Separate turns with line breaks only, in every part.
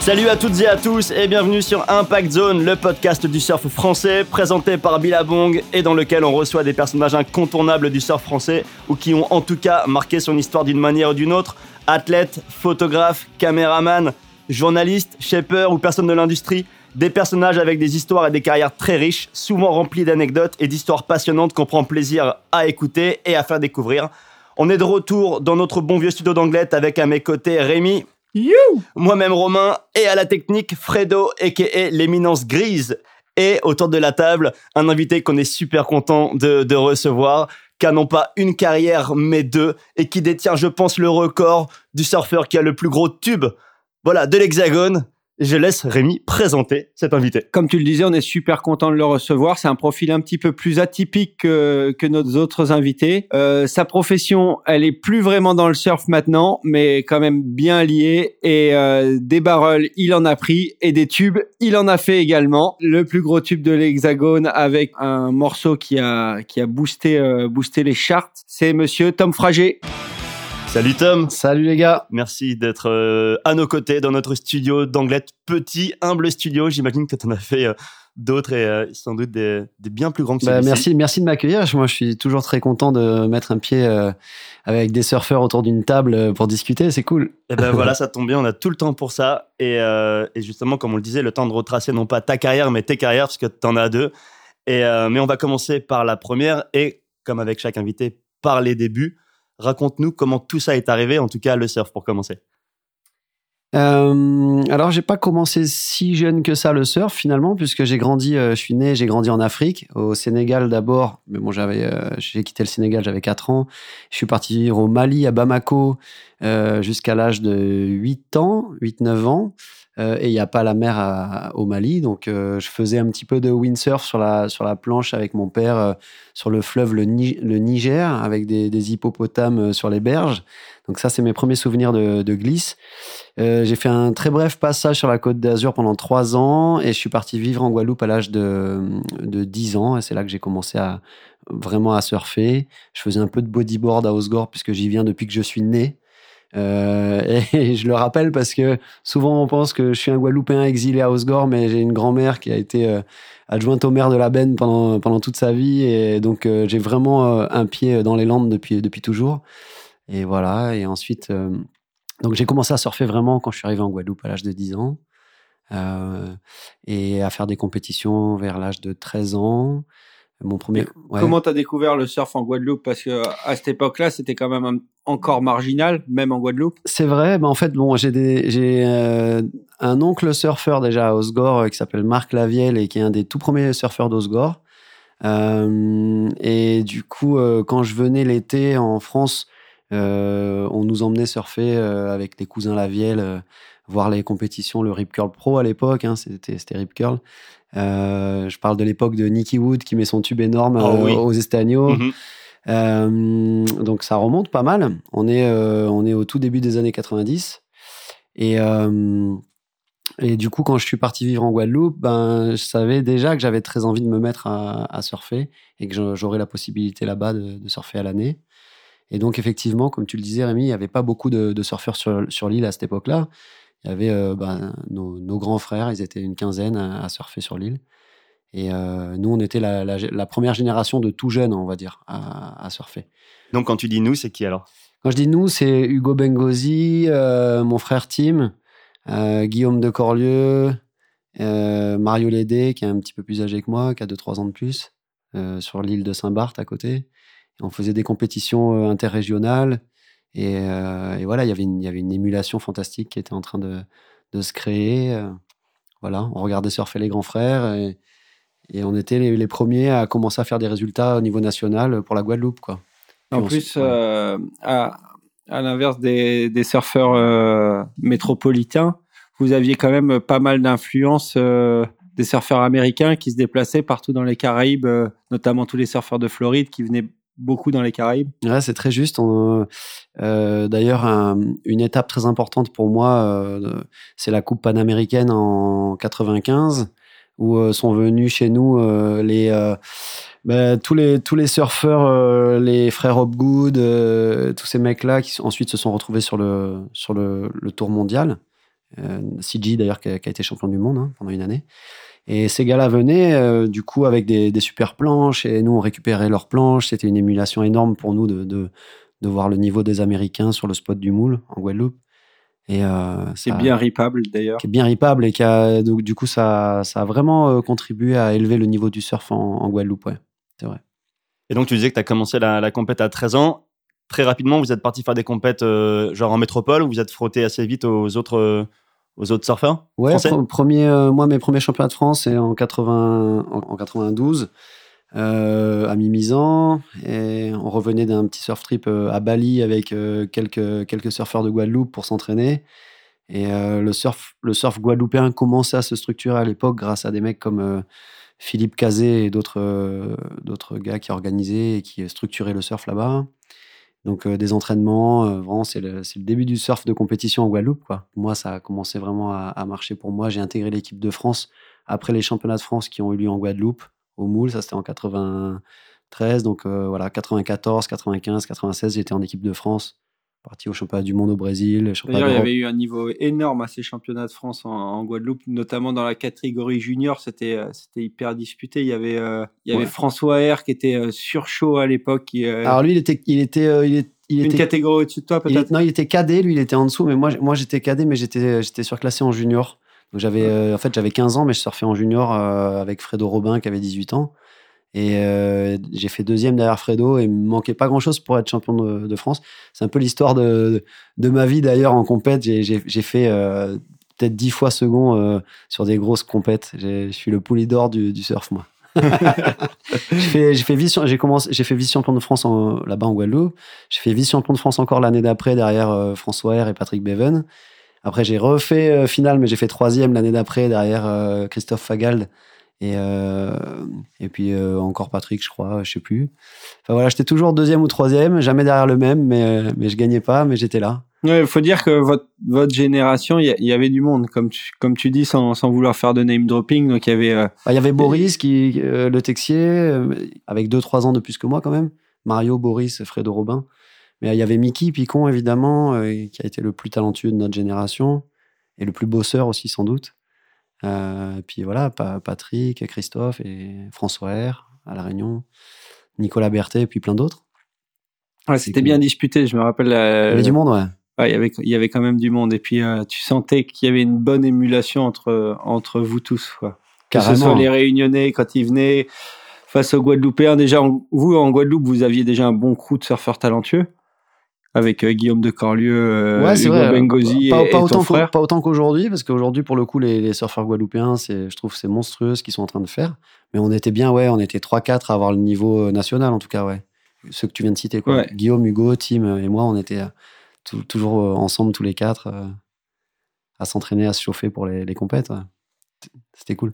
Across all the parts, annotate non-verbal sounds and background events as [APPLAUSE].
Salut à toutes et à tous et bienvenue sur Impact Zone, le podcast du surf français présenté par Billabong et dans lequel on reçoit des personnages incontournables du surf français ou qui ont en tout cas marqué son histoire d'une manière ou d'une autre. Athlètes, photographes, caméramans, journalistes, shapers ou personnes de l'industrie. Des personnages avec des histoires et des carrières très riches, souvent remplies d'anecdotes et d'histoires passionnantes qu'on prend plaisir à écouter et à faire découvrir. On est de retour dans notre bon vieux studio d'Anglette avec à mes côtés Rémi, moi-même Romain et à la technique Fredo aka l'éminence grise. Et autour de la table un invité qu'on est super content de, de recevoir qui a non pas une carrière mais deux et qui détient je pense le record du surfeur qui a le plus gros tube. Voilà de l'hexagone je laisse Rémi présenter cet invité.
Comme tu le disais, on est super content de le recevoir. C'est un profil un petit peu plus atypique que, que nos autres invités. Euh, sa profession, elle est plus vraiment dans le surf maintenant, mais quand même bien liée. Et euh, des barrels, il en a pris, et des tubes, il en a fait également. Le plus gros tube de l'Hexagone avec un morceau qui a qui a boosté euh, boosté les charts, c'est Monsieur Tom Frager.
Salut Tom.
Salut les gars.
Merci d'être euh, à nos côtés dans notre studio d'Anglette. Petit, humble studio. J'imagine que tu en as fait euh, d'autres et euh, sans doute des, des, bien plus grands que
bah. Merci, merci de m'accueillir. Moi, je suis toujours très content de mettre un pied avec des surfeurs autour d'une table pour discuter. C'est cool.
Et ben voilà, [LAUGHS] ça tombe bien. On a tout le temps pour ça. Et, et, justement, comme on le disait, le temps de retracer non pas ta carrière, mais tes carrières, parce que tu en as deux. Et, mais on va commencer par la première et, comme avec chaque invité, par les débuts. Raconte-nous comment tout ça est arrivé, en tout cas le surf pour commencer.
Euh, alors j'ai pas commencé si jeune que ça le surf finalement puisque j'ai grandi, euh, je suis né, j'ai grandi en Afrique, au Sénégal d'abord, mais bon j'avais, euh, j'ai quitté le Sénégal, j'avais 4 ans, je suis parti au Mali à Bamako euh, jusqu'à l'âge de 8 ans, 8-9 ans. Euh, et il n'y a pas la mer au Mali. Donc, euh, je faisais un petit peu de windsurf sur la, sur la planche avec mon père euh, sur le fleuve, le, le Niger, avec des, hippopotames sur les berges. Donc, ça, c'est mes premiers souvenirs de, de glisse. J'ai fait un très bref passage sur la côte d'Azur pendant trois ans et je suis parti vivre en Guadeloupe à l'âge de, de 10 ans. Et c'est là que j'ai commencé à vraiment à surfer. Je faisais un peu de bodyboard à Osgore puisque j'y viens depuis que je suis né. Euh, [LAUGHS] et je le rappelle parce que souvent on pense que je suis un Guadeloupéen exilé à Osgore, mais j'ai une grand-mère qui a été euh, adjointe au maire de la Benne pendant, toute sa vie. Et donc euh, j'ai vraiment un pied dans les Landes depuis, toujours. Et voilà. Et ensuite, donc j'ai commencé à surfer vraiment quand je suis arrivé en Guadeloupe à l'âge de 10 ans. et à faire des compétitions vers l'âge de 13 ans. Mon premier.
Ouais. Comment tu as découvert le surf en Guadeloupe? Parce que à cette époque-là, c'était quand même un, encore marginal, même en Guadeloupe.
C'est vrai. Ben en fait, bon, j'ai j'ai euh, un oncle surfeur déjà à Osgore euh, qui s'appelle Marc Lavielle et qui est un des tout premiers surfeurs d'Osgore. Euh, et du coup, quand je venais l'été en France, on nous emmenait surfer avec les cousins Lavielle, voir les compétitions, le Rip Curl Pro à l'époque. Hein, c'était Rip Curl. Euh, je parle de l'époque de Nicky Wood qui met son tube énorme
oh,
euh,
oui.
aux Estagnos.
Mhm.
Euh, donc ça remonte pas mal. On est, on est au tout début des années 90. Et, et du coup, quand je suis parti vivre en Guadeloupe, ben, je savais déjà que j'avais très envie de me mettre à, à surfer et que j'aurais la possibilité là-bas de, de, surfer à l'année. Et donc, effectivement, comme tu le disais, Rémi, il n'y avait pas beaucoup de, de surfeurs sur, sur l'île à cette époque-là il y avait euh, ben, nos, nos, grands frères, ils étaient une quinzaine à, à surfer sur l'île. Et euh, nous, on était la, la, la, première génération de tout jeunes, on va dire, à, à, surfer.
Donc, quand tu dis nous, c'est qui alors?
Quand je dis nous, c'est Hugo Bengozi, euh, mon frère Tim, Guillaume de Corlieu, Mario Lédé, qui est un petit peu plus âgé que moi, qui a 2-3 ans de plus, sur l'île de Saint-Barth à côté. Et on faisait des compétitions interrégionales. Et, euh, et, voilà, y il y avait une émulation fantastique qui était en train de, de se créer. Euh, voilà, on regardait surfer les grands frères et, et on était les, les, premiers à commencer à faire des résultats au niveau national pour la Guadeloupe. Quoi.
En plus, euh, à, à l'inverse des, des, surfeurs euh, métropolitains, vous aviez quand même pas mal d'influence euh, des surfeurs américains qui se déplaçaient partout dans les Caraïbes, notamment tous les surfeurs de Floride qui venaient beaucoup dans les Caraïbes.
Ouais, c'est très juste. Euh, D'ailleurs, un, une étape très importante pour moi, euh, c'est la Coupe panaméricaine en 95, où euh, sont venus chez nous les, ben, tous les tous les surfeurs, les frères Hopgood, tous ces mecs-là qui ensuite se sont retrouvés sur le sur le tour mondial. CG d'ailleurs qui, a été champion du monde hein, pendant une année. Et ces gars-là venaient du coup avec des, super planches et nous on récupérait leurs planches. C'était une émulation énorme pour nous de, de, de voir le niveau des Américains sur le spot du moule en Guadeloupe.
Et euh, c'est bien ripable d'ailleurs.
Qui est bien ripable et qui a, donc, du coup, ça, ça a vraiment euh, contribué à élever le niveau du surf en, Guadeloupe. Ouais, c'est vrai.
Et donc, tu disais que tu as commencé la, la compète à 13 ans. Très rapidement, vous êtes parti faire des compètes euh, genre en métropole ou vous êtes frotté assez vite aux autres, aux autres surfeurs
Ouais, premier, moi, mes premiers championnats de France, c'est en, 80, en 92 euh, à Mimizan et on revenait d'un petit surf trip euh, à Bali avec euh, quelques, quelques surfeurs de Guadeloupe pour s'entraîner. Et euh, le, surf, le surf guadeloupéen commençait à se structurer à l'époque grâce à des mecs comme Philippe Cazé et d'autres d'autres gars qui organisaient et qui structuraient le surf là-bas. Donc des entraînements, vraiment c'est le, début du surf de compétition en Guadeloupe. Moi, ça a commencé vraiment à, à marcher pour moi. J'ai intégré l'équipe de France après les championnats de France qui ont eu lieu en Guadeloupe au moule. Ça, c'était en 93. Donc euh, voilà, 94, 95, 96, j'étais en équipe de France. Parti au championnat du monde au Brésil.
D'ailleurs, il y avait eu un niveau énorme à ces championnats de France en, Guadeloupe, notamment dans la catégorie junior. C'était euh, c'était hyper disputé. Il y avait, euh, il y avait François R qui était sur chaud à l'époque.
Alors lui, il était, il était, il,
Une
était,
catégorie au-dessus de toi, peut-être?
Non, il était cadet, lui, il était en dessous, mais moi, moi j'étais cadet, mais j'étais surclassé en junior. Donc j'avais, euh, en fait, j'avais 15 ans, mais je surfais en junior euh, avec Fredo Robin qui avait 18 ans. Et euh, j'ai fait deuxième derrière Fredo et il me manquait pas grand chose pour être champion de, France. C'est un peu l'histoire de, de, ma vie d'ailleurs en compète. J'ai fait peut-être 10 fois second sur des grosses compètes. Je suis le pouli d'or du, du, surf, moi. j'ai fait, fait vice, j'ai commencé, j'ai fait vice champion de France là-bas en Guadeloupe. J'ai fait vice champion de France encore l'année d'après derrière François R et Patrick Beven. Après, j'ai refait euh, finale, mais j'ai fait troisième l'année d'après derrière euh, Christophe Fagald. Et, euh, et puis encore Patrick, je crois, je sais plus. Enfin voilà, j'étais toujours deuxième ou troisième, jamais derrière le même, mais, mais je gagnais pas, mais j'étais là.
Il faut dire que votre, votre génération, il y, avait du monde, comme tu, comme tu dis, sans, sans vouloir faire de name dropping. Donc il y avait.
Bah, il y avait Boris, qui, le Texier, avec deux trois ans de plus que moi quand même. Mario, Boris, Fredo Robin. Mais il y avait Mickey Picon, évidemment, euh, qui a été le plus talentueux de notre génération et le plus bosseur aussi, sans doute. Euh, et puis voilà, Patrick, Christophe et François R à La Réunion, Nicolas Berthet et puis plein d'autres.
Ouais, c'était bien disputé, je me rappelle. il y
avait du monde, ouais.
il, y avait, il y avait quand même du monde. Et puis, euh, tu sentais qu'il y avait une bonne émulation entre, entre vous tous. Quoi. Que ce soit les Réunionnais quand ils venaient face aux Guadeloupéens. Déjà, vous, en Guadeloupe, vous aviez déjà un bon crew de surfeurs talentueux avec euh, Guillaume de Corlieu, euh, ouais, Hugo Bengozi
pas,
et,
pas, autant
frère.
pas autant qu'aujourd'hui, parce qu'aujourd'hui, pour le coup, les, surfeurs guadeloupéens, c'est, je trouve c'est monstrueux ce qu'ils sont en train de faire. Mais on était bien, ouais, on était 3-4 à avoir le niveau euh, national, en tout cas, ouais. Ceux que tu viens de citer, quoi. Guillaume, Hugo, Tim et moi, on était toujours ensemble, tous les quatre, à s'entraîner, à se chauffer pour les, les compètes. C'était cool.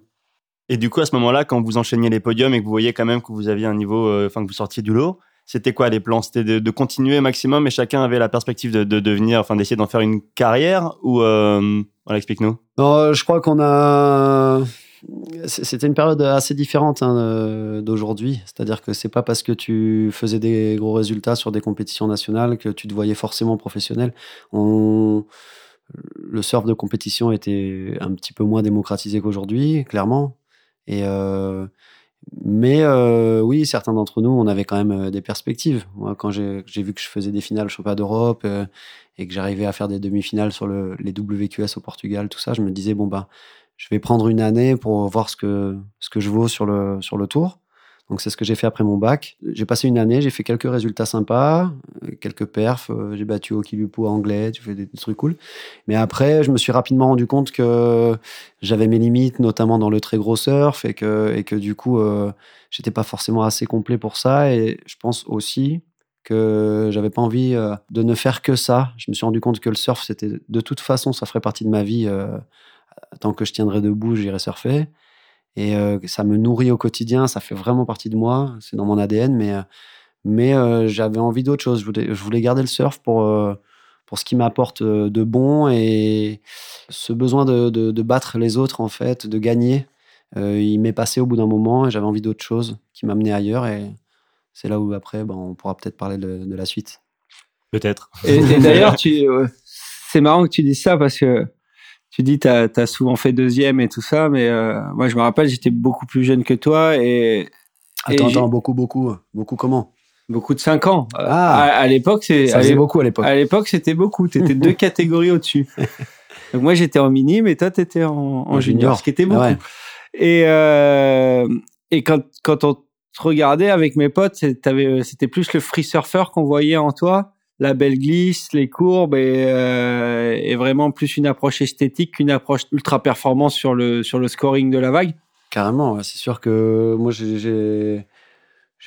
Et du coup, à ce moment-là, quand vous enchaîniez les podiums et que vous voyez quand même que vous aviez un niveau, enfin, que vous sortiez du lot, c'était quoi les plans? C'était de, continuer maximum et chacun avait la perspective de, devenir, enfin d'essayer d'en faire une carrière ou euh, voilà, explique-nous.
je crois qu'on a. C'était une période assez différente hein, d'aujourd'hui. C'est-à-dire que c'est pas parce que tu faisais des gros résultats sur des compétitions nationales que tu te voyais forcément professionnel. On... Le surf de compétition était un petit peu moins démocratisé qu'aujourd'hui, clairement. Et, euh, mais euh, oui, certains d'entre nous, on avait quand même euh, des perspectives. Quand j'ai vu que je faisais des finales championnat d'Europe euh, et que j'arrivais à faire des demi-finales sur le, les WQS au Portugal, tout ça, je me disais bon bah, je vais prendre une année pour voir ce que ce que je vaux sur le sur le tour. Donc c'est ce que j'ai fait après mon bac. J'ai passé une année, j'ai fait quelques résultats sympas, euh, quelques perfs, euh, j'ai battu au Kilupo anglais, tu fais des, trucs cool. Mais après, je me suis rapidement rendu compte que j'avais mes limites, notamment dans le très gros surf, et que, et que du coup, euh, j'étais pas forcément assez complet pour ça. Et je pense aussi que j'avais pas envie euh, de ne faire que ça. Je me suis rendu compte que le surf, c'était de toute façon, ça ferait partie de ma vie. tant que je tiendrais debout, j'irais surfer et euh, ça me nourrit au quotidien, ça fait vraiment partie de moi, c'est dans mon ADN, mais, euh, mais euh, j'avais envie d'autre chose. Je voulais, je voulais, garder le surf pour, pour ce qui m'apporte de bon et ce besoin de, de, battre les autres, en fait, de gagner, il m'est passé au bout d'un moment et j'avais envie d'autre chose qui m'amenait ailleurs et c'est là où après, ben, on pourra peut-être parler de, de, la suite.
Peut-être.
Et, [LAUGHS] d'ailleurs, c'est marrant que tu dises ça parce que tu dis, tu as, souvent fait deuxième et tout ça, mais euh, moi, je me rappelle, j'étais beaucoup plus jeune que toi. Et,
attends, attends, beaucoup, beaucoup. Beaucoup comment?
Beaucoup de 5 ans.
Ah,
à, l'époque, c'est.
Ça faisait beaucoup à l'époque.
À l'époque, c'était beaucoup. Tu étais deux [LAUGHS] catégories au-dessus. Donc, moi, j'étais en mini, mais toi, tu étais en, junior, ce qui était beaucoup. Et, euh, et quand, quand on te regardait avec mes potes, c'était plus le free surfer qu'on voyait en toi la belle glisse, les courbes et, euh, et vraiment plus une approche esthétique qu'une approche ultra performance sur le, sur le scoring de la vague
Carrément, c'est sûr que moi j'ai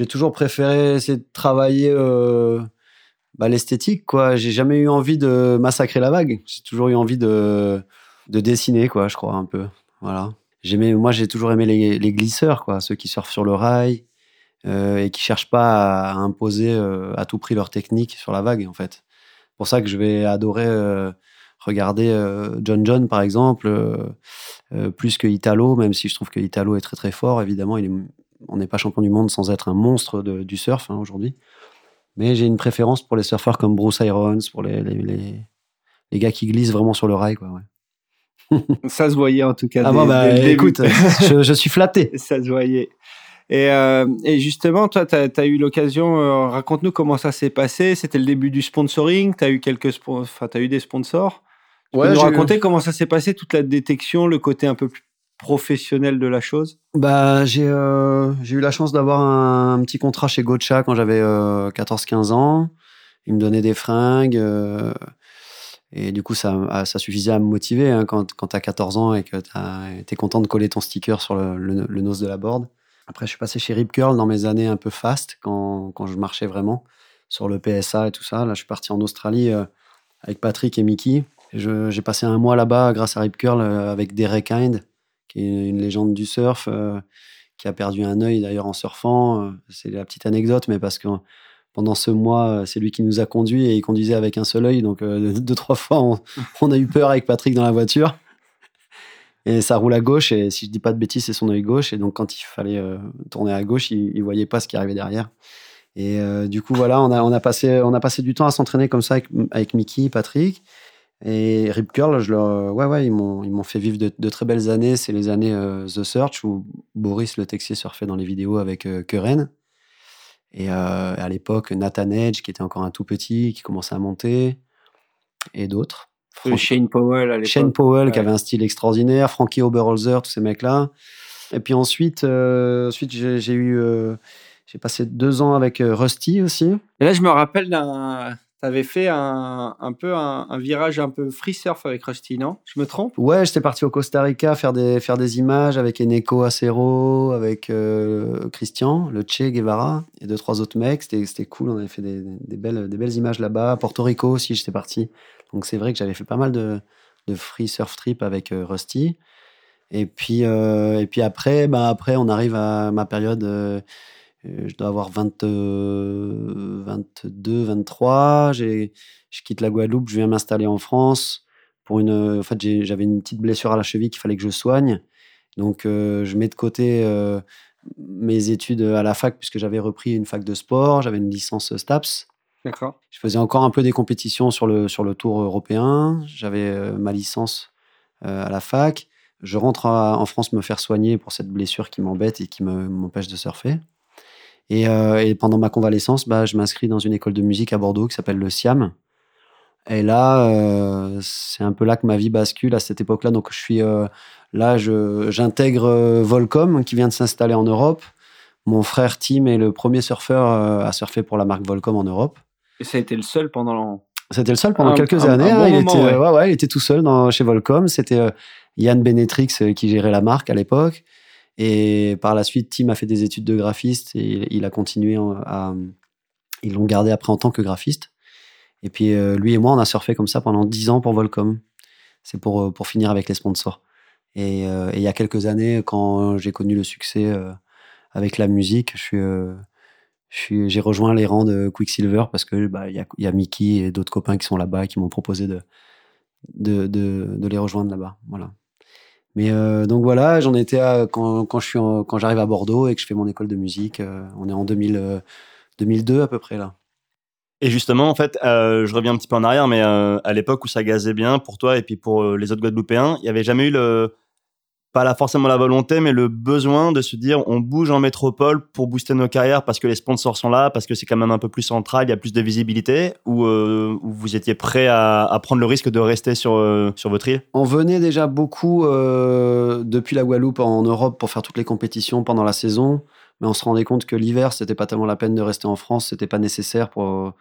toujours préféré essayer de travailler euh, bah, l'esthétique. quoi. J'ai jamais eu envie de massacrer la vague. J'ai toujours eu envie de, de dessiner, quoi, je crois, un peu. Voilà. Moi j'ai toujours aimé les, les glisseurs, quoi, ceux qui surfent sur le rail, et qui cherchent pas à, imposer euh, à tout prix leur technique sur la vague en fait. Pour ça que je vais adorer euh, regarder John John par exemple plus que Italo, même si je trouve que Italo est très très fort. Évidemment, il est, on n'est pas champion du monde sans être un monstre de, du surf hein, aujourd'hui. Mais j'ai une préférence pour les surfeurs comme Bruce Irons, pour les, les, les, gars qui glissent vraiment sur le rail. Quoi,
ouais. [LAUGHS] Ça se voyait en tout cas.
Ah bon, bah, écoute, je, je, suis flatté.
Ça se voyait. Et, euh, et justement, toi, tu as, eu l'occasion, euh, raconte-nous comment ça s'est passé. C'était le début du sponsoring, tu as eu quelques enfin, as eu des sponsors. Tu peux nous raconter comment ça s'est passé, toute la détection, le côté un peu plus professionnel de la chose?
Bah, J'ai euh, eu la chance d'avoir un, petit contrat chez Gocha quand j'avais 14-15 ans. Ils me donnaient des fringues. et du coup, ça, ça suffisait à me motiver hein, quand, quand tu as 14 ans et que tu es content de coller ton sticker sur le, le, le nose de la board. Après, je suis passé chez Rip Curl dans mes années un peu fast, quand, quand je marchais vraiment sur le PSA et tout ça. Là, je suis parti en Australie euh, avec Patrick et Mickey. J'ai passé un mois là-bas grâce à Rip Curl euh, avec Derek Hind, qui est une légende du surf, euh, qui a perdu un œil d'ailleurs en surfant. C'est la petite anecdote, mais parce que pendant ce mois, c'est lui qui nous a conduits et il conduisait avec un seul œil. Donc, [LAUGHS] deux, trois fois, on, on, a eu peur avec Patrick dans la voiture. Et ça roule à gauche, et si je dis pas de bêtises, c'est son œil gauche. Et donc, quand il fallait euh, tourner à gauche, il, ne voyait pas ce qui arrivait derrière. Et euh, du coup, voilà, on a, on a, passé, on a passé du temps à s'entraîner comme ça avec, avec Mickey, Patrick. Et Rip Curl, ouais, ouais, ils m'ont fait vivre de, très belles années. C'est les années euh, The Search où Boris le Texier surfait dans les vidéos avec Keren. Et à l'époque, Nathan Edge, qui était encore un tout petit, qui commençait à monter, et d'autres.
Shane Powell à l'époque.
Shane Powell qui avait un style extraordinaire, Frankie Oberholzer, tous ces mecs-là. Et puis ensuite, euh, ensuite j'ai eu, euh, j'ai passé deux ans avec euh, Rusty aussi.
Et là, je me rappelle d'un, avais fait un, peu un, virage un peu free surf avec Rusty, non? Je me trompe?
Ouais, j'étais parti au Costa Rica faire des, images avec Eneko Acero, avec Christian, le Che Guevara et deux, trois autres mecs. C'était cool, on avait fait des, des, belles, des belles images là-bas. Porto Rico aussi, j'étais parti. Donc c'est vrai que j'avais fait pas mal de, free surf trip avec euh, Rusty. Et puis, euh, et puis après, bah après, on arrive à ma période. Euh, je dois avoir 20, 22, 23. Je quitte la Guadeloupe, je viens m'installer en France. Pour une, en fait, j'avais une petite blessure à la cheville qu'il fallait que je soigne. Donc, je mets de côté mes études à la fac, puisque j'avais repris une fac de sport. J'avais une licence STAPS.
D'accord.
Je faisais encore un peu des compétitions sur le, sur le tour européen. J'avais euh, ma licence euh, à la fac. Je rentre en France me faire soigner pour cette blessure qui m'embête et qui m'empêche de surfer. Et, euh, et, pendant ma convalescence, bah, je m'inscris dans une école de musique à Bordeaux qui s'appelle le SIAM. Et là, c'est un peu là que ma vie bascule à cette époque-là. Donc, je suis là, j'intègre Volcom qui vient de s'installer en Europe. Mon frère Tim est le premier surfeur à surfer pour la marque Volcom en Europe.
Et ça a été le seul pendant.
C'était le seul pendant quelques années. Hein. il, était, ouais. Ouais, il était tout seul dans, chez Volcom. C'était euh, Yann Benetrix euh, qui gérait la marque à l'époque. Et par la suite, Tim a fait des études de graphiste et il, a continué à. Ils l'ont gardé après en tant que graphiste. Et puis euh, lui et moi, on a surfé comme ça pendant 10 ans pour Volcom. C'est pour, pour finir avec les sponsors. Et, et il y a quelques années, quand j'ai connu le succès avec la musique, je suis j'ai rejoint les rangs de Quicksilver parce que bah, y, a, y a Mickey et d'autres copains qui sont là-bas qui m'ont proposé de, de, de, les rejoindre là-bas. Voilà. Mais euh, donc voilà, j'en étais à, quand, quand je suis quand j'arrive à Bordeaux et que je fais mon école de musique. Euh, on est en 2000, 2002 euh, à peu près là.
Et justement, en fait, euh, je reviens un petit peu en arrière, mais euh, à l'époque où ça gazait bien pour toi et puis pour euh, les autres Guadeloupéens, il n'y avait jamais eu le, pas là forcément la volonté, mais le besoin de se dire on bouge en métropole pour booster nos carrières parce que les sponsors sont là, parce que c'est quand même un peu plus central, il y a plus de visibilité, ou euh, ou vous étiez prêt à, à, prendre le risque de rester sur, euh, sur votre île?
On venait déjà beaucoup euh, depuis la Guadeloupe en Europe pour faire toutes les compétitions pendant la saison, mais on se rendait compte que l'hiver, c'était pas tellement la peine de rester en France, c'était pas nécessaire pour.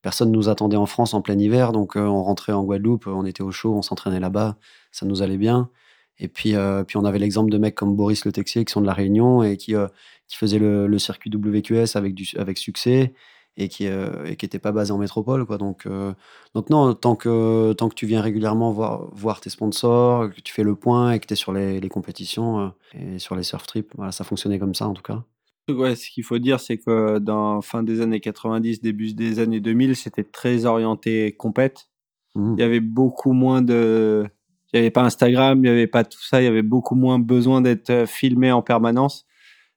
Personne nous attendait en France en plein hiver, donc on rentrait en Guadeloupe, on était au chaud, on s'entraînait là-bas, ça nous allait bien. Et puis, euh, puis on avait l'exemple de mecs comme Boris Le Texier qui sont de la Réunion et qui, euh, qui faisaient le, le, circuit WQS avec, du, avec succès et qui euh, et qui n'étaient pas basés en métropole. Quoi. Donc, euh, donc non, tant que, tant que tu viens régulièrement voir, voir tes sponsors, que tu fais le point et que tu es sur les, les compétitions euh, et sur les surf trips, voilà, ça fonctionnait comme ça en tout cas.
Ouais, ce qu'il faut dire, c'est que dans fin des années 90, début des années 2000, c'était très orienté compète. Mmh. Il y avait beaucoup moins de il n'y avait pas Instagram, il n'y avait pas tout ça, il y avait beaucoup moins besoin d'être euh, filmé en permanence.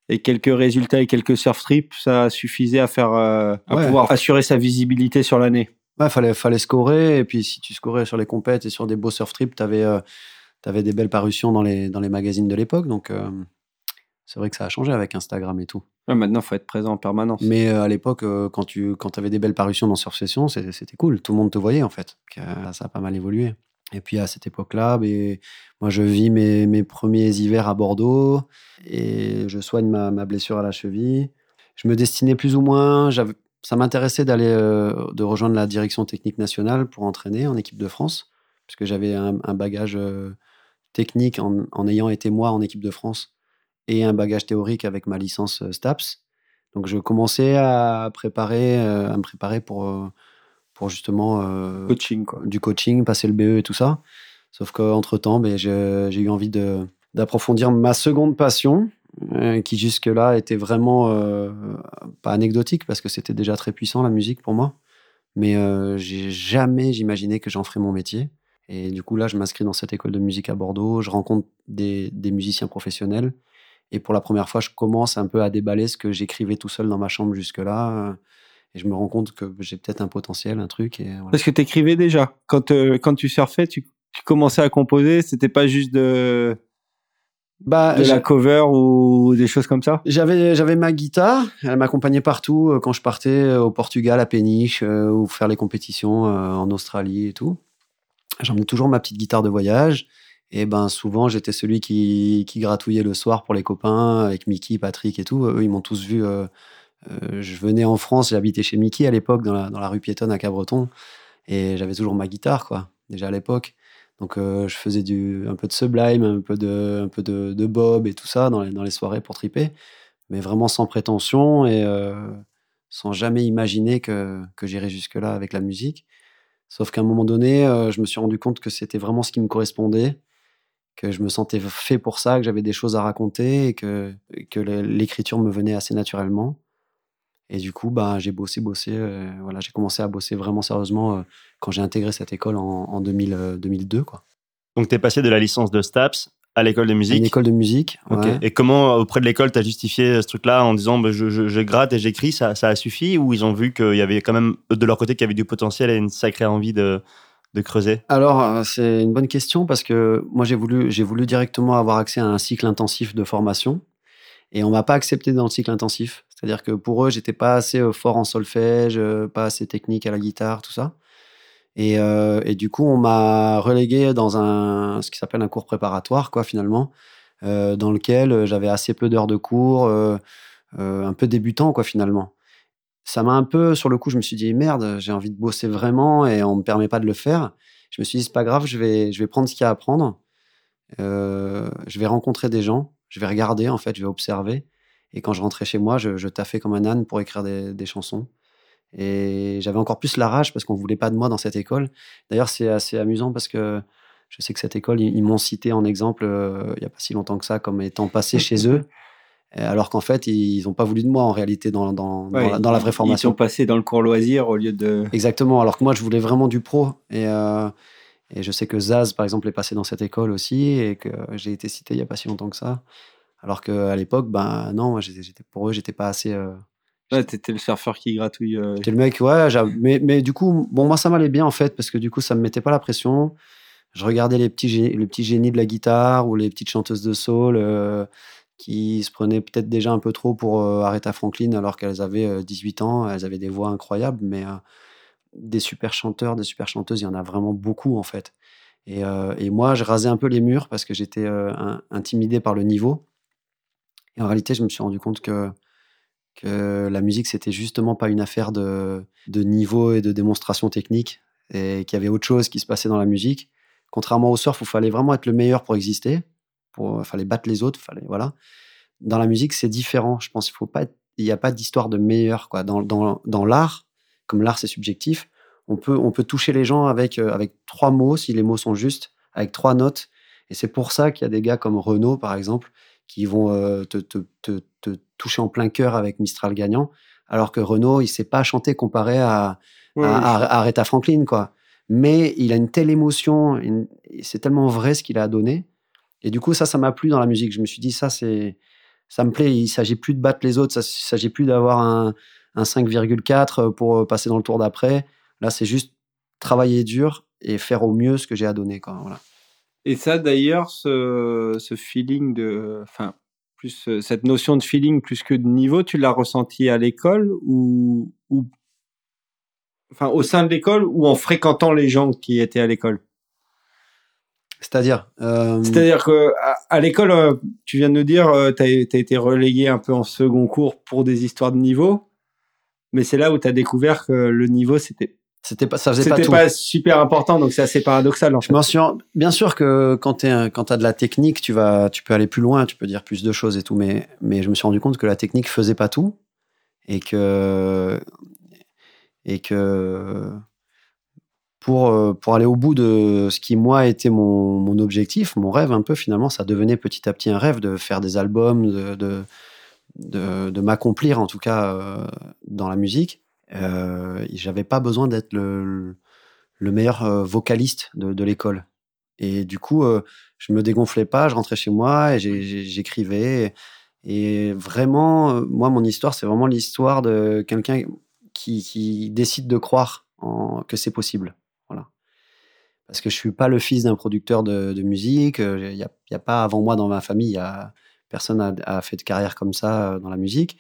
Et quelques résultats et quelques surf trips, ça suffisait à faire, euh, à ouais. pouvoir assurer sa visibilité sur l'année.
Ouais, fallait, fallait scorer. Et puis, si tu scorais sur les compètes et sur des beaux surf trips, tu avais, euh, avais, des belles parutions dans les, dans les magazines de l'époque. Donc, euh, c'est vrai que ça a changé avec Instagram et tout.
Ouais, maintenant, il faut être présent en permanence.
Mais à l'époque, quand tu quand avais des belles parutions dans Surf Session, c'était cool. Tout le monde te voyait, en fait. Ça a pas mal évolué. Et puis à cette époque-là, ben, moi je vis mes, mes, premiers hivers à Bordeaux et je soigne ma, ma, blessure à la cheville. Je me destinais plus ou moins, ça m'intéressait d'aller euh, de rejoindre la direction technique nationale pour entraîner en équipe de France, puisque j'avais un, bagage euh, technique en, en, ayant été moi en équipe de France et un bagage théorique avec ma licence euh, STAPS. Donc je commençais à préparer, à me préparer pour pour justement euh,
coaching, quoi.
du coaching, passer le BE et tout ça. Sauf qu'entre-temps, ben, j'ai eu envie d'approfondir ma seconde passion, euh, qui jusque-là était vraiment euh, pas anecdotique, parce que c'était déjà très puissant la musique pour moi. Mais j'ai jamais j'imaginais que j'en ferais mon métier. Et du coup, là, je m'inscris dans cette école de musique à Bordeaux, je rencontre des, des musiciens professionnels. Et pour la première fois, je commence un peu à déballer ce que j'écrivais tout seul dans ma chambre jusque-là et je me rends compte que j'ai peut-être un potentiel, un truc. Et voilà.
Parce que tu écrivais déjà. Quand, euh, quand tu surfais, tu, tu, commençais à composer, c'était pas juste de, bah, de la cover ou des choses comme ça?
J'avais j'avais ma guitare, elle m'accompagnait partout euh, quand je partais euh, au Portugal, à Péniche, euh, ou faire les compétitions euh, en Australie et tout. J'emmenais toujours ma petite guitare de voyage. Et ben souvent j'étais celui qui, qui gratouillait le soir pour les copains avec Mickey, Patrick et tout. Eux ils m'ont tous vu euh, je venais en France, j'habitais chez Mickey à l'époque, dans la, rue piétonne à Cabreton, et j'avais toujours ma guitare, quoi, déjà à l'époque. Donc euh, je faisais un peu de Sublime, un peu de, Bob et tout ça dans les, soirées pour triper, mais vraiment sans prétention et euh, sans jamais imaginer que, j'irais jusque-là avec la musique. Sauf qu'à un moment donné, euh, je me suis rendu compte que c'était vraiment ce qui me correspondait, que je me sentais fait pour ça, que j'avais des choses à raconter et que l'écriture me venait assez naturellement. Et du coup, bah, j'ai bossé, bossé. Euh, voilà, j'ai commencé à bosser vraiment sérieusement euh, quand j'ai intégré cette école en, en 2000, euh, 2002. Quoi.
Donc, tu es passé de la licence de STAPS à l'école de musique
à Une école de musique.
Okay.
Ouais.
Et comment, auprès de l'école, tu as justifié ce truc-là en disant bah, je, je, je, gratte et j'écris, ça, ça a suffi Ou ils ont vu qu'il y avait quand même, de leur côté, qu'il y avait du potentiel et une sacrée envie de, de creuser?
Alors, c'est une bonne question parce que moi, j'ai voulu, j'ai voulu directement avoir accès à un cycle intensif de formation. Et on m'a pas accepté dans le cycle intensif. C'est-à-dire que pour eux, j'étais pas assez fort en solfège, pas assez technique à la guitare, tout ça. Et, euh, et du coup, on m'a relégué dans un ce qui s'appelle un cours préparatoire, quoi, finalement, euh, dans lequel j'avais assez peu d'heures de cours, euh, un peu débutant, quoi, finalement. Ça m'a un peu, sur le coup, je me suis dit merde, j'ai envie de bosser vraiment et on me permet pas de le faire. Je me suis dit c'est pas grave, je vais je vais prendre ce qu'il y a à apprendre. je vais rencontrer des gens, je vais regarder en fait, je vais observer. Et quand je rentrais chez moi, je, je taffais comme un âne pour écrire des, des chansons. Et j'avais encore plus la rage parce qu'on voulait pas de moi dans cette école. D'ailleurs, c'est assez amusant parce que je sais que cette école, ils, ils m'ont cité en exemple euh, il y a pas si longtemps que ça comme étant passé chez eux. [LAUGHS] Alors qu'en fait, ils n'ont pas voulu de moi en réalité dans, dans,
ouais,
dans, la, dans, la, vraie formation.
Ils sont passés dans le cours loisir au lieu de.
Exactement. Alors que moi, je voulais vraiment du pro. Et, euh, et je sais que Zaz, par exemple, est passé dans cette école aussi et que j'ai été cité il y a pas si longtemps que ça. Alors qu'à l'époque, ben non, j'étais pour eux, j'étais pas assez, euh,
Ouais, t'étais le surfeur qui gratouille. euh,
J'étais le mec, ouais, mais, mais du coup, bon, moi, ça m'allait bien, en fait, parce que du coup, ça me mettait pas la pression. Je regardais les petits, gé- les petits génies de la guitare ou les petites chanteuses de soul euh, qui se prenaient peut-être déjà un peu trop pour euh, Aretha Franklin alors qu'elles avaient euh, 18 ans. Elles avaient des voix incroyables, mais euh, des super chanteurs, des super chanteuses, il y en a vraiment beaucoup, en fait. Et, euh, et moi, je rasais un peu les murs parce que j'étais euh, in- intimidé par le niveau. Et en réalité, je me suis rendu compte que la musique, c'était justement pas une affaire de, niveau et de démonstration technique, et qu'il y avait autre chose qui se passait dans la musique. Contrairement au surf, où il fallait vraiment être le meilleur pour exister, pour, fallait battre les autres, fallait, voilà. Dans la musique, c'est différent. Je pense qu'il faut pas il n'y a pas d'histoire de meilleur, quoi. Dans, l'art, comme l'art c'est subjectif, on peut, on peut toucher les gens avec, euh, avec trois mots, si les mots sont justes, avec trois notes. Et c'est pour ça qu'il y a des gars comme Renaud, par exemple, qui vont euh, te, te, te, te toucher en plein cœur avec Mistral gagnant, alors que Renaud, il sait pas chanter comparé à,
ouais,
à, à- à Aretha Franklin, quoi. Mais il a une telle émotion, une- c'est tellement vrai ce qu'il a donné. Et du coup, ça, ça m'a plu dans la musique. Je me suis dit, ça, c'est, ça me plaît. Il s'agit plus de battre les autres. Ça, il s'agit plus d'avoir un, un 5,4 pour passer dans le tour d'après. Là, c'est juste travailler dur et faire au mieux ce que j'ai à donner, quoi. Voilà.
Et ça, d'ailleurs, ce, ce feeling de. Enfin, plus euh, cette notion de feeling plus que de niveau, tu l'as ressenti à l'école ou, ou. Enfin, au sein de l'école ou en fréquentant les gens qui étaient à l'école?
C'est-à-dire, euh,
C'est-à-dire que à, à l'école, euh, tu viens de nous dire, tu as, été relégué un peu en second cours pour des histoires de niveau, mais c'est là où tu as découvert que le niveau, c'était
c'était pas, ça faisait pas
c'était
tout.
pas, super important, donc c'est assez paradoxal en
Je
fait.
m'en suis en- bien sûr que quand tu as de la technique, tu vas, tu peux aller plus loin, tu peux dire plus de choses et tout, mais, mais je me suis rendu compte que la technique faisait pas tout et que, et que pour, euh, pour aller au bout de ce qui, moi, était mon, mon objectif, mon rêve un peu, finalement, ça devenait petit à petit un rêve de faire des albums, de, de, de, de m'accomplir, en tout cas, euh, dans la musique. Euh, J'avais pas besoin d'être le, le meilleur euh, vocaliste de, l'école. Et du coup, euh, je me dégonflais pas, je rentrais chez moi et j'écrivais. Et, vraiment, euh, moi, mon histoire, c'est vraiment l'histoire de quelqu'un qui, décide de croire que c'est possible. Voilà. Parce que je suis pas le fils d'un producteur de, musique. Il n'y a, pas avant moi dans ma famille, personne a, a fait de carrière comme ça dans la musique.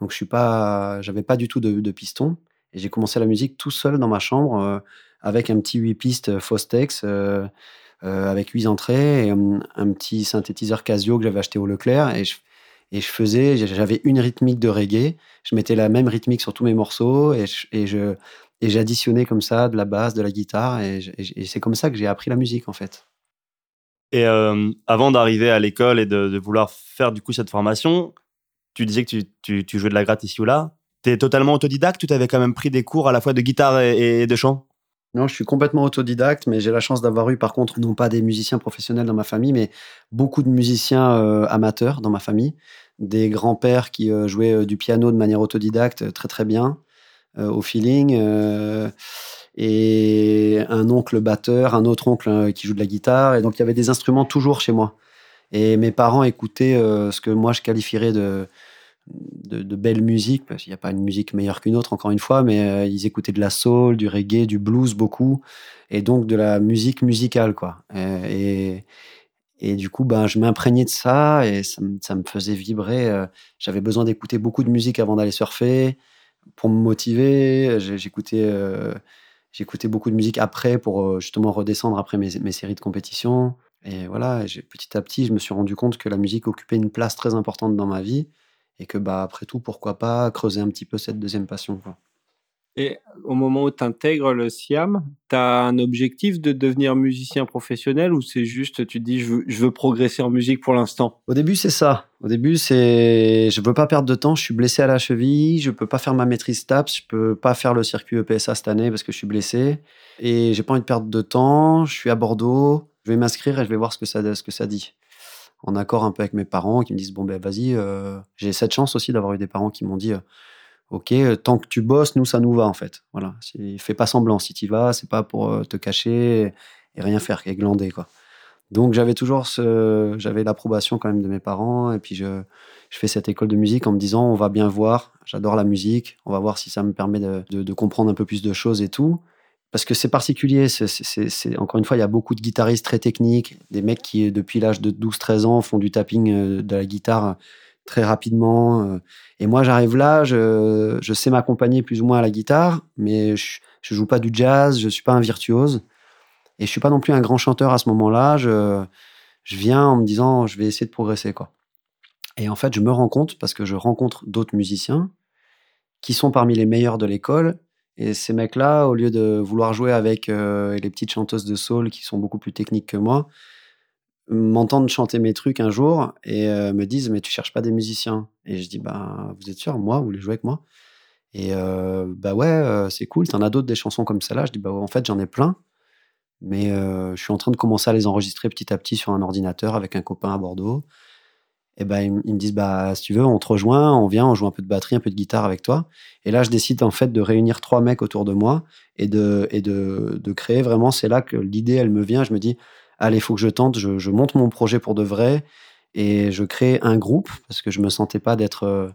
Donc, je suis pas, j'avais pas du tout de, de piston. Et j'ai commencé la musique tout seul dans ma chambre euh, avec un petit 8 pistes Fostex euh, euh, avec 8 entrées et un, petit synthétiseur Casio que j'avais acheté au Leclerc. Et je, faisais, j'avais une rythmique de reggae. Je mettais la même rythmique sur tous mes morceaux et je, et j'additionnais comme ça de la basse, de la guitare. Et, c'est comme ça que j'ai appris la musique en fait.
Et euh, avant d'arriver à l'école et de vouloir faire du coup cette formation, tu disais que tu, tu, tu jouais de la gratte ici ou là. T'es totalement autodidacte ou t'avais quand même pris des cours à la fois de guitare et, de chant?
Non, je suis complètement autodidacte, mais j'ai la chance d'avoir eu, par contre, non pas des musiciens professionnels dans ma famille, mais beaucoup de musiciens euh, amateurs dans ma famille. Des grands-pères qui euh, jouaient euh, du piano de manière autodidacte très très bien, au feeling. et un oncle batteur, un autre oncle qui joue de la guitare. Et donc, il y avait des instruments toujours chez moi. Et mes parents écoutaient ce que moi je qualifierais de, de, de belle musique, parce qu'il n'y a pas une musique meilleure qu'une autre, encore une fois, mais euh, ils écoutaient de la soul, du reggae, du blues beaucoup, et donc de la musique musicale, quoi. Euh, et, et du coup, ben, je m'imprégnais de ça, et ça, me- faisait vibrer. euh, J'avais besoin d'écouter beaucoup de musique avant d'aller surfer, pour me motiver. J'écoutais j'écoutais beaucoup de musique après, pour justement redescendre après mes, mes séries de compétition. Et voilà, petit à petit, je me suis rendu compte que la musique occupait une place très importante dans ma vie et que bah après tout pourquoi pas creuser un petit peu cette deuxième passion quoi.
Et au moment où tu intègres le SIAM, tu as un objectif de devenir musicien professionnel ou c'est juste, tu te dis, je veux, je veux progresser en musique pour l'instant?
Au début c'est ça. Au début c'est je veux pas perdre de temps, je suis blessé à la cheville, je peux pas faire ma maîtrise TAPS, je peux pas faire le circuit EPSA cette année parce que je suis blessé et j'ai pas envie de perdre de temps, je suis à Bordeaux, je vais m'inscrire et je vais voir ce que ça ce que ça dit. En accord un peu avec mes parents qui me disent bon ben vas-y, euh, j'ai cette chance aussi d'avoir eu des parents qui m'ont dit euh, Ok, euh, tant que tu bosses, nous, ça nous va, en fait. Voilà. Fais pas semblant. Si tu vas, c'est pas pour te cacher et, rien faire, et glander, quoi. Donc, j'avais toujours ce, j'avais l'approbation quand même de mes parents. Et puis, je, je fais cette école de musique en me disant, on va bien voir. j'adore la musique. On va voir si ça me permet de, comprendre un peu plus de choses et tout. Parce que c'est particulier. Encore une fois, il y a beaucoup de guitaristes très techniques, des mecs qui, depuis l'âge de 12-13 ans, font du tapping euh, de la guitare très rapidement. Euh. Et moi, j'arrive là, je, sais m'accompagner plus ou moins à la guitare, mais je, je joue pas du jazz, je suis pas un virtuose. Et je suis pas non plus un grand chanteur à ce moment-là. Je, viens en me disant, je vais essayer de progresser. Et en fait, je me rends compte, parce que je rencontre d'autres musiciens qui sont parmi les meilleurs de l'école. Et ces mecs-là, au lieu de vouloir jouer avec euh, les petites chanteuses de soul qui sont beaucoup plus techniques que moi, m'entendent chanter mes trucs un jour et euh, me disent mais tu cherches pas des musiciens. Et je dis bah vous êtes sûr moi vous voulez jouer avec moi? Et euh, bah ouais c'est cool t'en as d'autres des chansons comme celle-là. Je dis bah en fait j'en ai plein. Mais je suis en train de commencer à les enregistrer petit à petit sur un ordinateur avec un copain à Bordeaux et ben ils, me disent bah si tu veux on te rejoint on vient on joue un peu de batterie un peu de guitare avec toi. Et là je décide en fait de réunir trois mecs autour de moi et de et de, de créer. Vraiment c'est là que l'idée elle me vient. Je me dis allez faut que je tente. Je, je, monte mon projet pour de vrai et je crée un groupe parce que je me sentais pas d'être euh,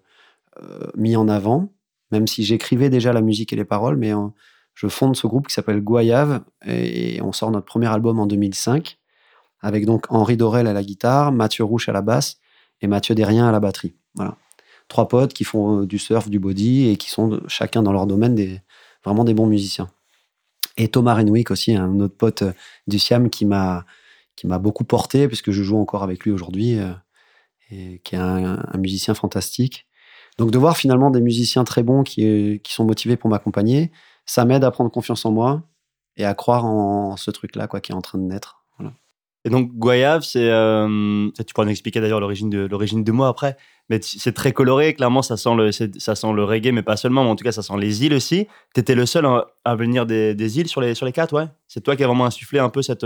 euh, mis en avant même si j'écrivais déjà la musique et les paroles mais je fonde ce groupe qui s'appelle Goyave et, et on sort notre premier album en 2005 avec donc Henri Dorel à la guitare Mathieu Rouche à la basse et Mathieu Derrien à la batterie. Voilà. Trois potes qui font euh, du surf, du body et qui sont chacun dans leur domaine des, vraiment des bons musiciens. Et Thomas Renwick aussi, un autre pote euh, du Siam qui m'a qui m'a beaucoup porté puisque je joue encore avec lui aujourd'hui euh, et qui est un, musicien fantastique. Donc de voir finalement des musiciens très bons qui, qui sont motivés pour m'accompagner, ça m'aide à prendre confiance en moi et à croire en ce truc-là quoi qui est en train de naître.
Et donc Goyave, c'est, euh, tu pourras nous expliquer d'ailleurs l'origine de l'origine de moi après, mais c'est très coloré. Clairement, ça sent le, ça sent le reggae, mais pas seulement. Mais en tout cas, ça sent les îles aussi. T'étais le seul à venir des, îles sur les sur les quatre, ouais. C'est toi qui as vraiment insufflé un peu cette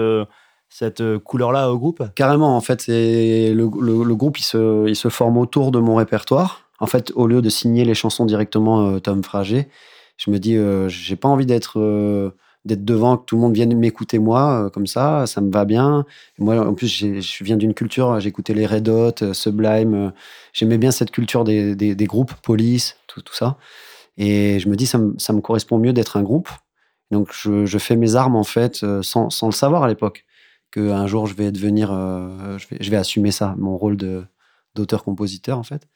cette couleur-là au groupe?
Carrément, en fait, c'est le, le, groupe, il se il se forme autour de mon répertoire. En fait, au lieu de signer les chansons directement euh, Tom Frager, je me dis, euh, j'ai pas envie d'être d'être devant, que tout le monde vienne m'écouter moi, euh, comme ça, ça me va bien. moi, en plus, je viens d'une culture, j'écoutais les Red Hot, euh, Sublime, euh, j'aimais bien cette culture des, des, groupes, Police, tout, tout, ça. Et je me dis, ça me, ça me correspond mieux d'être un groupe. Donc, je, je, fais mes armes, en fait, sans, sans le savoir à l'époque, qu'un jour, je vais devenir, je, vais, je vais assumer ça, mon rôle d'auteur-compositeur, en fait.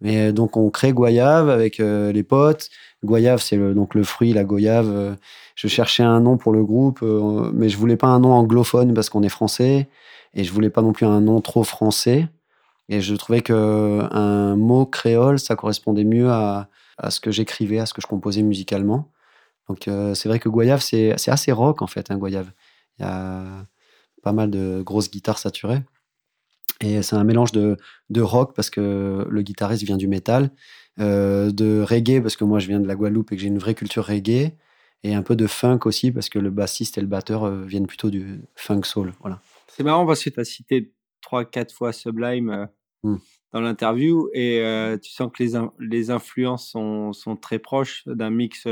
Mais donc, on crée Goyave avec les potes. Goyave, c'est donc le fruit, la goyave je cherchais un nom pour le groupe, euh, mais je voulais pas un nom anglophone parce qu'on est français, et je voulais pas non plus un nom trop français. Et je trouvais que un mot créole, ça correspondait mieux à, à ce que j'écrivais, à ce que je composais musicalement. Donc euh, c'est vrai que Goyave, c'est assez rock en fait, un hein, Goyave. Il y a pas mal de grosses guitares saturées. Et c'est un mélange de, de, rock parce que le guitariste vient du métal, euh, de reggae parce que moi je viens de la Guadeloupe et que j'ai une vraie culture reggae, et un peu de funk aussi parce que le bassiste et le batteur euh, viennent plutôt du funk soul. Voilà.
C'est marrant parce que tu as cité trois, quatre fois Sublime euh, mmh. dans l'interview et euh, tu sens que les, les influences sont, sont, très proches d'un mix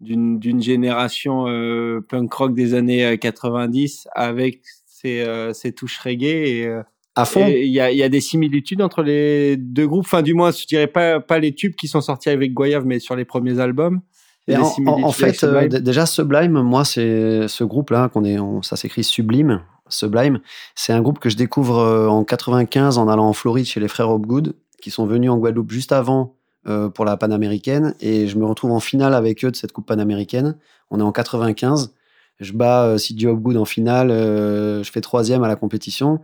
d'une génération punk rock des années 90 avec ses, ses touches reggae et
à fond.
Il y a, y a, des similitudes entre les deux groupes. Enfin, du moins, je dirais pas, pas les tubes qui sont sortis avec Goyave, mais sur les premiers albums
en, fait, euh, déjà Sublime, moi, c'est ce groupe-là qu'on est, ça s'écrit Sublime. Sublime, c'est un groupe que je découvre euh, en 95 en allant en Floride chez les frères Hopgood, qui sont venus en Guadeloupe juste avant euh, pour la panaméricaine, et je me retrouve en finale avec eux de cette coupe panaméricaine. On est en 95, je bats euh, Hopgood en finale, je fais troisième à la compétition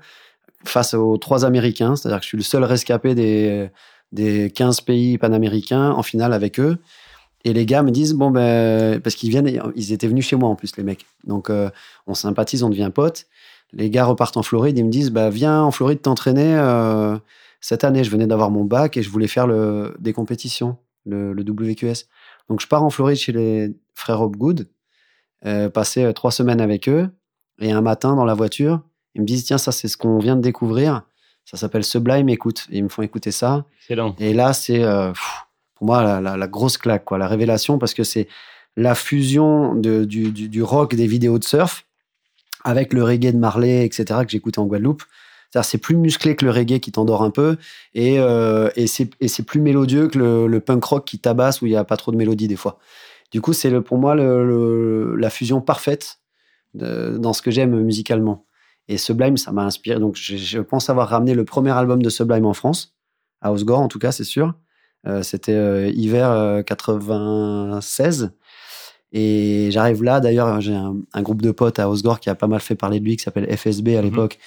face aux trois Américains, c'est-à-dire que je suis le seul rescapé des des 15 pays panaméricains en finale avec eux. Et les gars me disent, bon, ben, parce qu'ils viennent, ils étaient venus chez moi en plus, les mecs. Donc, euh, on sympathise, on devient potes. Les gars repartent en Floride, ils me disent, bah, viens en Floride t'entraîner. Euh, cette année, je venais d'avoir mon bac et je voulais faire le, des compétitions, le, le, WQS. Donc, je pars en Floride chez les frères Hopgood, euh, passer euh, trois semaines avec eux. Et un matin, dans la voiture, ils me disent, tiens, ça, c'est ce qu'on vient de découvrir. Ça s'appelle Sublime, écoute. Et ils me font écouter ça.
Excellent.
Et là, c'est moi la, grosse claque, quoi, la révélation, parce que c'est la fusion de, du, rock des vidéos de surf avec le reggae de Marley, etc., que j'écoutais en Guadeloupe. C'est plus musclé que le reggae qui t'endort un peu, et, euh, et c'est plus mélodieux que le, punk rock qui tabasse où il n'y a pas trop de mélodie des fois. Du coup, c'est pour moi le, la fusion parfaite dans ce que j'aime musicalement. Et Sublime, ça m'a inspiré. Donc, je, pense avoir ramené le premier album de Sublime en France, à Osgore en tout cas, c'est sûr. Euh, c'était euh, hiver 96. Et j'arrive là, d'ailleurs, j'ai un, groupe de potes à Osgore qui a pas mal fait parler de lui, qui s'appelle FSB à mhm. l'époque,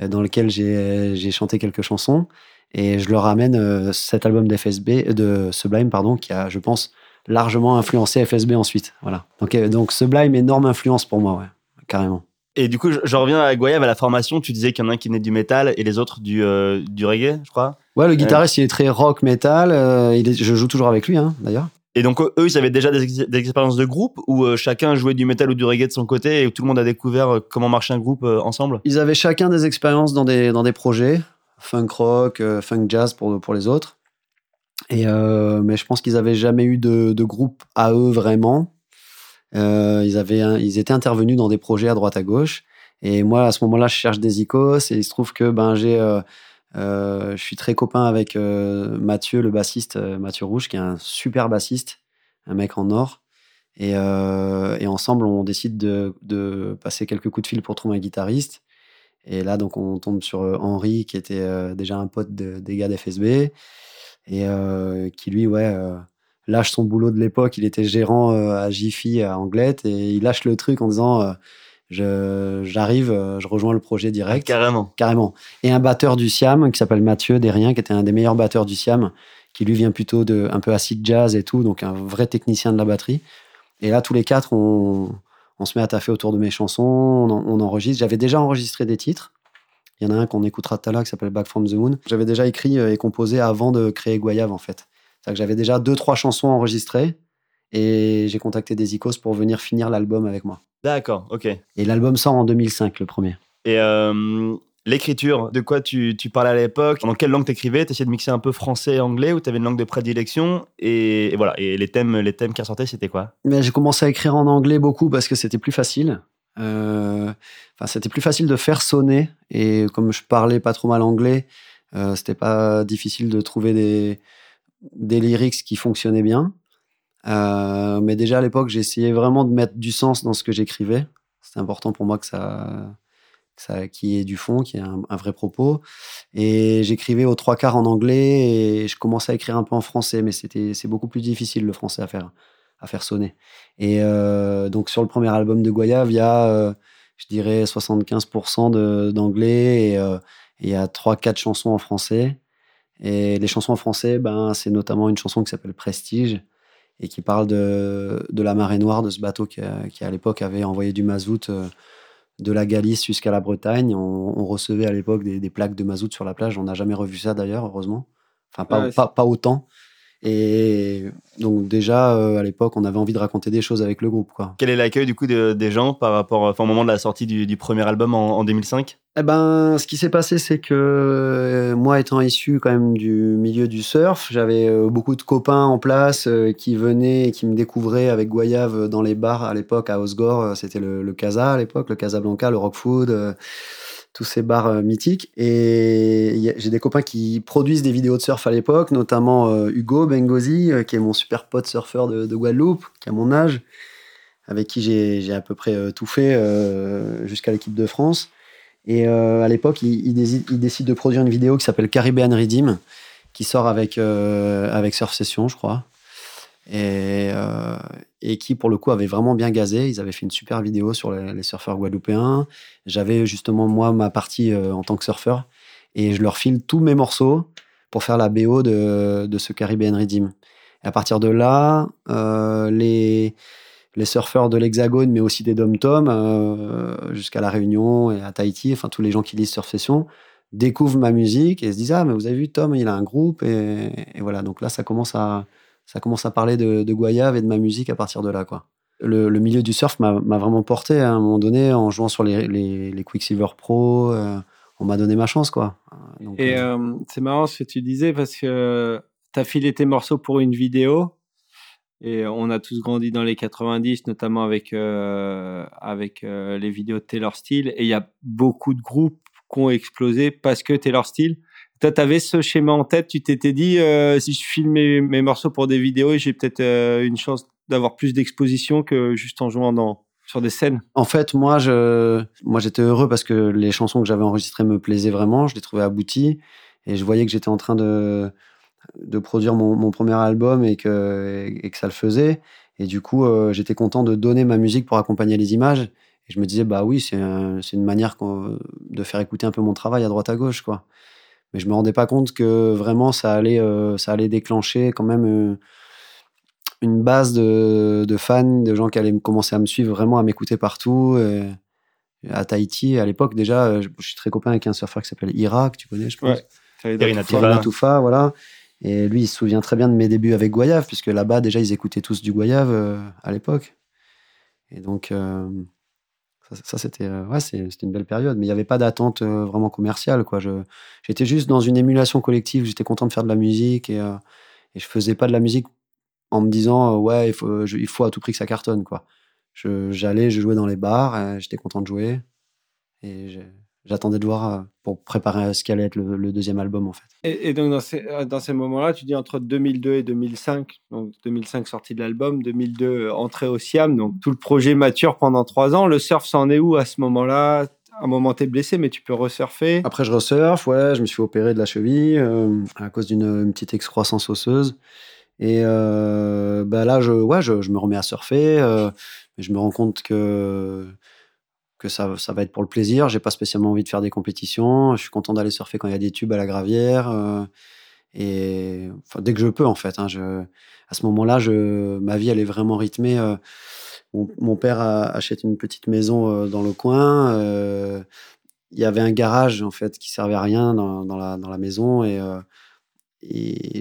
euh, dans lequel j'ai chanté quelques chansons. Et je leur ramène euh, cet album d'FSB, de Sublime, pardon, qui a, je pense, largement influencé FSB ensuite. Voilà. Donc, euh, donc Sublime, énorme influence pour moi, ouais, carrément.
Et du coup, je, reviens à Goyave à la formation. Tu disais qu'il y en a un qui venait du métal et les autres du, du reggae, je crois.
Ouais, le guitariste, il est très rock, métal. je joue toujours avec lui, hein, d'ailleurs.
Et donc eux, ils avaient déjà des, expériences de groupe où euh, chacun jouait du métal ou du reggae de son côté et où tout le monde a découvert euh, comment marchait un groupe euh, ensemble?
Ils avaient chacun des expériences dans des, dans des projets, funk rock, funk jazz pour, pour les autres. Et, mais je pense qu'ils n'avaient jamais eu de, de, groupe à eux vraiment. Ils, avaient ils étaient intervenus dans des projets à droite à gauche. Et moi, à ce moment-là, je cherche des icos et il se trouve que ben, j'ai euh, je suis très copain avec euh, Mathieu, le bassiste, euh, Mathieu Rouge, qui est un super bassiste, un mec en or. Et, et ensemble, on décide de, de, passer quelques coups de fil pour trouver un guitariste. Et là, donc, on tombe sur Henri, qui était déjà un pote des gars d'FSB, et qui, lui, ouais, lâche son boulot de l'époque. Il était gérant à Jiffy, à Anglette, et il lâche le truc en disant j'arrive, euh, je, rejoins le projet direct.
Carrément.
Carrément. Et un batteur du Siam qui s'appelle Mathieu Derrien, qui était un des meilleurs batteurs du Siam, qui lui vient plutôt de un peu acid jazz et tout, donc un vrai technicien de la batterie. Et là, tous les quatre, on, se met à taffer autour de mes chansons, on, enregistre. J'avais déjà enregistré des titres. Il y en a un qu'on écoutera tout à l'heure qui s'appelle Back from the Moon. J'avais déjà écrit euh, et composé avant de créer Goyave, en fait. Que j'avais déjà deux, trois chansons enregistrées et j'ai contacté des icos pour venir finir l'album avec moi.
D'accord, ok.
Et l'album sort en 2005, le premier.
Et euh, l'écriture, de quoi tu, tu parlais à l'époque? Dans quelle langue t'écrivais? T'essayais de mixer un peu français et anglais ou t'avais une langue de prédilection? Et, voilà. Et les thèmes, les thèmes qui ressortaient, c'était quoi?
J'ai commencé à écrire en anglais beaucoup parce que c'était plus facile. Euh, enfin, c'était plus facile de faire sonner et comme je parlais pas trop mal anglais, euh, c'était pas difficile de trouver des des lyrics qui fonctionnaient bien. Euh, mais déjà à l'époque, j'essayais vraiment de mettre du sens dans ce que j'écrivais. C'était important pour moi que ça, ça qu'il y ait du fond, qu'il y ait un, vrai propos. Et j'écrivais aux trois quarts en anglais et je commençais à écrire un peu en français, mais c'était c'est beaucoup plus difficile le français à faire à faire sonner. Et euh, donc sur le premier album de Goyave, il y a, euh, je dirais, 75% d'anglais et il y a trois quatre chansons en français. Et les chansons en français, ben c'est notamment une chanson qui s'appelle Prestige et qui parle de, de, la marée noire, de ce bateau qui, qui à l'époque avait envoyé du mazout euh, de la Galice jusqu'à la Bretagne. On, recevait à l'époque des, des, plaques de mazout sur la plage. On n'a jamais revu ça d'ailleurs, heureusement. Enfin, pas, pas, pas, autant. Et donc déjà, euh, à l'époque, on avait envie de raconter des choses avec le groupe. Quoi.
Quel est l'accueil du coup des gens par rapport au moment de la sortie du, premier album en, 2005
eh ben, ce qui s'est passé, c'est que euh, moi, étant issu quand même du milieu du surf, j'avais euh, beaucoup de copains en place qui venaient et qui me découvraient avec Goyave dans les bars à l'époque à Osgore. C'était le, le Casa à l'époque, le Casablanca, le Rock Food tous ces bars euh, mythiques. Et j'ai des copains qui produisent des vidéos de surf à l'époque, notamment euh, Hugo Bengozi, euh, qui est mon super pote surfeur de, Guadeloupe, qui a mon âge, avec qui j'ai à peu près tout fait jusqu'à l'équipe de France. Et à l'époque, il, décide de produire une vidéo qui s'appelle Caribbean Redeem, qui sort avec, avec Surf Session, je crois et, euh, et qui pour le coup avait vraiment bien gazé. Ils avaient fait une super vidéo sur les, surfeurs guadeloupéens. J'avais justement moi ma partie euh, en tant que surfeur et je leur file tous mes morceaux pour faire la BO de, ce Caribbean Redeem. Et à partir de là, euh, les, les surfeurs de l'Hexagone, mais aussi des dom-tom, jusqu'à La Réunion et à Tahiti, enfin tous les gens qui lisent Surf Session, découvrent ma musique et se disent Ah, mais vous avez vu, Tom, il a un groupe. Et voilà, donc là, ça commence à, ça commence à parler de, de Goyave et de ma musique à partir de là, quoi. Le, milieu du surf m'a vraiment porté à un moment donné en jouant sur les, les, Quicksilver Pro. Euh, on m'a donné ma chance, quoi.
et euh, euh, c'est marrant ce que tu disais parce que tu as filé tes morceaux pour une vidéo. Et on a tous grandi dans les 90, notamment avec, avec les vidéos de Taylor Steele. Et il y a beaucoup de groupes ont explosé parce que t'es leur Toi, t'avais ce schéma en tête, tu t'étais dit, euh, si je filme mes, morceaux pour des vidéos, j'ai peut-être euh, une chance d'avoir plus d'exposition que juste en jouant dans, sur des scènes
En fait, moi, moi, j'étais heureux parce que les chansons que j'avais enregistrées me plaisaient vraiment, je les trouvais abouties, et je voyais que j'étais en train de, de produire mon, mon, premier album et que, et que ça le faisait. Et du coup, euh, j'étais content de donner ma musique pour accompagner les images. Et je me disais, bah oui, c'est un, une manière de faire écouter un peu mon travail à droite à gauche, quoi. Mais je me rendais pas compte que vraiment ça allait, euh, ça allait déclencher quand même euh, une base de, de, fans, de gens qui allaient commencer à me suivre, vraiment à m'écouter partout. Et à Tahiti, à l'époque, déjà, je, suis très copain avec un surfeur qui s'appelle Irak, tu connais, je pense.
Ouais.
Toufa, voilà. Et lui, il se souvient très bien de mes débuts avec Goyave, puisque là-bas, déjà, ils écoutaient tous du Goyave euh, à l'époque. Et donc, euh, ça, c'était euh, ouais, une belle période. Mais il n'y avait pas d'attente vraiment commerciale. Quoi. j'étais juste dans une émulation collective. J'étais content de faire de la musique et, et je faisais pas de la musique en me disant, ouais, il faut, il faut à tout prix que ça cartonne. Quoi. j'allais, je jouais dans les bars, j'étais content de jouer. Et j'attendais de voir euh, pour préparer ce qu'allait être le, deuxième album en fait.
Et, donc dans ces, euh, dans ces moments-là, tu dis entre 2002 et 2005, donc 2005 sortie de l'album, 2002 euh, entrée au Siam, donc tout le projet mature pendant trois ans. Le surf, c'en est où à ce moment-là? À un moment, t'es blessé, mais tu peux resurfer.
Après, je resurfe, ouais. Je me suis opéré de la cheville à cause d'une petite excroissance osseuse. Et bah là, je, ouais, je, je, me remets à surfer. mais je me rends compte que que ça, ça va être pour le plaisir. J'ai pas spécialement envie de faire des compétitions. Je suis content d'aller surfer quand il y a des tubes à la gravière. Euh, et enfin, dès que je peux, en fait. Hein, à ce moment-là, ma vie, elle est vraiment rythmée. Euh, mon, père a, achète une petite maison euh, dans le coin. il y avait un garage, en fait, qui servait à rien dans, la, maison. Et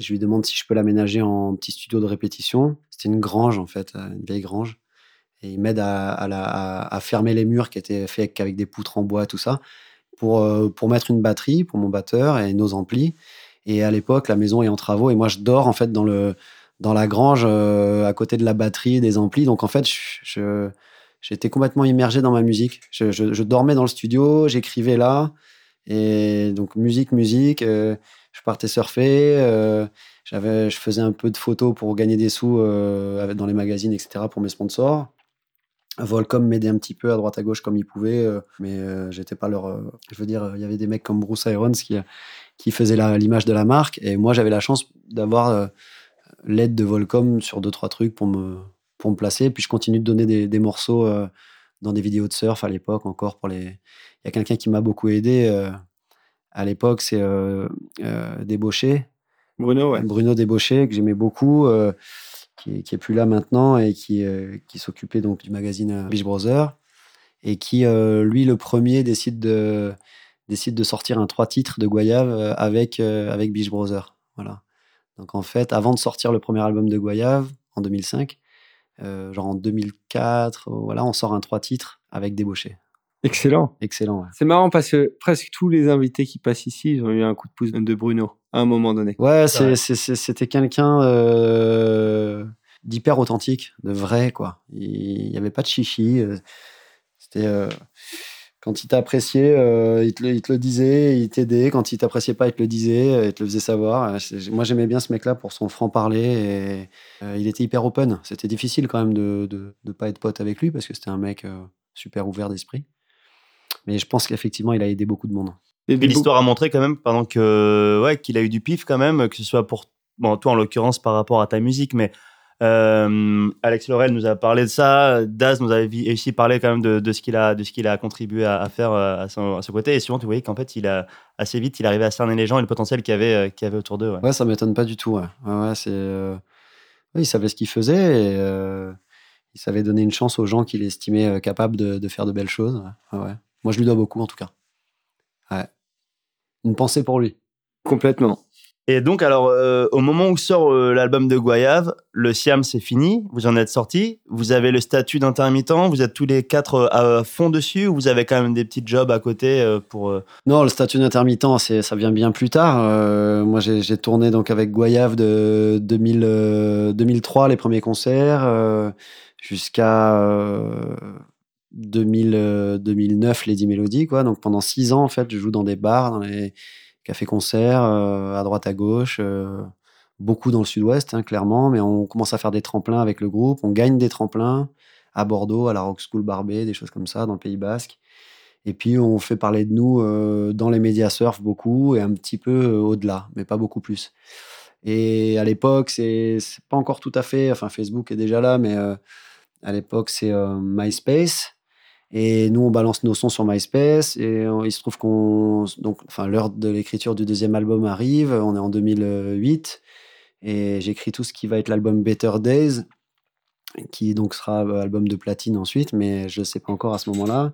je lui demande si je peux l'aménager en petit studio de répétition. C'était une grange, en fait, une vieille grange. Et il m'aide à, fermer les murs qui étaient faits avec des poutres en bois, tout ça, pour, euh, pour mettre une batterie pour mon batteur et nos amplis. Et à l'époque, la maison est en travaux et moi, je dors en fait dans, le, dans la grange euh, à côté de la batterie, des amplis. Donc en fait, j'étais complètement immergé dans ma musique. Je, dormais dans le studio, j'écrivais là. Et donc musique, musique. Euh, je partais surfer. je faisais un peu de photos pour gagner des sous dans les magazines, etc. pour mes sponsors. Volcom m'aidait un petit peu à droite à gauche comme il pouvait, euh, mais euh, j'étais pas leur. Euh, je veux dire, il y avait des mecs comme Bruce Irons qui, qui faisaient l'image de la marque, et moi j'avais la chance d'avoir l'aide de Volcom sur deux trois trucs pour me pour me placer. Puis je continue de donner des, des morceaux dans des vidéos de surf à l'époque encore pour les. Il y a quelqu'un qui m'a beaucoup aidé à l'époque, c'est Débauché.
Bruno, ouais.
Bruno Débauché que j'aimais beaucoup qui est, plus là maintenant et qui, euh, qui s'occupait donc du magazine euh, Beach Brother et qui, euh, lui, le premier, décide de, décide de sortir un trois titres de Goyave avec, avec Beach Brother. Voilà. Donc en fait, avant de sortir le premier album de Goyave en 2005, genre en 2004, voilà, on sort un trois titres avec Débauché.
Excellent.
Excellent.
C'est marrant parce que presque tous les invités qui passent ici, ils ont eu un coup de pouce de Bruno à un moment donné.
Ouais, c'était quelqu'un euh, d'hyper authentique, de vrai, quoi. Il n'y avait pas de chichi. Euh, c'était. Euh, quand il t'appréciait, il, il, te le disait, il t'aidait. Quand il t'appréciait pas, il te le disait, il te le faisait savoir. Moi, j'aimais bien ce mec-là pour son franc-parler. Et il était hyper open. C'était difficile quand même de ne pas être pote avec lui parce que c'était un mec super ouvert d'esprit. Mais je pense qu'effectivement, il a aidé beaucoup de monde.
Et l'histoire a montré quand même, pendant que ouais, qu'il a eu du pif quand même, que ce soit pour bon, toi en l'occurrence par rapport à ta musique, mais euh, Alex Laurel nous a parlé de ça, Daz nous avait aussi parlé quand même de, de ce qu'il a, de ce qu'il a contribué à, faire euh, à son, à ce côté. Et souvent, tu voyais qu'en fait, il a assez vite, il arrivait à cerner les gens et le potentiel qu'il y avait, euh, qu'il y avait autour d'eux.
Ouais. ouais, ça m'étonne pas du tout. Ouais. Ouais, c'est, il savait ce qu'il faisait et il savait donner une chance aux gens qu'il estimait capables de, de, faire de belles choses. Ouais. Moi, je lui dois beaucoup, en tout cas. Ouais. Une pensée pour lui.
Complètement.
Et donc, alors, euh, au moment où sort euh, l'album de Goyave, le Siam, c'est fini, vous en êtes sorti, vous avez le statut d'intermittent, vous êtes tous les quatre euh, à fond dessus, ou vous avez quand même des petits jobs à côté pour...
Non, le statut d'intermittent, ça vient bien plus tard. moi, j'ai tourné donc avec Goyave de 2000, 2003, les premiers concerts, jusqu'à 2000, 2009 Lady Melody, quoi. Donc pendant six ans, en fait, je joue dans des bars, dans les cafés-concerts, à droite, à gauche beaucoup dans le sud-ouest, hein, clairement, mais on commence à faire des tremplins avec le groupe. On gagne des tremplins à Bordeaux, à la Rock School Barbet, des choses comme ça, dans le Pays Basque. Et puis, on fait parler de nous euh, dans les médias surf beaucoup et un petit peu euh, au-delà, mais pas beaucoup plus. Et à l'époque, c'est pas encore tout à fait. Enfin, Facebook est déjà là, mais euh, à l'époque, c'est MySpace. Et nous, on balance nos sons sur MySpace. Et il se trouve qu'on. Donc, enfin, l'heure de l'écriture du deuxième album arrive. On est en 2008. Et j'écris tout ce qui va être l'album Better Days, qui donc sera euh, album de platine ensuite, mais je ne sais pas encore à ce moment-là.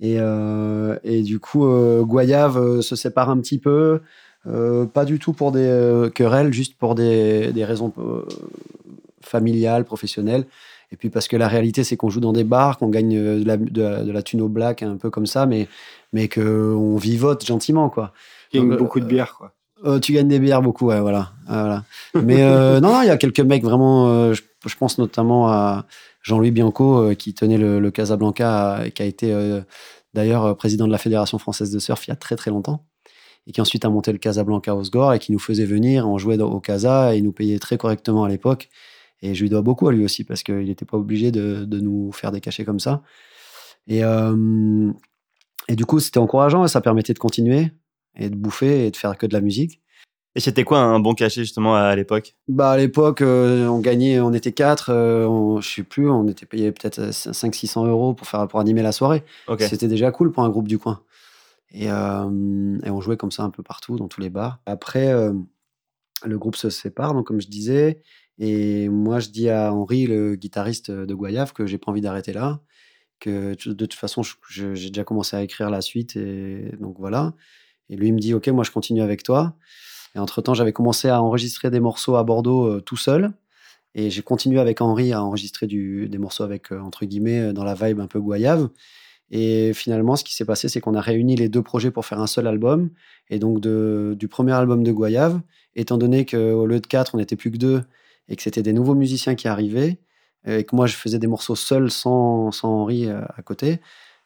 Et, euh, du coup, euh, Goyave se sépare un petit peu, pas du tout pour des querelles, juste pour des raisons familiales, professionnelles. Et puis parce que la réalité, c'est qu'on joue dans des bars, qu'on gagne de la, de, la thune au black, un peu comme ça, mais, mais qu'on vivote gentiment, quoi.
Il y a beaucoup de bière, quoi.
Euh, tu gagnes des bières beaucoup, ouais, voilà. voilà. [LAUGHS] Mais euh, non, il y a quelques mecs vraiment. Euh, je, pense notamment à Jean-Louis Bianco qui tenait le, Casablanca, qui a été d'ailleurs président de la Fédération française de surf il y a très très longtemps, et qui ensuite a monté le Casablanca Osgore et qui nous faisait venir, on jouait au Casa et il nous payait très correctement à l'époque. Et je lui dois beaucoup à lui aussi parce qu'il n'était pas obligé de, de, nous faire des cachets comme ça. Et, et du coup, c'était encourageant et ça permettait de continuer et de bouffer et de faire que de la musique.
Et c'était quoi un bon cachet justement à l'époque?
Bah à l'époque, euh, on gagnait, on était quatre, euh, je sais plus, on était payé peut-être 500-600 euros pour faire pour animer la soirée. C'était déjà cool pour un groupe du coin. Et, euh, et, on jouait comme ça un peu partout dans tous les bars. Après, le groupe se sépare, donc comme je disais, et moi je dis à Henri, le guitariste de Goyave, que j'ai pas envie d'arrêter là, que de toute façon j'ai déjà commencé à écrire la suite et donc voilà. Et lui, il me dit, OK, moi, je continue avec toi. Et entre-temps, j'avais commencé à enregistrer des morceaux à Bordeaux euh, tout seul. Et j'ai continué avec Henri à enregistrer des morceaux avec, euh, entre guillemets, euh, dans la vibe un peu goyave. Et finalement, ce qui s'est passé, c'est qu'on a réuni les deux projets pour faire un seul album. Et donc, du premier album de Goyave, étant donné qu'au lieu de quatre, on n'était plus que deux et que c'était des nouveaux musiciens qui arrivaient, et que moi, je faisais des morceaux seul sans, sans Henri à côté,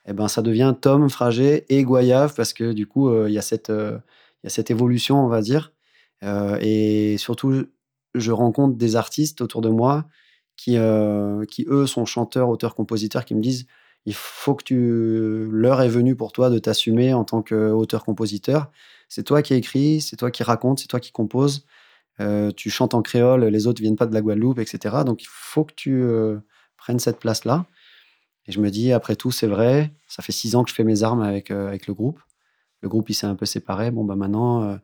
eh ben, ça devient Tom, Fragé et Goyave parce que du coup, euh, il y, a cette, euh, y a cette évolution, on va dire. Euh, et surtout, je rencontre des artistes autour de moi qui, qui eux, sont chanteurs, auteurs, compositeurs, qui me disent il faut que tu. L'heure est venue pour toi de t'assumer en tant qu'auteur-compositeur. C'est toi qui écris, c'est toi qui raconte, c'est toi qui compose. tu chantes en créole, les autres viennent pas de la Guadeloupe, etc. Donc il faut que tu prennes cette place-là. Et je me dis, après tout, c'est vrai, ça fait six ans que je fais mes armes avec, euh, avec le groupe. Le groupe, il s'est un peu séparé. Bon, bah maintenant, euh,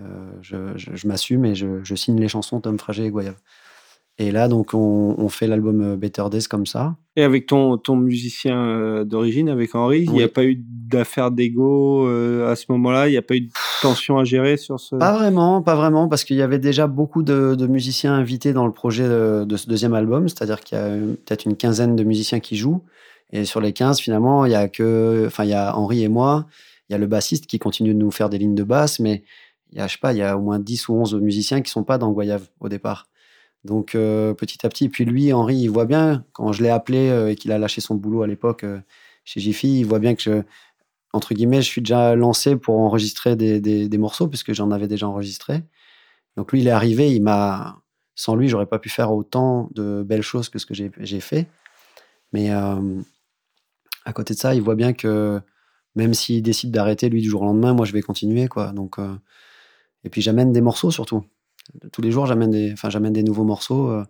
euh, je, m'assume et je, signe les chansons Tom Fragé et Goyave. Et là, donc, on, on fait l'album Better Days comme ça.
Et avec ton, ton musicien d'origine, avec Henri, il n'y a pas eu d'affaire d'ego à ce moment-là? Il n'y a pas eu de tension à gérer sur ce...
Pas vraiment, pas vraiment, parce qu'il y avait déjà beaucoup de, de, musiciens invités dans le projet de, de ce deuxième album, c'est-à-dire qu'il y a peut-être une quinzaine de musiciens qui jouent. Et sur les 15, finalement, il y a que, enfin, il y a Henri et moi, il y a le bassiste qui continue de nous faire des lignes de basse, mais il y a, je sais pas, il y a au moins 10 ou 11 musiciens qui sont pas dans Goyave au départ. Donc, euh, petit à petit, puis lui, Henri, il voit bien, quand je l'ai appelé euh, et qu'il a lâché son boulot à l'époque euh, chez Jiffy, il voit bien que je, entre guillemets, je suis déjà lancé pour enregistrer des, des, morceaux, puisque j'en avais déjà enregistré. Donc, lui, il est arrivé, il m'a, sans lui, j'aurais pas pu faire autant de belles choses que ce que j'ai fait. Mais à côté de ça, il voit bien que même s'il décide d'arrêter lui du jour au lendemain, moi je vais continuer quoi. Donc et puis j'amène des morceaux surtout. Tous les jours j'amène des, enfin j'amène des nouveaux morceaux euh,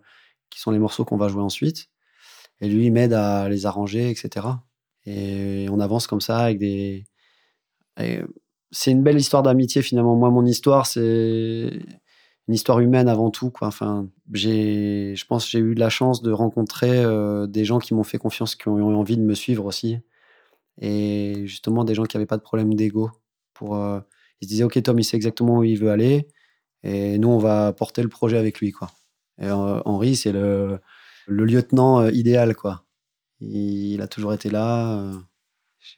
qui sont les morceaux qu'on va jouer ensuite. Et lui il m'aide à les arranger, etc. Et on avance comme ça avec des. C'est une belle histoire d'amitié finalement. Moi mon histoire c'est une histoire humaine avant tout. Quoi. Enfin, j'ai, je pense j'ai eu la chance de rencontrer euh, des gens qui m'ont fait confiance, qui ont eu envie de me suivre aussi. Et justement, des gens qui n'avaient pas de problème d'ego. Pour, euh, ils se disaient, OK, Tom, il sait exactement où il veut aller. Et nous, on va porter le projet avec lui. Quoi. Et euh, Henri, c'est le, le, lieutenant idéal. Quoi. Il, a toujours été là.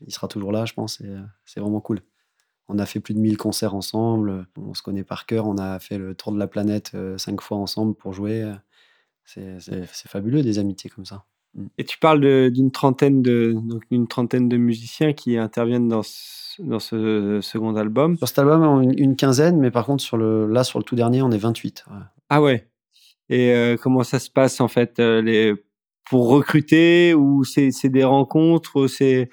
il sera toujours là, je pense. C'est vraiment cool. On a fait plus de 1000 concerts ensemble. On se connaît par cœur. On a fait le tour de la planète euh, cinq fois ensemble pour jouer. C'est fabuleux des amitiés comme ça.
Et tu parles d'une trentaine de donc une trentaine de musiciens qui interviennent dans ce, dans ce second album.
Sur cet album, on- une, une quinzaine, mais par contre, sur le, là, sur le tout dernier, on est 28. ouais.
Ah ouais. Et euh, comment ça se passe en fait euh, les pour recruter ou c'est des rencontres c'est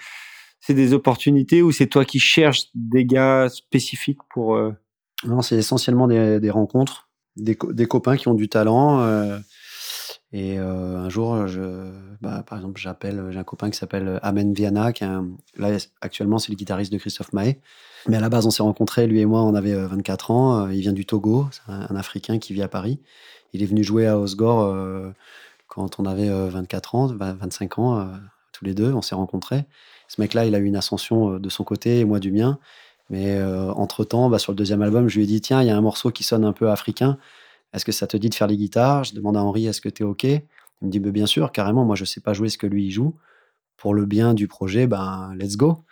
c'est des opportunités ou c'est toi qui cherches des gars spécifiques pour euh,
Non, c'est essentiellement des, des rencontres, des, co- des copains qui ont du talent. Euh, et euh, un jour, bah, par exemple, j'appelle, j'ai un copain qui s'appelle Amen Viana, qui un- là, actuellement, c'est le guitariste de Christophe Maé. Mais à la base, on s'est rencontrés, lui et moi, on avait euh, 24 ans. euh, Il vient du Togo, c'est un, Africain qui vit à Paris. Il est venu jouer à Osgore euh, quand on avait euh, 24 ans, vingt- 25 ans, euh, tous les deux, on s'est rencontrés. Ce mec-là, il a eu une ascension euh, de son côté et moi du mien. Mais euh, entre-temps, bah, sur le deuxième album, je lui ai dit, tiens, il y a un morceau qui sonne un peu africain. Est-ce que ça te dit de faire les guitares? Je demande à Henri, est-ce que tu es OK? Il me dit, bah, bien sûr, carrément, moi, je sais pas jouer ce que lui, il joue. Pour le bien du projet, ben, let's go.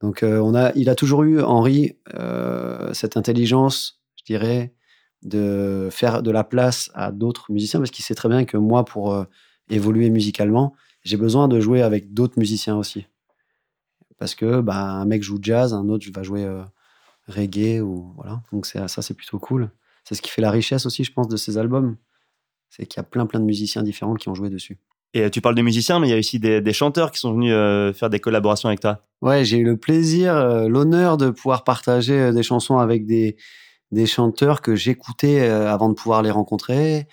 Donc, euh, on a, il a toujours eu, Henri, euh, cette intelligence, je dirais, de faire de la place à d'autres musiciens, parce qu'il sait très bien que moi, pour euh, évoluer musicalement, j'ai besoin de jouer avec d'autres musiciens aussi. Parce que bah, un mec joue jazz, un autre va jouer reggae, ou voilà. Donc ça, c'est plutôt cool. C'est ce qui fait la richesse aussi, je pense, de ces albums. C'est qu'il y a plein, plein de musiciens différents qui ont joué dessus.
Et euh, tu parles de musiciens, mais il y a aussi des, des chanteurs qui sont venus euh, faire des collaborations avec toi.
Ouais, j'ai eu le plaisir, euh, l'honneur de pouvoir partager euh, des chansons avec des, des chanteurs que j'écoutais avant de pouvoir les rencontrer.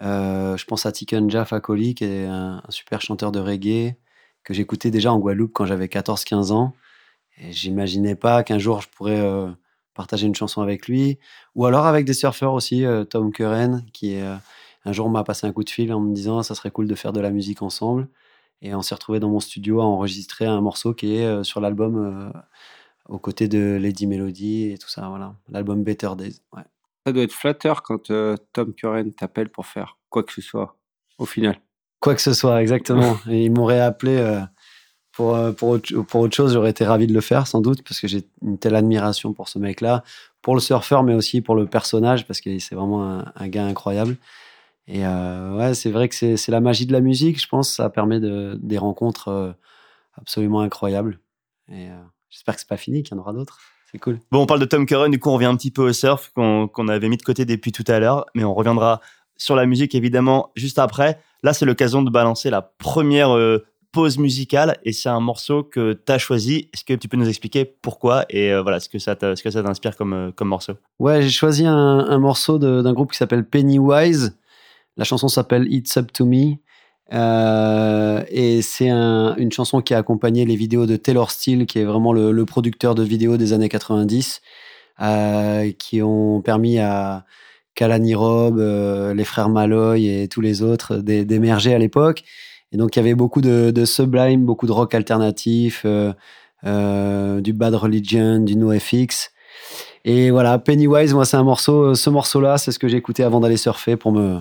Je pense à Tiken Jah Fakoly, qui est un, un super chanteur de reggae que j'écoutais déjà en Guadeloupe quand j'avais 14-15 ans. Et j'imaginais pas qu'un jour je pourrais partager une chanson avec lui. Ou alors avec des surfeurs aussi, euh, Tom Curran, qui est, euh, un jour m'a passé un coup de fil en me disant ça serait cool de faire de la musique ensemble. Et on s'est retrouvé dans mon studio à enregistrer un morceau qui est euh, sur l'album aux côtés de Lady Melody et tout ça. Voilà, l'album Better Days. Ouais.
ça doit être flatteur quand euh, Tom Curran t'appelle pour faire quoi que ce soit au final.
Quoi que ce soit, exactement. [LAUGHS] Et ils m'auraient appelé euh, pour, euh, pour, autre, chose. J'aurais été ravi de le faire, sans doute, parce que j'ai une telle admiration pour ce mec-là, pour le surfeur, mais aussi pour le personnage, parce que c'est vraiment un, un gars incroyable. Et euh, ouais, c'est vrai que c'est la magie de la musique, je pense. Ça permet de, des rencontres euh, absolument incroyables. Et euh, j'espère que c'est pas fini, qu'il y en aura d'autres. C'est cool.
Bon, on parle de Tom Curran, du coup, on revient un petit peu au surf qu'on avait mis de côté depuis tout à l'heure, mais on reviendra sur la musique évidemment juste après. Là, c'est l'occasion de balancer la première pause musicale et c'est un morceau que tu as choisi. Est-ce que tu peux nous expliquer pourquoi et euh, voilà ce que ça ce que ça t'inspire comme, euh, comme morceau?
Ouais, j'ai choisi un, un morceau d'un groupe qui s'appelle Pennywise. La chanson s'appelle It's Up to Me. Euh, et c'est un- une chanson qui a accompagné les vidéos de Taylor Steele, qui est vraiment le, producteur de vidéos des années 90, euh, qui ont permis à Kalani Rob, les frères Malloy et tous les autres d'é- d'émerger à l'époque. Et donc il y avait beaucoup de, de sublime, beaucoup de rock alternatif, euh, euh, du Bad Religion, du NoFX. Et voilà, Pennywise, moi, c'est un morceau, ce morceau-là, c'est ce que j'écoutais avant d'aller surfer pour me,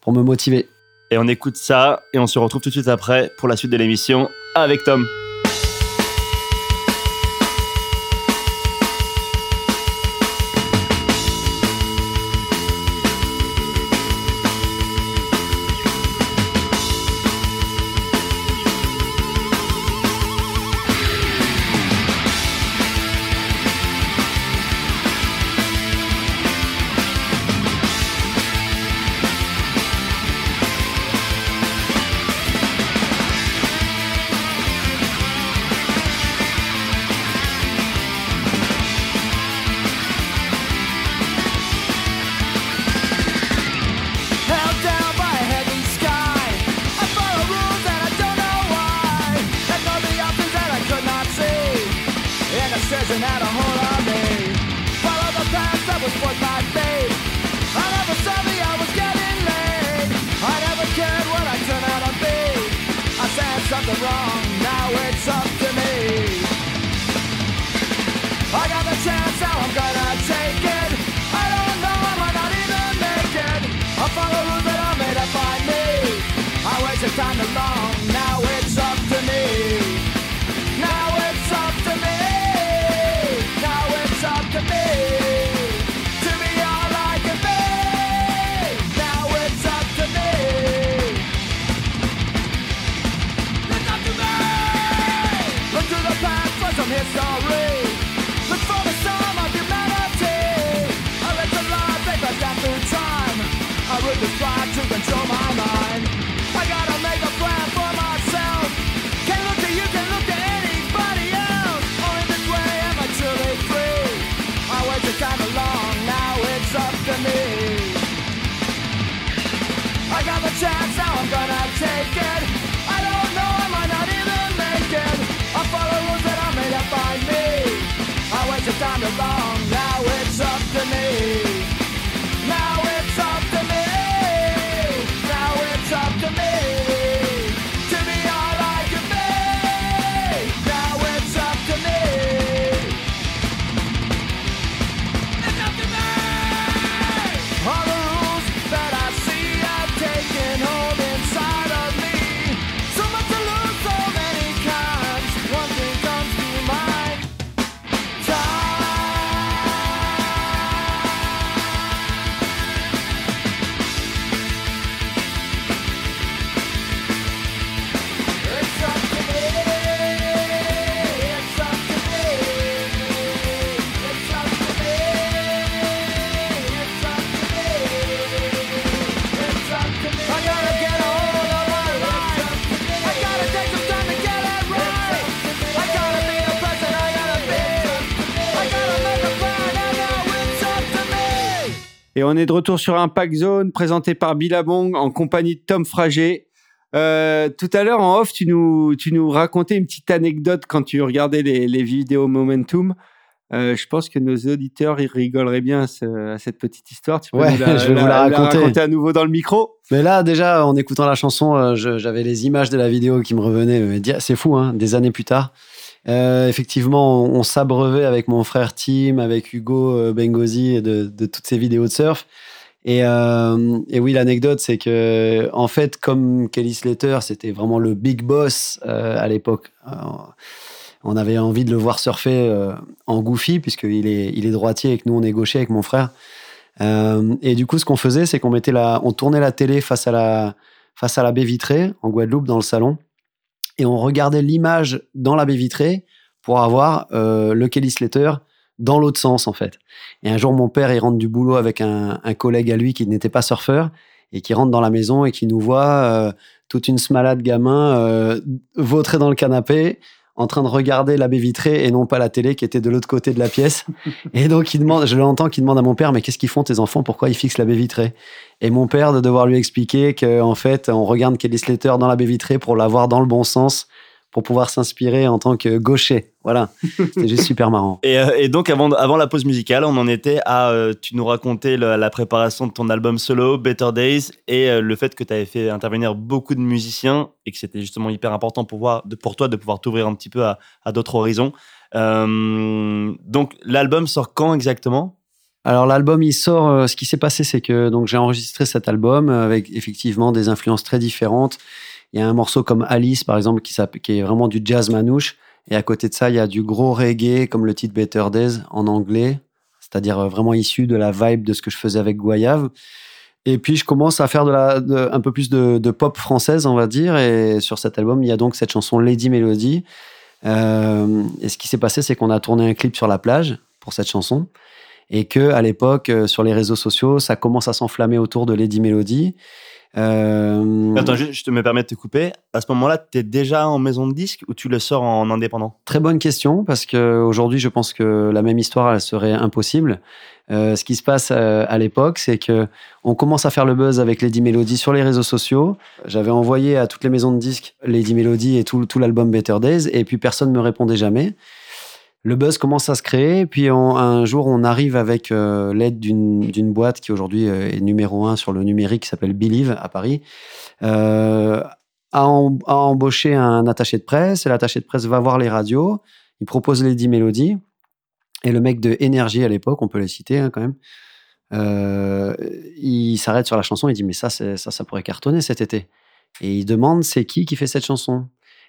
pour me motiver.
Et on écoute ça et on se retrouve tout de suite après pour la suite de l'émission avec Tom.
Et on est de retour sur Impact Zone, présenté par Billabong en compagnie de Tom Frager. Euh, tout à l'heure, en off, tu nous, tu nous racontais une petite anecdote quand tu regardais les, les vidéos Momentum. Euh, je pense que nos auditeurs ils rigoleraient bien à, ce- à cette petite histoire. Tu peux
Ouais,
nous la, [LAUGHS]
je vais vous la raconter.
à nouveau dans le micro.
Mais là, déjà, en écoutant la chanson, euh, j'avais les images de la vidéo qui me revenaient. C'est fou, hein, des années plus tard. Euh, effectivement, on, on s'abreuvait avec mon frère Tim, avec Hugo euh, Bengozi de, de toutes ces vidéos de surf. Et, euh, et oui, l'anecdote, c'est que, en fait, comme Kelly Slater, c'était vraiment le big boss à l'époque. On avait envie de le voir surfer en goofy, puisqu'il est, est droitier et que nous, on est gaucher avec mon frère. Et du coup, ce qu'on faisait, c'est qu'on mettait la, on tournait la télé face à la, face à la baie vitrée en Guadeloupe dans le salon, et on regardait l'image dans la baie vitrée pour avoir euh, le Kelly Slater dans l'autre sens en fait. Et un jour, mon père, il rentre du boulot avec un, collègue à lui qui n'était pas surfeur et qui rentre dans la maison et qui nous voit euh, toute une smalade gamin euh, vautré dans le canapé en train de regarder la baie vitrée et non pas la télé qui était de l'autre côté de la pièce. [LAUGHS] Et donc, il demande, je l'entends qui demande à mon père, mais qu'est-ce qu'ils font tes enfants? Pourquoi ils fixent la baie vitrée Et mon père de devoir lui expliquer qu'en fait, on regarde Kelly Slater dans la baie vitrée pour l'avoir dans le bon sens, pour pouvoir s'inspirer en tant que gaucher. Voilà, [LAUGHS] c'est juste super marrant.
Et, euh, et donc, avant, avant la pause musicale, on en était à. euh, tu nous racontais le- la préparation de ton album solo, Better Days, et euh, le fait que tu avais fait intervenir beaucoup de musiciens et que c'était justement hyper important pour, voir, de, pour toi de pouvoir t'ouvrir un petit peu à, à d'autres horizons. Euh, donc, l'album sort quand exactement?
Alors l'album il sort. ce qui s'est passé, c'est que donc j'ai enregistré cet album avec effectivement des influences très différentes. Il y a un morceau comme Alice par exemple qui, est vraiment du jazz manouche. Et à côté de ça, il y a du gros reggae comme le titre Better Days en anglais, c'est-à-dire euh, vraiment issu de la vibe de ce que je faisais avec Goyave. Et puis je commence à faire un peu plus de, de pop française, on va dire. Et sur cet album, il y a donc cette chanson Lady Melody. Euh, et ce qui s'est passé, c'est qu'on a tourné un clip sur la plage pour cette chanson et que à l'époque euh, sur les réseaux sociaux ça commence à s'enflammer autour de Lady Melody Euh,
Attends, je, je te me permets de te couper. À ce moment-là, tu es déjà en maison de disque ou tu le sors en indépendant?
Très bonne question parce que aujourd'hui je pense que la même histoire elle serait impossible. Euh, ce qui se passe euh, à l'époque, c'est que on commence à faire le buzz avec Lady Melody sur les réseaux sociaux. J'avais envoyé à toutes les maisons de disques Lady Melody et tout, tout l'album Better Days et puis personne ne me répondait jamais. Le buzz commence à se créer, puis un jour on arrive avec euh, l'aide d'une boîte qui aujourd'hui euh, est numéro un sur le numérique, qui s'appelle Believe à Paris, euh, à, em- à embaucher un attaché de presse. Et l'attaché de presse va voir les radios, il propose Lady Melody, et le mec de Énergie à l'époque, on peut les citer hein, quand même, euh, il s'arrête sur la chanson, il dit mais ça, ça, ça pourrait cartonner cet été. Et il demande c'est qui qui fait cette chanson?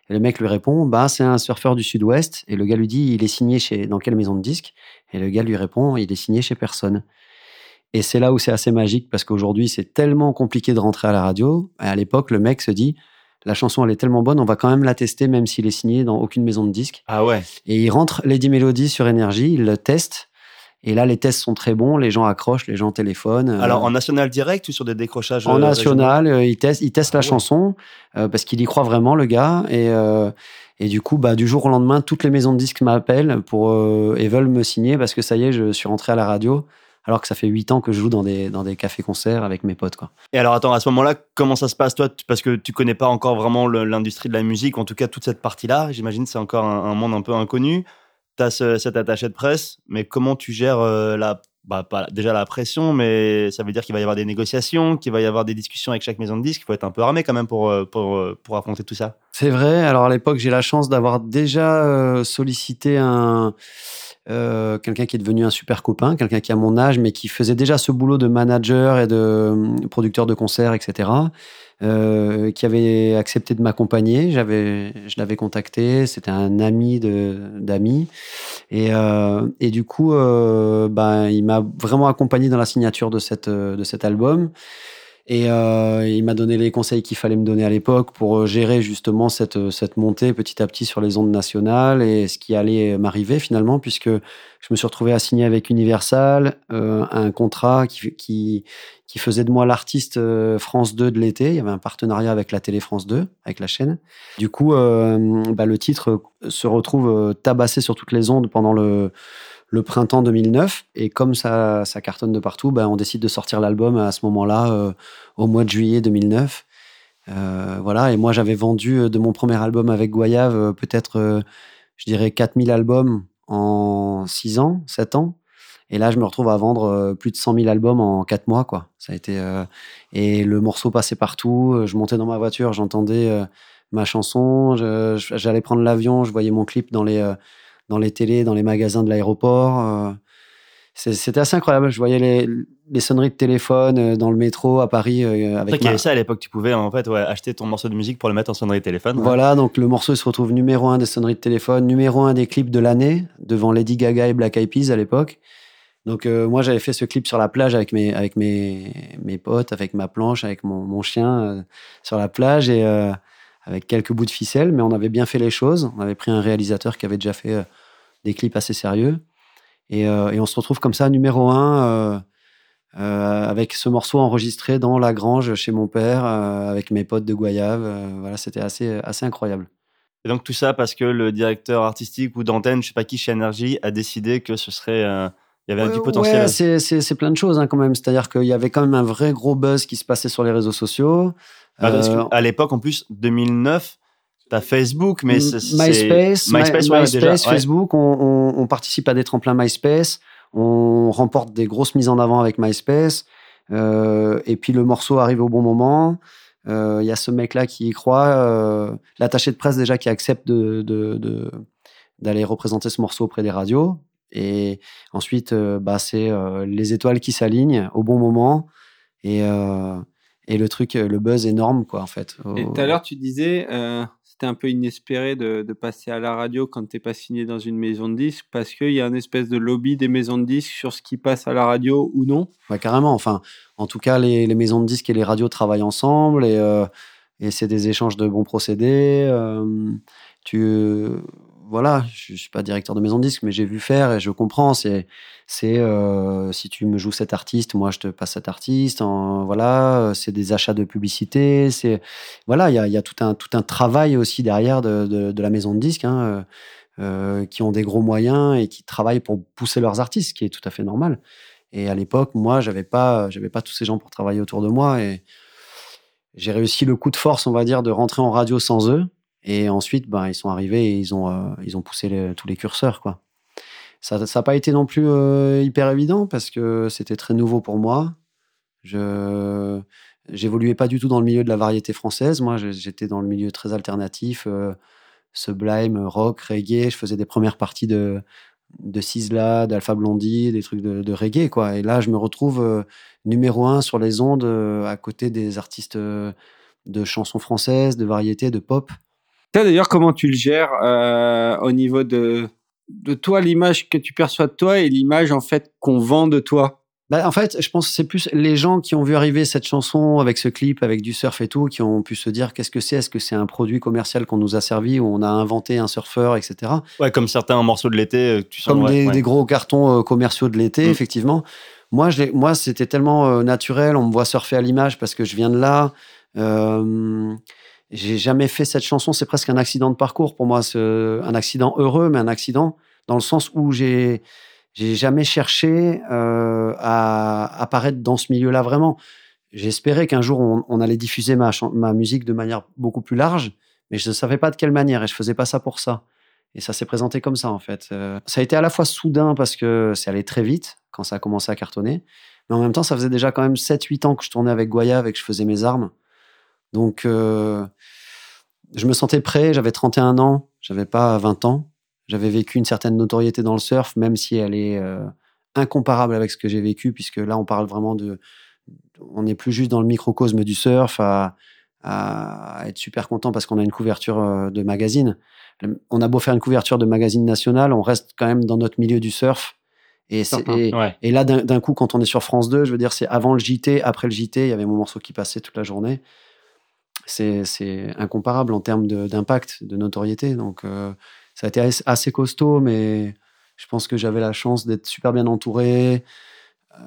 Et le mec lui répond bah c'est un surfeur du Sud-Ouest. Et le gars lui dit il est signé chez dans quelle maison de disques Et le gars lui répond il est signé chez personne. Et c'est là où c'est assez magique parce qu'aujourd'hui c'est tellement compliqué de rentrer à la radio. Et à l'époque le mec se dit la chanson elle est tellement bonne on va quand même la tester même s'il est signé dans aucune maison de disques.
Ah ouais.
Et il rentre Lady Melody sur Énergie, il le teste. Et là, les tests sont très bons, les gens accrochent, les gens téléphonent. Euh,
Alors, en national direct ou sur des décrochages
en
euh,
national, euh, il teste, il teste
Ah
la
ouais.
chanson euh, parce qu'il y croit vraiment, le gars. Et, euh, et du coup, bah, du jour au lendemain, toutes les maisons de disques m'appellent pour, et veulent me signer parce que ça y est, je suis rentré à la radio alors que ça fait huit ans que je joue dans des, dans des cafés-concerts avec mes potes. Quoi.
Et alors, attends, à ce moment-là, comment ça se passe, toi? Parce que tu connais pas encore vraiment l'industrie de la musique, en tout cas toute cette partie-là. J'imagine c'est encore un, un monde un peu inconnu. Tu as cet attaché de presse, mais comment tu gères euh, la, bah, déjà la pression, mais ça veut dire qu'il va y avoir des négociations, qu'il va y avoir des discussions avec chaque maison de disques. Il faut être un peu armé quand même pour, euh, euh, affronter tout ça.
C'est vrai. Alors à l'époque, j'ai la chance d'avoir déjà sollicité un euh, quelqu'un qui est devenu un super copain, quelqu'un qui a mon âge, mais qui faisait déjà ce boulot de manager et de euh, producteur de concerts, etc. euh, qui avait accepté de m'accompagner. J'avais, je l'avais contacté. C'était un ami d'amis. Et, du coup, ben, il m'a vraiment accompagné dans la signature de cet album. Et euh, il m'a donné les conseils qu'il fallait me donner à l'époque pour euh, gérer justement cette, cette montée petit à petit sur les ondes nationales et ce qui allait m'arriver finalement, puisque je me suis retrouvé à signer avec Universal euh, un contrat qui, qui, faisait de moi l'artiste euh, France 2 de l'été. Il y avait un partenariat avec la télé France 2, avec la chaîne. Du coup, euh, bah, le titre se retrouve euh, tabassé sur toutes les ondes pendant le le printemps 2009. Et comme ça, ça cartonne de partout, ben, on décide de sortir l'album à ce moment-là, euh, au mois de juillet 2009. Euh, voilà, et moi j'avais vendu euh, de mon premier album avec Goyave peut-être, je dirais, 4000 albums en 6 ans, 7 ans. Et là, je me retrouve à vendre plus de 100 000 albums en 4 mois, quoi. Ça a été, et le morceau passait partout. Je montais dans ma voiture, j'entendais ma chanson, j'allais prendre l'avion, je voyais mon clip dans les, dans les télés, dans les magasins de l'aéroport. euh, C'était assez incroyable. Je voyais les, les sonneries de téléphone euh, dans le métro à Paris euh, avec ma...
ça à l'époque, tu pouvais en fait ouais, acheter ton morceau de musique pour le mettre en sonnerie de téléphone. ouais.
Voilà, donc le morceau se retrouve numéro un des sonneries de téléphone, numéro un des clips de l'année, devant Lady Gaga et Black Eyed Peas à l'époque. Donc euh, moi j'avais fait ce clip sur la plage avec mes, avec mes, mes potes, avec ma planche, avec mon, mon chien euh, sur la plage et euh, avec quelques bouts de ficelle, mais on avait bien fait les choses. On avait pris un réalisateur qui avait déjà fait euh, des clips assez sérieux. Et, euh, et on se retrouve comme ça, numéro un, euh, avec ce morceau enregistré dans la grange chez mon père, avec mes potes de Goyave. euh, voilà, c'était assez, assez incroyable.
Et donc tout ça parce que le directeur artistique ou d'antenne, je sais pas qui chez Energy, a décidé que ce serait, il y avait du potentiel.
ouais, c'est- c'est c'est plein de choses hein, quand même. C'est-à-dire qu'il y avait quand même un vrai gros buzz qui se passait sur les réseaux sociaux.
Ah, parce
Euh,
à l'époque, en plus, 2009, t'as Facebook, mais c'est
MySpace, My-
MySpace, ouais,
MySpace,
déjà, ouais.
Facebook, on, on- on participe à des tremplins MySpace, on remporte des grosses mises en avant avec MySpace, euh, et puis le morceau arrive au bon moment. Euh, Il y a ce mec-là qui y croit, euh, l'attaché de presse déjà qui accepte de, de- de- d'aller représenter ce morceau auprès des radios. Et ensuite, euh, bah, c'est euh, les étoiles qui s'alignent au bon moment. Et, euh, et le truc, euh, le buzz énorme, quoi, en fait.
Et tout à l'heure, tu disais, euh, c'était un peu inespéré de, de passer à la radio quand t'es pas signé dans une maison de disques parce qu'il y a un espèce de lobby des maisons de disques sur ce qui passe à la radio ou non?
Ouais, carrément. Enfin, en tout cas, les, les maisons de disques et les radios travaillent ensemble et, euh, et c'est des échanges de bons procédés. euh, tu, voilà, je suis pas directeur de maison de disques, mais j'ai vu faire et je comprends. C'est, c'est euh, si tu me joues cet artiste, moi je te passe cet artiste. en- voilà, c'est des achats de publicité. C'est, voilà, il y a, tout un tout un travail aussi derrière de, de, la maison de disques. Hein, euh, euh, qui ont des gros moyens et qui travaillent pour pousser leurs artistes, ce qui est tout à fait normal. Et à l'époque, moi, j'avais pas, j'avais pas tous ces gens pour travailler autour de moi et j'ai réussi le coup de force, on va dire, de rentrer en radio sans eux. Et ensuite, ben, ils sont arrivés et ils ont, euh, ils ont poussé tous les curseurs, quoi. Ça n'a pas été non plus euh, hyper évident parce que c'était très nouveau pour moi. Je j'évoluais pas du tout dans le milieu de la variété française. Moi, j'étais dans le milieu très alternatif, euh, sublime, rock, reggae. Je faisais des premières parties de de Sizzla, d'Alpha Blondie, des trucs de, reggae, quoi. Et là, je me retrouve numéro un sur les ondes à côté des artistes de chansons françaises, de variété, de pop.
Toi, d'ailleurs, comment tu le gères euh, au niveau de, de toi, l'image que tu perçois de toi et l'image en fait qu'on vend de toi?
Bah, en fait, je pense que c'est plus les gens qui ont vu arriver cette chanson avec ce clip, avec du surf et tout, qui ont pu se dire qu'est-ce que c'est? Est-ce que c'est un produit commercial qu'on nous a servi, où on a inventé un surfeur, etc.
Ouais, comme certains morceaux de l'été, euh, tu sens.
Comme
ouais,
des,
ouais.
des gros cartons euh, commerciaux de l'été,
Mm.
effectivement. Moi, je moi c'était tellement euh, naturel, on me voit surfer à l'image parce que je viens de là. Euh, j'ai jamais fait cette chanson, c'est presque un accident de parcours pour moi, un accident heureux, mais un accident dans le sens où j'ai j'ai jamais cherché euh, à apparaître dans ce milieu-là vraiment. J'espérais qu'un jour on, allait diffuser ma, ma musique de manière beaucoup plus large, mais je ne savais pas de quelle manière et je faisais pas ça pour ça. Et ça s'est présenté comme ça en fait. Euh, ça a été à la fois soudain parce que c'est allé très vite quand ça a commencé à cartonner, mais en même temps ça faisait déjà quand même 7-8 ans que je tournais avec Goya et que je faisais mes armes. Donc euh, je me sentais prêt, j'avais 31 ans, j'avais pas 20 ans. J'avais vécu une certaine notoriété dans le surf, même si elle est euh, incomparable avec ce que j'ai vécu, puisque là, on parle vraiment de. On n'est plus juste dans le microcosme du surf à, à être super content parce qu'on a une couverture euh, de magazine. On a beau faire une couverture de magazine national, on reste quand même dans notre milieu du surf. Et, et,
Ouais.
et là, d'un d'un coup, quand on est sur France 2, je veux dire, c'est avant le JT, après le JT, il y avait mon morceau qui passait toute la journée. C'est incomparable en termes d'impact, de, notoriété. Donc, euh, ça a été assez- costaud, mais je pense que j'avais la chance d'être super bien entouré.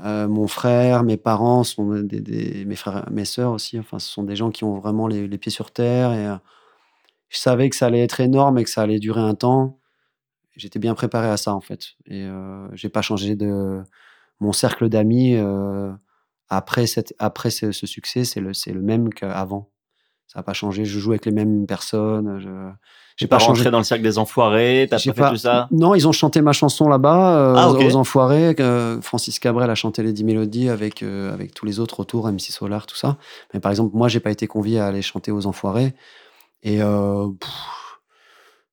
Euh, mon frère, mes parents, sont des, mes frères, mes sœurs aussi. Enfin, ce sont des gens qui ont vraiment les, pieds sur terre. Et euh, je savais que ça allait être énorme et que ça allait durer un temps. J'étais bien préparé à ça en fait. Et j'ai pas changé de mon cercle d'amis après après ce, succès, c'est le c'est le même qu'avant. Ça n'a pas changé. Je joue avec les mêmes personnes. Je
J'ai pas rentré dans le cercle des enfoirés, t'as pas fait tout ça?
Non, ils ont chanté ma chanson là-bas, euh,
Ah,
aux, Enfoirés. Euh, Francis Cabrel a chanté les 10 mélodies avec, euh, avec tous les autres autour, MC Solar, tout ça. Mais par exemple, moi, j'ai pas été convié à aller chanter aux Enfoirés. Et pff,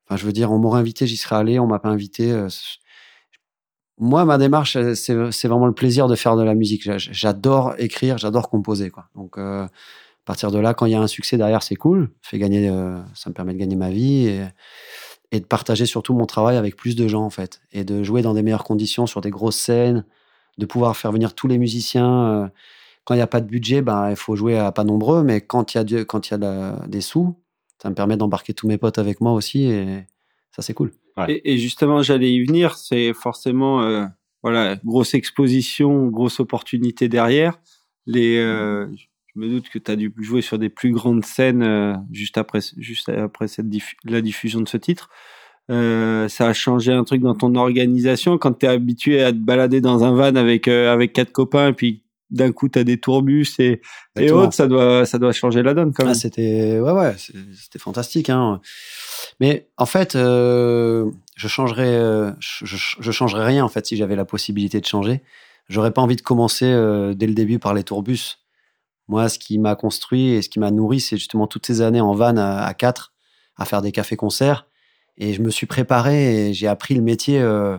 enfin, je veux dire, on m'aurait invité, j'y serais allé, on m'a pas invité. moi, ma démarche, c'est vraiment le plaisir de faire de la musique. J'a- J'adore écrire, j'adore composer. Quoi. Donc, à partir de là, quand il y a un succès derrière, c'est cool. Ça, fait gagner, euh, ça me permet de gagner ma vie et, et de partager surtout mon travail avec plus de gens, en fait. Et de jouer dans des meilleures conditions, sur des grosses scènes, de pouvoir faire venir tous les musiciens. euh, Quand il n'y a pas de budget, ben, il faut jouer à pas nombreux, mais quand il y a, du- quand il y a de des sous, ça me permet d'embarquer tous mes potes avec moi aussi et ça, c'est cool.
Et, et justement, j'allais y venir. C'est forcément, euh, voilà, grosse exposition, grosse opportunité derrière. Les, euh, je me doute que tu as dû jouer sur des plus grandes scènes euh, juste après, juste après cette diffu- la diffusion de ce titre. Euh, ça a changé un truc dans ton organisation quand tu es habitué à te balader dans un van avec, euh, avec quatre copains et puis d'un coup tu as des tourbus et, et autres, ça doit, ça doit changer la donne quand même.
Ah, c'était ouais ouais, c'était fantastique hein. Mais en fait, euh, je changerais je, je- je changerais rien en fait si j'avais la possibilité de changer. J'aurais pas envie de commencer dès le début par les tourbus. Moi, ce qui m'a construit et ce qui m'a nourri, c'est justement toutes ces années en van à, à quatre, à faire des cafés-concerts. Et je me suis préparé et j'ai appris le métier euh,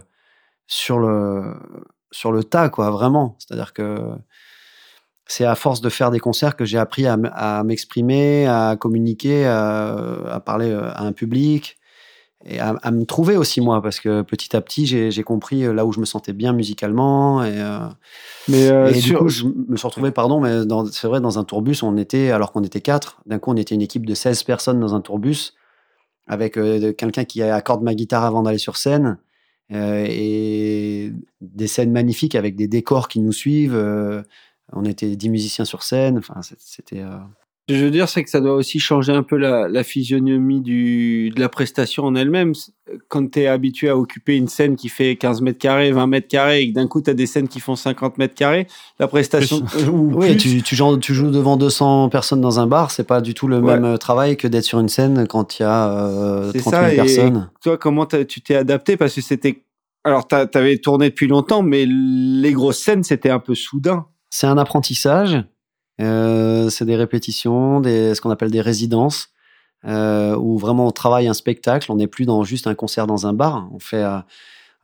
sur le sur le tas, quoi, vraiment. C'est-à-dire que c'est à force de faire des concerts que j'ai appris à, m'exprimer, à communiquer, à, à parler euh, à un public et à, à me trouver aussi moi, parce que petit à petit, j'ai compris euh, là où je me sentais bien musicalement. Et, euh,
Mais euh,
et du coup, je me suis retrouvé, pardon, mais c'est vrai, dans un tourbus, on était, alors qu'on était quatre, d'un coup, on était une équipe de 16 personnes dans un tourbus, avec euh, quelqu'un qui accorde ma guitare avant d'aller sur scène, et des scènes magnifiques avec des décors qui nous suivent. on était 10 musiciens sur scène, enfin, c'était. Euh,
Ce que je veux dire, c'est que ça doit aussi changer un peu la, la physionomie du, de la prestation en elle-même. Quand tu es habitué à occuper une scène qui fait 15 mètres carrés, 20 mètres carrés, et que d'un coup, tu as des scènes qui font 50 mètres carrés, la prestation... ou
Oui,
plus,
tu, tu, joues, tu joues devant 200 personnes dans un bar, c'est pas du tout le
Ouais.
même euh, travail que d'être sur une scène quand il y a euh,
C'est
30
ça,
000
et-
personnes.
Toi, comment tu t'es adapté? Parce que c'était... Alors, tu avais tourné depuis longtemps, mais les grosses scènes, c'était un peu soudain.
C'est un apprentissage, euh, c'est des répétitions, des, ce qu'on appelle des résidences, euh, où vraiment on travaille un spectacle, on n'est plus dans juste un concert dans un bar. On fait, euh,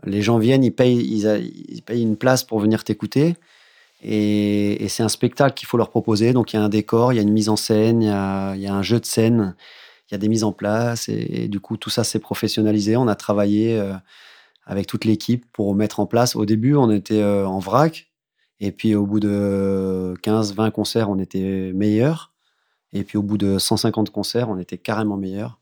les gens viennent, ils payent, ils, payent une place pour venir t'écouter. Et, c'est un spectacle qu'il faut leur proposer. Donc il y a un décor, il y a une mise en scène, il y a, un jeu de scène, il y a des mises en place. Et, du coup, tout ça s'est professionnalisé. On a travaillé euh, avec toute l'équipe pour mettre en place. Au début, on était euh, en vrac. Et puis au bout de 15-20 concerts, on était meilleur. Et puis au bout de 150 concerts, on était carrément meilleur.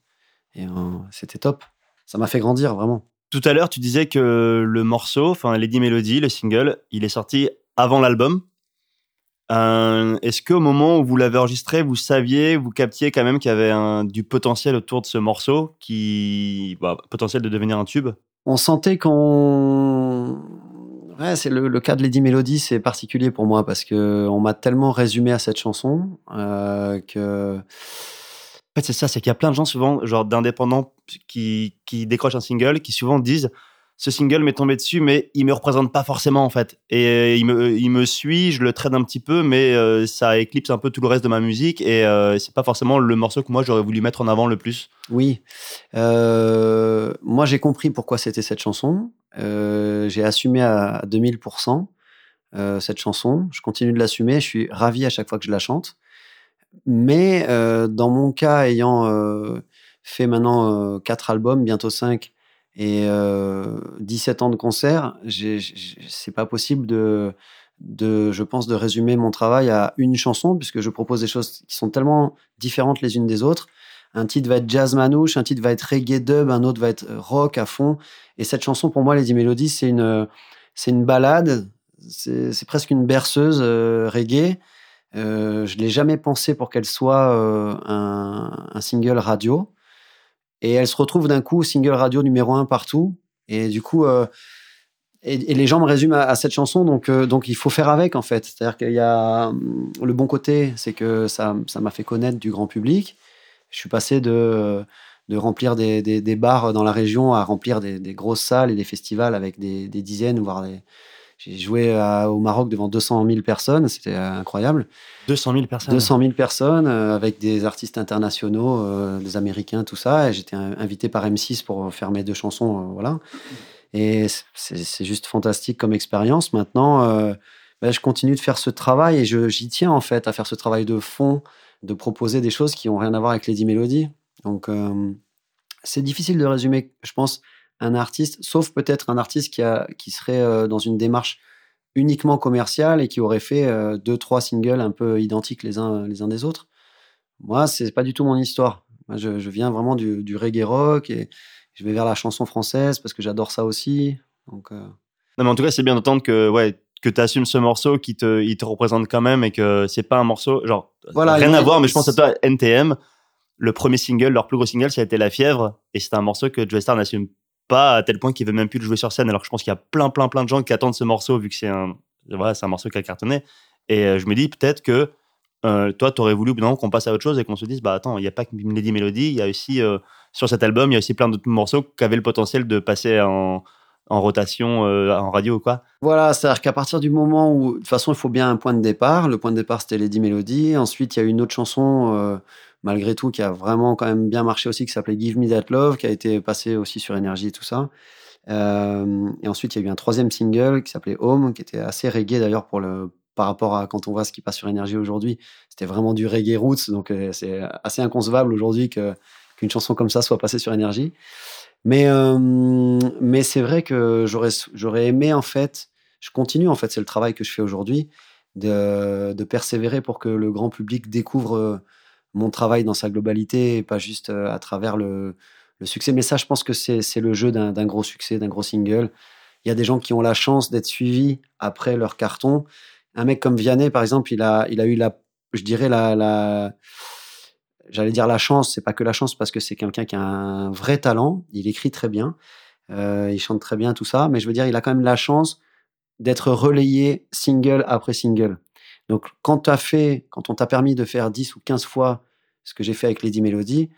Et euh, c'était top. Ça m'a fait grandir, vraiment.
Tout à l'heure, tu disais que le morceau, enfin Lady Melody, le single, il est sorti avant l'album. Euh, Est-ce qu'au moment où vous l'avez enregistré, vous saviez, vous captiez quand même qu'il y avait un, du potentiel autour de ce morceau, qui, bah, potentiel de devenir un tube?
On sentait qu'on Ouais, c'est le, cas de Lady Melody, c'est particulier pour moi parce que on m'a tellement résumé à cette chanson euh, que
En fait, c'est ça, c'est qu'il y a plein de gens souvent, genre d'indépendants, qui décrochent un single, qui souvent disent ce single m'est tombé dessus, mais il me représente pas forcément en fait. Et euh, il me, il me suit, je le traîne un petit peu, mais euh, ça éclipse un peu tout le reste de ma musique et euh, c'est pas forcément le morceau que moi j'aurais voulu mettre en avant le plus.
Oui. Euh, moi, j'ai compris pourquoi c'était cette chanson. Euh, j'ai assumé à 2000% euh, cette chanson. Je continue de l'assumer. Je suis ravi à chaque fois que je la chante. Mais euh, dans mon cas, ayant euh, fait maintenant euh, quatre albums, bientôt 5, et euh, 17 ans de concert, c'est pas possible de, je pense, de résumer mon travail à une chanson, puisque je propose des choses qui sont tellement différentes les unes des autres. Un titre va être jazz manouche, un titre va être reggae dub, un autre va être rock à fond. Et cette chanson, pour moi, Lady Melody, c'est une, c'est une balade, c'est presque une berceuse euh, reggae. Euh, je l'ai jamais pensé pour qu'elle soit euh, un single radio. Et elle se retrouve d'un coup single radio numéro un partout. Et du coup, euh, et, les gens me résument à, cette chanson, donc, euh, donc il faut faire avec en fait. C'est-à-dire qu'il y a hum, le bon côté, c'est que ça ça m'a fait connaître du grand public. Je suis passé de, de remplir des, des, bars dans la région à remplir des, des grosses salles et des festivals avec des dizaines, voire des. J'ai joué à- au Maroc devant 200 000 personnes, c'était euh, incroyable.
200 000 personnes.
200 000 personnes euh, avec des artistes internationaux, euh, des Américains, tout ça. Et j'étais in- invité par M6 pour faire mes deux chansons, euh, voilà. Et c'est juste fantastique comme expérience. Maintenant, ben, je continue de faire ce travail et j'y tiens en fait à faire ce travail de fond, de proposer des choses qui ont rien à voir avec Lady Melody. Donc, euh, c'est difficile de résumer, je pense, un artiste, sauf peut-être un artiste qui, a, qui serait euh, dans une démarche uniquement commerciale et qui aurait fait euh, deux, trois singles un peu identiques les uns, les uns des autres. Moi, c'est pas du tout mon histoire. Moi, je, je viens vraiment du, du reggae rock et je vais vers la chanson française parce que j'adore ça aussi. Donc, euh,
Non, mais en tout cas, c'est bien d'entendre que, ouais, que tu assumes ce morceau qui te, il te représente quand même et que c'est pas un morceau, genre,
Voilà,
rien à voir, mais je pense à toi, NTM, le premier single, leur plus gros single, ça a été La Fièvre et c'est un morceau que Joe Star n'assume pas à tel point qu'il veut même plus le jouer sur scène alors que je pense qu'il y a plein, plein, plein de gens qui attendent ce morceau vu que c'est un, voilà, c'est un morceau qui a cartonné. Et euh, je me dis peut-être que euh, toi, t'aurais voulu moment qu'on passe à autre chose et qu'on se dise, bah attends, il n'y a pas que Lady Melody, il y a aussi, euh, sur cet album, il y a aussi plein d'autres morceaux qui avaient le potentiel de passer en, en rotation, euh, en radio ou quoi.
Voilà, c'est-à-dire qu'à partir du moment où, de toute façon, il faut bien un point de départ. Le point de départ, c'était Lady Melody. Ensuite, il y a une autre chanson, malgré tout, qui a vraiment quand même bien marché aussi, qui s'appelait Give Me That Love, qui a été passée aussi sur Énergie et tout ça. Euh, et ensuite, il y a eu un troisième single qui s'appelait Home, qui était assez reggae d'ailleurs pour le par rapport à quand on voit ce qui passe sur Énergie aujourd'hui. C'était vraiment du reggae roots, donc euh, c'est assez inconcevable aujourd'hui qu'une chanson comme ça soit passée sur Énergie. Mais, euh, mais c'est vrai que j'aurais, j'aurais aimé, en fait, je continue, en fait, c'est le travail que je fais aujourd'hui, de, de persévérer pour que le grand public découvre mon travail dans sa globalité et pas juste euh, à travers le, succès. Mais ça, je pense que c'est, le jeu d'un, gros succès, d'un gros single. Il y a des gens qui ont la chance d'être suivis après leur carton. Un mec comme Vianney, par exemple, il a, eu la, je dirais, la, la, j'allais dire la chance, c'est pas que la chance parce que c'est quelqu'un qui a un vrai talent, il écrit très bien, euh, il chante très bien, tout ça, mais je veux dire, il a quand même la chance d'être relayé single après single. Donc, quand as fait, quand on t'a permis de faire 10 ou 15 fois ce que j'ai fait avec Lady Melody,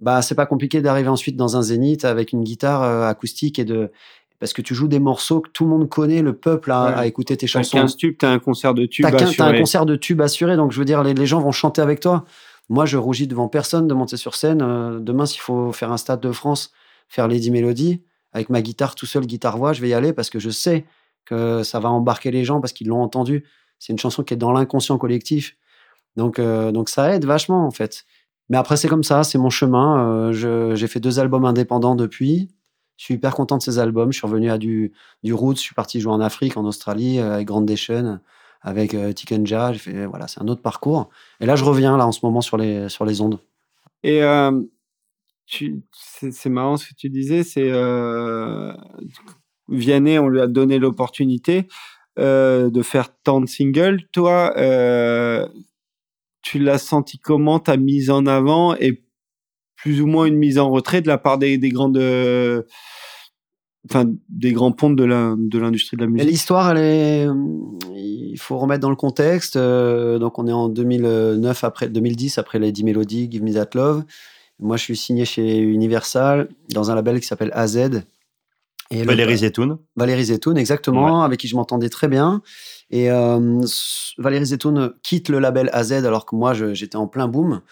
bah, c'est pas compliqué d'arriver ensuite dans un zénith avec une guitare euh, acoustique et de, parce que tu joues des morceaux que tout le monde connaît, le peuple a,
Ouais.
a écouté tes
T'as
chansons.
15 tubes, t'as un concert de tubes
T'as qu'un- t'as un
assuré.
concert de tubes assuré, donc je veux dire, les, les gens vont chanter avec toi. Moi, je rougis devant personne de monter sur scène. Euh, demain, s'il faut faire un stade de France, faire Lady Melody, avec ma guitare tout seul, guitare-voix, je vais y aller parce que je sais que ça va embarquer les gens parce qu'ils l'ont entendu. C'est une chanson qui est dans l'inconscient collectif. Donc, euh, donc ça aide vachement, en fait. Mais après, c'est comme ça, c'est mon chemin. Euh, J'ai fait deux albums indépendants depuis. Je suis hyper content de ces albums. Je suis revenu à du, du roots. Je suis parti jouer en Afrique, en Australie, euh, avec Grandation, avec euh, Tikenja. Voilà, c'est un autre parcours. Et là, je reviens, là, en ce moment, sur les, sur les ondes.
Et c'est marrant ce que tu disais, c'est Vianney, on lui a donné l'opportunité euh, de faire tant de singles. Toi, euh, tu l'as senti comment ta mise en avant et plus ou moins une mise en retrait de la part des, des grandes euh, des grands pontes de l'industrie de la musique?
l'histoire, il faut remettre dans le contexte. donc, on est en 2009 après 2010 après Lady Melody, Give Me That Love. Moi, je suis signé chez Universal dans un label qui s'appelle AZ. Et
Valérie Zetoun.
Valérie Zetoun, exactement, avec qui je m'entendais très bien. Et euh, Valérie Zetoun quitte le label AZ alors que moi, j'étais en plein boom.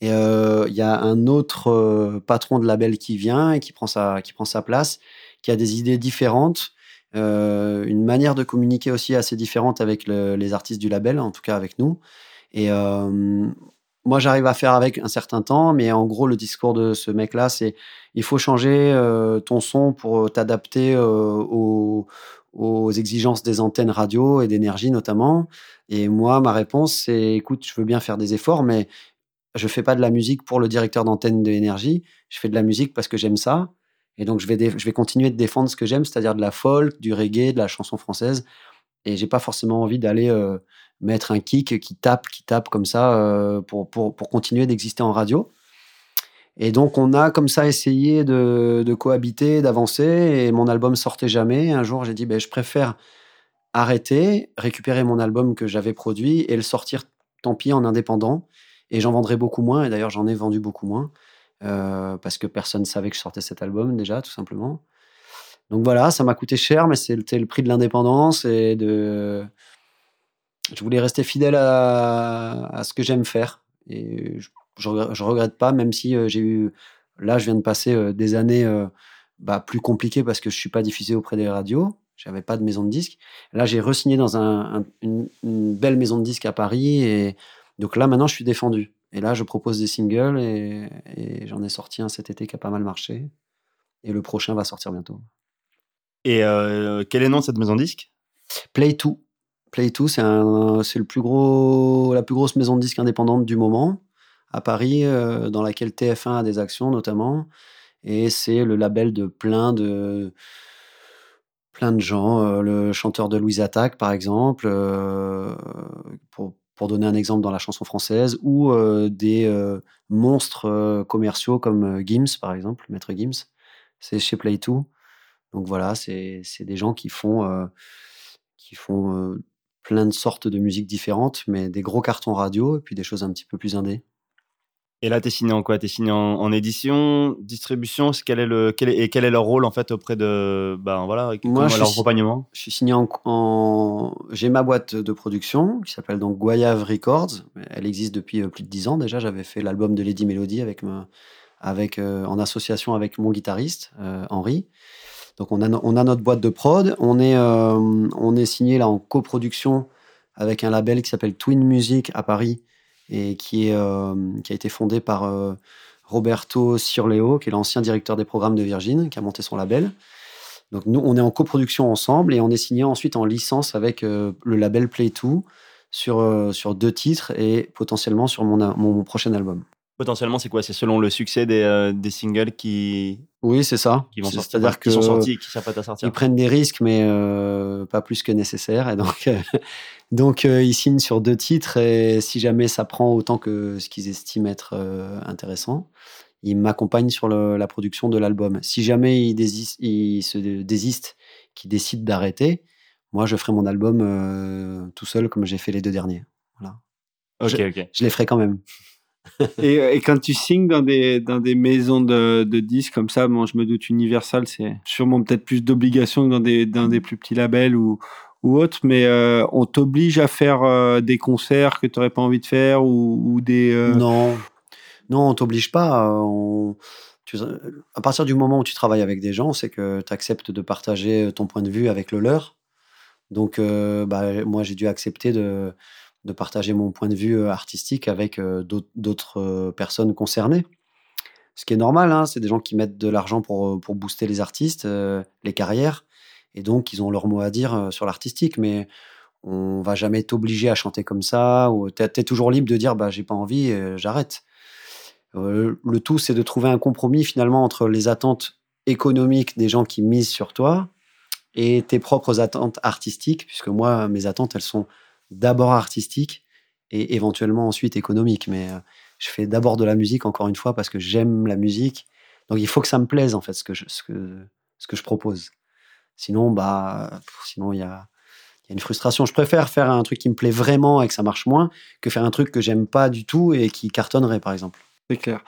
Et euh, il y a un autre euh, patron de label qui vient et qui prend sa, qui prend sa place, qui a des idées différentes, une manière de communiquer aussi assez différente avec le- les artistes du label, en tout cas avec nous. Et moi, j'arrive à faire avec un certain temps, mais en gros, le discours de ce mec-là, c'est il faut changer euh, ton son pour t'adapter euh, aux, exigences des antennes radio et d'énergie notamment. Et moi, ma réponse, c'est écoute, je veux bien faire des efforts, mais je fais pas de la musique pour le directeur d'antenne de énergie. Je fais de la musique parce que j'aime ça. Et donc, je vais, je vais continuer de défendre ce que j'aime, c'est-à-dire de la folk, du reggae, de la chanson française. Et j'ai pas forcément envie d'aller euh, mettre un kick qui tape, qui tape comme ça euh, pour, pour, pour continuer d'exister en radio. Et donc, on a comme ça essayé de, cohabiter, d'avancer. Et mon album sortait jamais. Un jour, j'ai dit, ben, je préfère arrêter, récupérer mon album que j'avais produit et le sortir, tant pis, en indépendant. Et j'en vendrai beaucoup moins. Et d'ailleurs, j'en ai vendu beaucoup moins. euh, parce que personne ne savait que je sortais cet album, déjà, tout simplement. Donc voilà, ça m'a coûté cher, mais c'était le prix de l'indépendance et de. Je voulais rester fidèle à, ce que j'aime faire. Et je, je, regr- je regrette pas, même si euh, j'ai eu. Là, je viens de passer euh, des années euh, bah, plus compliquées parce que je suis pas diffusé auprès des radios. J'avais pas de maison de disques. Là, j'ai re-signé dans un- un- une, belle maison de disques à Paris. Et donc là, maintenant, je suis défendu. Et là, je propose des singles et j'en ai sorti un cet été qui a pas mal marché. Et le prochain va sortir bientôt.
Et euh, quel est le nom de cette maison de disque?
Play 2. Play 2, c'est le plus gros, la plus grosse maison de disques indépendante du moment à Paris, euh, dans laquelle TF1 a des actions notamment. Et c'est le label de plein de, plein de gens. euh, le chanteur de Louise Attaque, par exemple, pour, pour donner un exemple dans la chanson française, ou des monstres commerciaux comme Gims, par exemple, Maître Gims. C'est chez Play 2. Donc voilà, c'est des gens qui font, euh, qui font euh, plein de sortes de musiques différentes, mais des gros cartons radio et puis des choses un petit peu plus indé.
Et là, t'es signé en quoi? T'es signé en, en édition, distribution? Quel est le, quel est, Et quel est leur rôle en fait auprès de. Ben voilà, comment
je
leur accompagnement?
Je suis signé en. en- J'ai ma boîte de production qui s'appelle donc Guayave Records. Elle existe depuis euh, plus de 10 ans déjà. J'avais fait l'album de Lady Melody avec ma- avec, euh, en association avec mon guitariste, euh, Henri. Donc on a, notre boîte de prod. On est, euh, on est signé là en coproduction avec un label qui s'appelle Twin Music à Paris et qui, euh, a été fondé par euh, Roberto Cirleo, qui est l'ancien directeur des programmes de Virgin, qui a monté son label. Donc nous, on est en coproduction ensemble et on est signé ensuite en licence avec le label Play2 sur, sur deux titres et potentiellement sur mon prochain album.
Potentiellement, c'est quoi? C'est selon le succès des, euh, des singles qui,
Oui, c'est ça.
qui vont sortir,
C'est-à-dire
enfin,
que
qui sont sortis et qui s'apprêtent à sortir.
ils prennent des risques, mais euh, pas plus que nécessaire. Et donc, euh, [LAUGHS] donc ils signent sur deux titres et si jamais ça prend autant que ce qu'ils estiment être intéressant, ils m'accompagnent sur le- la production de l'album. Si jamais ils, désistent, ils se désistent, qu'ils décident d'arrêter, moi je ferai mon album tout seul comme j'ai fait les deux derniers. Voilà.
Ok, ok.
Je les ferai quand même. [LAUGHS]
Et, et quand tu signes dans des, dans des maisons de, de disques comme ça, bon, je me doute Universal, c'est sûrement peut-être plus d'obligations que dans des, dans des plus petits labels ou, ou autres, mais euh, on t'oblige à faire euh, des concerts que tu n'aurais pas envie de faire ou, ou des. euh,
Non, non, on t'oblige pas. euh, on- tu- à partir du moment où tu travailles avec des gens, c'est que tu acceptes de partager ton point de vue avec le leur. Donc, euh, bah, moi, j'ai dû accepter de, de partager mon point de vue euh, artistique avec euh, d'autres- euh, personnes concernées. Ce qui est normal, hein, c'est des gens qui mettent de l'argent pour, pour booster les artistes, les carrières, et donc ils ont leur mot à dire sur l'artistique. Mais on va jamais t'obliger à chanter comme ça, ou tu es, toujours libre de dire bah, j'ai pas envie, j'arrête. Le tout, c'est de trouver un compromis finalement entre les attentes économiques des gens qui misent sur toi et tes propres attentes artistiques, puisque moi, mes attentes, elles sont d'abord artistiques et éventuellement ensuite économiques. Mais euh, je fais d'abord de la musique, encore une fois, parce que j'aime la musique. Donc il faut que ça me plaise, en fait, ce que je, ce que, ce que je propose. Sinon, bah, sinon il y a, y a une frustration. Je préfère faire un truc qui me plaît vraiment et que ça marche moins que faire un truc que j'aime pas du tout et qui cartonnerait, par exemple.
C'est clair.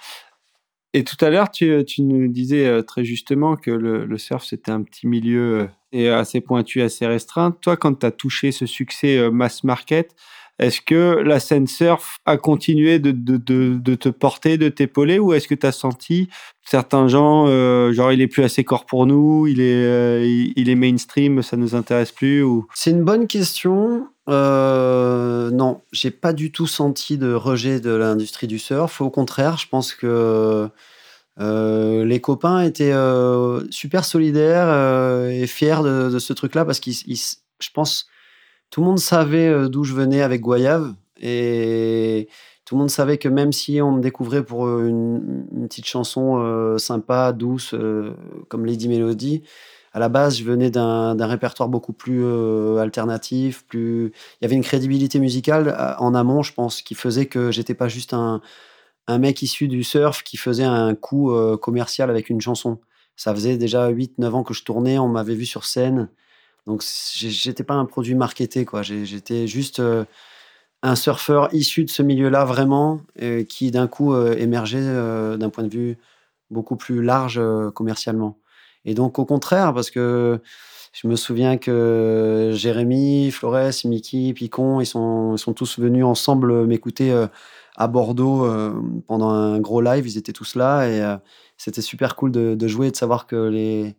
Et tout à l'heure, tu, tu nous disais euh, très justement que le, le surf, c'était un petit milieu et assez pointu, assez restreint. Toi, quand tu as touché ce succès euh, mass market, est-ce que la scène surf a continué de, te porter, de t'épauler, ou est-ce que tu as senti certains gens, euh, genre il est plus assez corps pour nous, il est, euh, il, est mainstream, ça nous intéresse plus,
C'est une bonne question. Euh, non, j'ai pas du tout senti de rejet de l'industrie du surf. Au contraire, je pense que euh, les copains étaient euh, super solidaires euh, et fiers de, ce truc-là parce qu'ils, ils- je pense, tout le monde savait d'où je venais avec Goyave et tout le monde savait que même si on me découvrait pour une, petite chanson sympa, douce, comme Lady Melody, à la base, je venais d'un répertoire beaucoup plus alternatif, plus. Il y avait une crédibilité musicale en amont, je pense, qui faisait que j'étais pas juste un, un mec issu du surf qui faisait un coup euh, commercial avec une chanson. Ça faisait déjà 8-9 ans que je tournais, on m'avait vu sur scène. Donc, j'étais pas un produit marketé, quoi. J'étais juste euh, un surfeur issu de ce milieu-là, vraiment, qui d'un coup euh, émergeait d'un point de vue beaucoup plus large commercialement. Et donc, au contraire, parce que je me souviens que Jérémy, Flores, Mickey, Picon, ils sont, ils sont tous venus ensemble m'écouter à Bordeaux euh, pendant un gros live. Ils étaient tous là et euh, c'était super cool de, jouer et de savoir que les,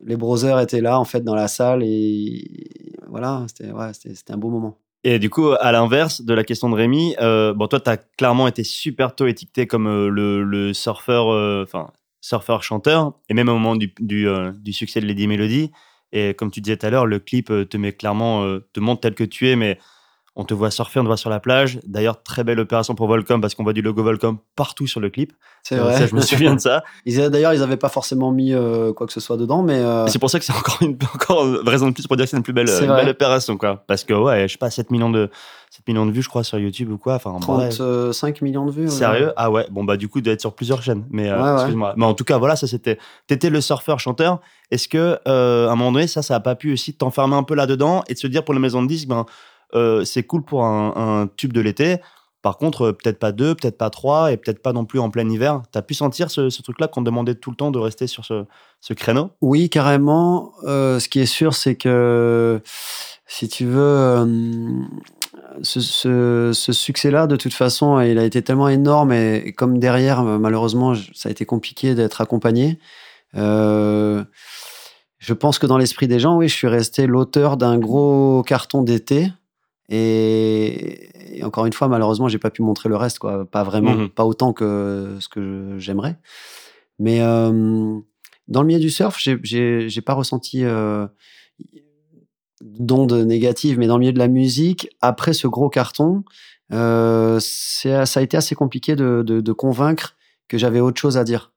les brothers étaient là, en fait, dans la salle. Et voilà, c'était ouais, un beau moment.
Et du coup, à l'inverse de la question de Rémi, euh, bon, toi, tu as clairement été super tôt étiqueté comme le, le surfeur, enfin, surfeur-chanteur, et même au moment du, du, du succès de Lady Melody. Et comme tu disais tout à l'heure, le clip te met clairement, te montre tel que tu es, mais on te voit surfer, on te voit sur la plage. D'ailleurs, très belle opération pour Volcom parce qu'on voit du logo Volcom partout sur le clip.
C'est
Euh,
vrai.
Ça, je me souviens de ça. [LAUGHS]
D'ailleurs, ils n'avaient pas forcément mis euh, quoi que ce soit dedans, mais euh,
C'est pour ça que c'est encore une [LAUGHS] encore une raison de plus pour dire que c'est une plus belle, une belle opération, quoi. Parce que, ouais, je sais pas, 7 millions de, 7 millions de vues, je crois, sur YouTube ou quoi. Enfin, bref.
35 millions de vues. ouais.
Sérieux? Ah ouais, bon bah du coup, doit être sur plusieurs chaînes. Mais euh,
Ouais, ouais.
excuse-moi. Mais en tout cas, voilà, ça c'était. T'étais le surfeur chanteur. Est-ce que à un moment donné, ça, ça a pas pu aussi t'enfermer un peu là-dedans et de se dire pour les maisons de disques, ben euh, c'est cool pour un, tube de l'été. Par contre, euh, peut-être pas deux, peut-être pas trois, et peut-être pas non plus en plein hiver. T'as pu sentir ce, truc-là qu'on demandait tout le temps de rester sur ce, créneau?
Oui, carrément. Euh, ce qui est sûr, c'est que si tu veux, ce, succès-là, de toute façon, il a été tellement énorme et, comme derrière, malheureusement, ça a été compliqué d'être accompagné. je pense que dans l'esprit des gens, oui, je suis resté l'auteur d'un gros carton d'été. Et, et encore une fois, malheureusement, j'ai pas pu montrer le reste, quoi. Pas vraiment,
Mhm.
pas autant que ce que j'aimerais. Mais euh, dans le milieu du surf, j'ai- pas ressenti euh, d'ondes négatives, mais dans le milieu de la musique, après ce gros carton, euh, ça a été assez compliqué de, de- de convaincre que j'avais autre chose à dire.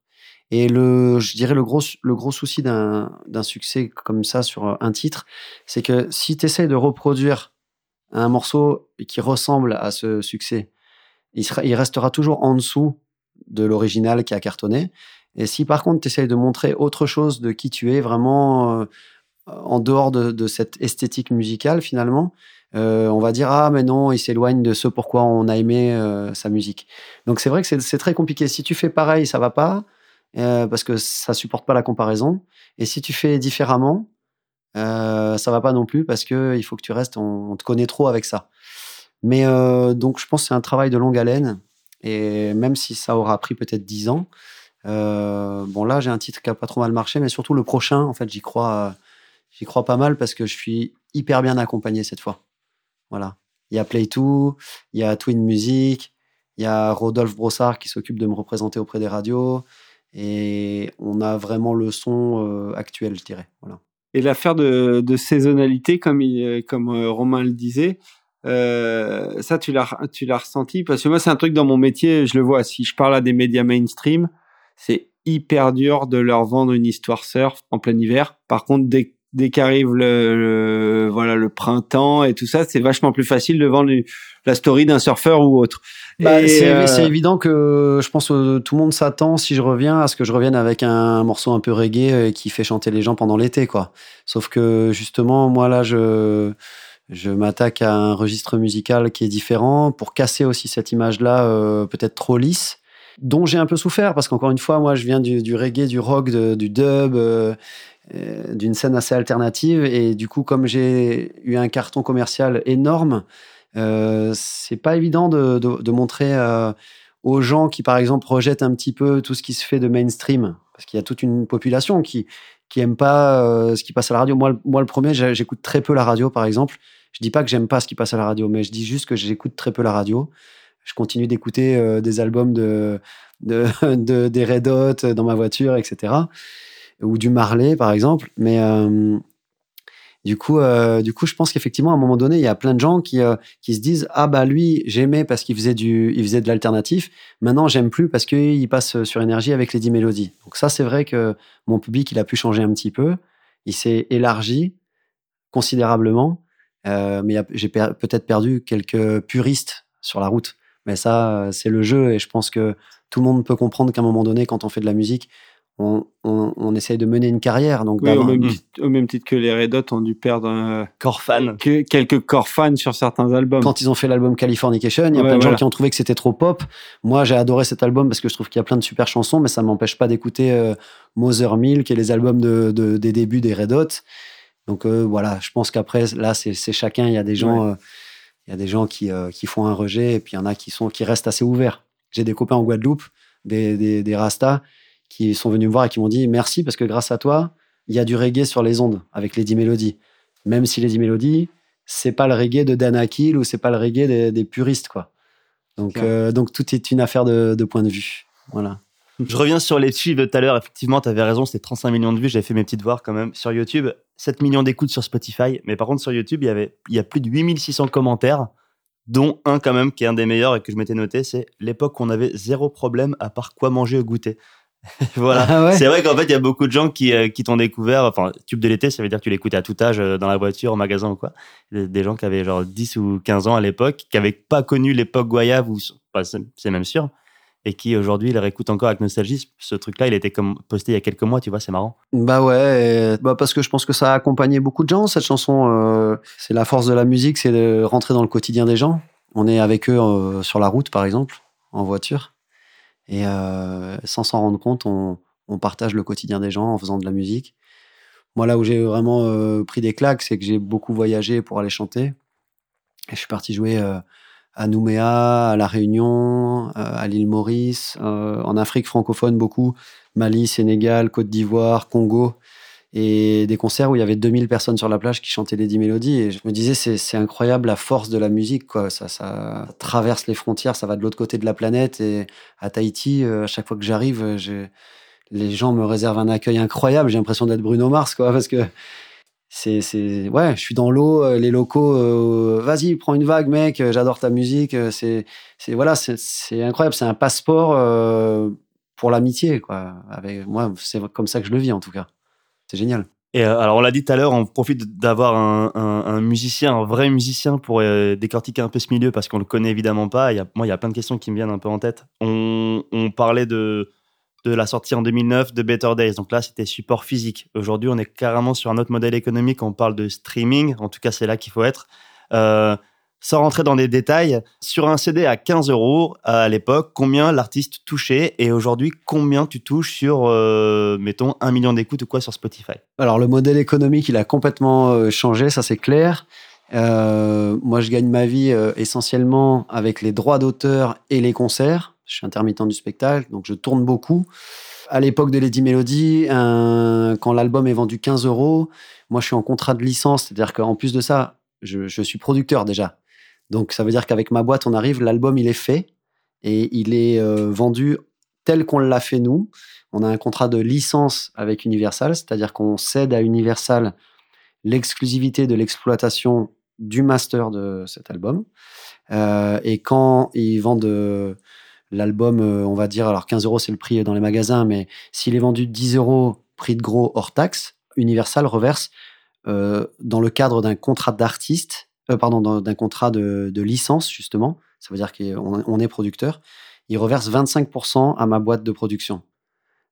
Et le, je dirais le gros, le gros souci d'un d'un succès comme ça sur un titre, c'est que si tu essaies de reproduire un morceau qui ressemble à ce succès, il, restera toujours en dessous de l'original qui a cartonné. Et si par contre tu essayes de montrer autre chose de qui tu es, vraiment euh, en dehors de, cette esthétique musicale finalement, euh, on va dire ah mais non, il s'éloigne de ce pourquoi on a aimé euh, sa musique. Donc c'est vrai que c'est- très compliqué. Si tu fais pareil, ça va pas parce que ça supporte pas la comparaison. Et si tu fais différemment, euh, ça va pas non plus parce que il faut que tu restes, on, te connaît trop avec ça. Mais euh, donc je pense que c'est un travail de longue haleine et même si ça aura pris peut-être 10 ans, euh, bon là j'ai un titre qui a pas trop mal marché, mais surtout le prochain, en fait j'y crois, j'y crois pas mal parce que je suis hyper bien accompagné cette fois. Voilà. Il y a Play 2, il y a Twin Music, il y a Rodolphe Brossard qui s'occupe de me représenter auprès des radios et on a vraiment le son actuel, je dirais. Voilà.
Et l'affaire de, de saisonnalité, comme, comme euh, Romain le disait, euh, ça, tu l'as, tu l'as ressenti? Parce que moi, c'est un truc dans mon métier, je le vois. Si je parle à des médias mainstream, c'est hyper dur de leur vendre une histoire surf en plein hiver. Par contre, dès, dès qu'arrive le, le- voilà le printemps et tout ça, c'est vachement plus facile de vendre la story d'un surfeur ou autre.
Bah, c'est
euh,
évident que je pense que tout le monde s'attend si je reviens à ce que je revienne avec un morceau un peu reggae euh, qui fait chanter les gens pendant l'été quoi. Sauf que justement moi là je je m'attaque à un registre musical qui est différent pour casser aussi cette image là peut-être trop lisse dont j'ai un peu souffert parce qu'encore une fois moi je viens du, du reggae, du rock, de- du dub euh, euh, d'une scène assez alternative et du coup comme j'ai eu un carton commercial énorme euh, c'est pas évident de, de- montrer euh, aux gens qui, par exemple, rejettent un petit peu tout ce qui se fait de mainstream, parce qu'il y a toute une population qui qui aime pas euh, ce qui passe à la radio. Moi, le- moi le premier, j'écoute très peu la radio, par exemple. Je dis pas que j'aime pas ce qui passe à la radio, mais je dis juste que j'écoute très peu la radio. Je continue d'écouter euh, des albums de, de- [LAUGHS] des Red Hot dans ma voiture, etc. Ou du Marley, par exemple. Mais euh, du coup, euh, du coup, je pense qu'effectivement, à un moment donné, il y a plein de gens qui, euh, qui se disent ah bah lui j'aimais parce qu'il faisait du, il faisait de l'alternatif. Maintenant j'aime plus parce qu'il passe sur énergie avec Lady Melody. Donc ça c'est vrai que mon public il a pu changer un petit peu, il s'est élargi considérablement, mais j'ai peut-être perdu quelques puristes sur la route. Mais ça c'est le jeu et je pense que tout le monde peut comprendre qu'à un moment donné quand on fait de la musique, on, on, on essaye de mener une carrière. Donc
oui, au, même titre, au même titre que les Red Hot ont dû perdre euh,
Corps fan.
que- quelques corps fans sur certains albums.
quand ils ont fait l'album Californication, il y a
Ouais,
plein de
voilà.
gens qui ont trouvé que c'était trop pop. Moi, j'ai adoré cet album parce que je trouve qu'il y a plein de super chansons, mais ça ne m'empêche pas d'écouter euh, Mother Milk et les albums de, de- des débuts des Red Hot. Donc euh, voilà, je pense qu'après, là, c'est chacun. Il y a des gens, euh, il y a des gens qui, qui font un rejet et puis il y en a qui, sont, qui restent assez ouverts. J'ai des copains en Guadeloupe, des, des, des Rastas, qui sont venus me voir et qui m'ont dit merci parce que grâce à toi, il y a du reggae sur les ondes avec Lady Melody. Même si Lady Melody, c'est pas le reggae de Dan Akil ou c'est pas le reggae des, des puristes quoi. Donc euh, donc tout est une affaire de, de point de vue. Voilà.
Je reviens sur les chiffres de tout à l'heure. Effectivement, tu avais raison, c'était 35 millions de vues. J'avais fait mes petites voix quand même. Sur YouTube, 7 millions d'écoutes sur Spotify. Mais par contre, sur YouTube, il y, avait, il y a plus de 8600 commentaires, dont un quand même qui est un des meilleurs et que je m'étais noté. C'est l'époque où on avait zéro problème à part quoi manger au goûter. [LAUGHS] voilà.
Ah ouais
C'est vrai qu'en fait, il y a beaucoup de gens qui, euh, qui t'ont découvert. Enfin, tube de l'été, ça veut dire que tu l'écoutais à tout âge, euh, dans la voiture, au magasin ou quoi. Des, gens qui avaient genre 10 ou 15 ans à l'époque, qui n'avaient pas connu l'époque Goyave, ou enfin, c'est même sûr, et qui aujourd'hui les réécoutent encore avec nostalgie. Ce truc-là, il était comme posté il y a quelques mois, tu vois, c'est marrant.
Bah ouais, bah parce que je pense que ça a accompagné beaucoup de gens cette chanson. euh, c'est la force de la musique, c'est de rentrer dans le quotidien des gens. On est avec eux euh, sur la route par exemple, en voiture, et euh, sans s'en rendre compte, on, partage le quotidien des gens en faisant de la musique. Moi là où j'ai vraiment euh, pris des claques, c'est que j'ai beaucoup voyagé pour aller chanter. Je suis parti jouer euh, à Nouméa, à La Réunion, à l'île Maurice, en Afrique francophone beaucoup, Mali, Sénégal, Côte d'Ivoire, Congo, et des concerts où il y avait 2000 personnes sur la plage qui chantaient Lady Melody. Et je me disais, c'est incroyable la force de la musique, quoi. Ça, ça traverse les frontières, ça va de l'autre côté de la planète. Et à Tahiti, euh, à chaque fois que j'arrive, euh, les gens me réservent un accueil incroyable. J'ai l'impression d'être Bruno Mars, quoi, parce que c'est, ouais, je suis dans l'eau, euh, les locaux, vas-y, prends une vague, mec, j'adore ta musique. C'est, voilà, c'est incroyable. C'est un passeport euh, pour l'amitié, quoi. Avec moi, c'est comme ça que je le vis, en tout cas. C'est génial.
Et euh, alors, on l'a dit tout à l'heure, on profite d'avoir un, musicien, un vrai musicien pour euh, décortiquer un peu ce milieu parce qu'on le connaît évidemment pas. Il moi, il y a plein de questions qui me viennent un peu en tête. On, on parlait de, de la sortie en 2009 de Better Days. Donc là, c'était support physique. Aujourd'hui, on est carrément sur un autre modèle économique. On parle de streaming. En tout cas, c'est là qu'il faut être. Euh, sans rentrer dans des détails, sur un CD à 15 euros à l'époque, combien l'artiste touchait et aujourd'hui, combien tu touches sur, euh, mettons, un million d'écoutes ou quoi sur Spotify?
Alors, le modèle économique, il a complètement euh, changé, ça c'est clair. Euh, moi, je gagne ma vie euh, essentiellement avec les droits d'auteur et les concerts. Je suis intermittent du spectacle, donc je tourne beaucoup. À l'époque de Lady Melody, quand l'album est vendu 15 euros, moi je suis en contrat de licence, c'est-à-dire qu'en plus de ça, je suis producteur déjà. Donc ça veut dire qu'avec ma boîte, on arrive, l'album il est fait et il est euh, vendu tel qu'on l'a fait nous. On a un contrat de licence avec Universal, c'est-à-dire qu'on cède à Universal l'exclusivité de l'exploitation du master de cet album. Euh, et quand ils vendent euh, l'album, on va dire, alors 15 euros c'est le prix dans les magasins, mais s'il est vendu 10 euros, prix de gros hors taxe, Universal reverse dans le cadre d'un contrat d'artiste, euh, pardon, d'un contrat de, licence, justement, ça veut dire qu'on on est producteur, ils reversent 25% à ma boîte de production.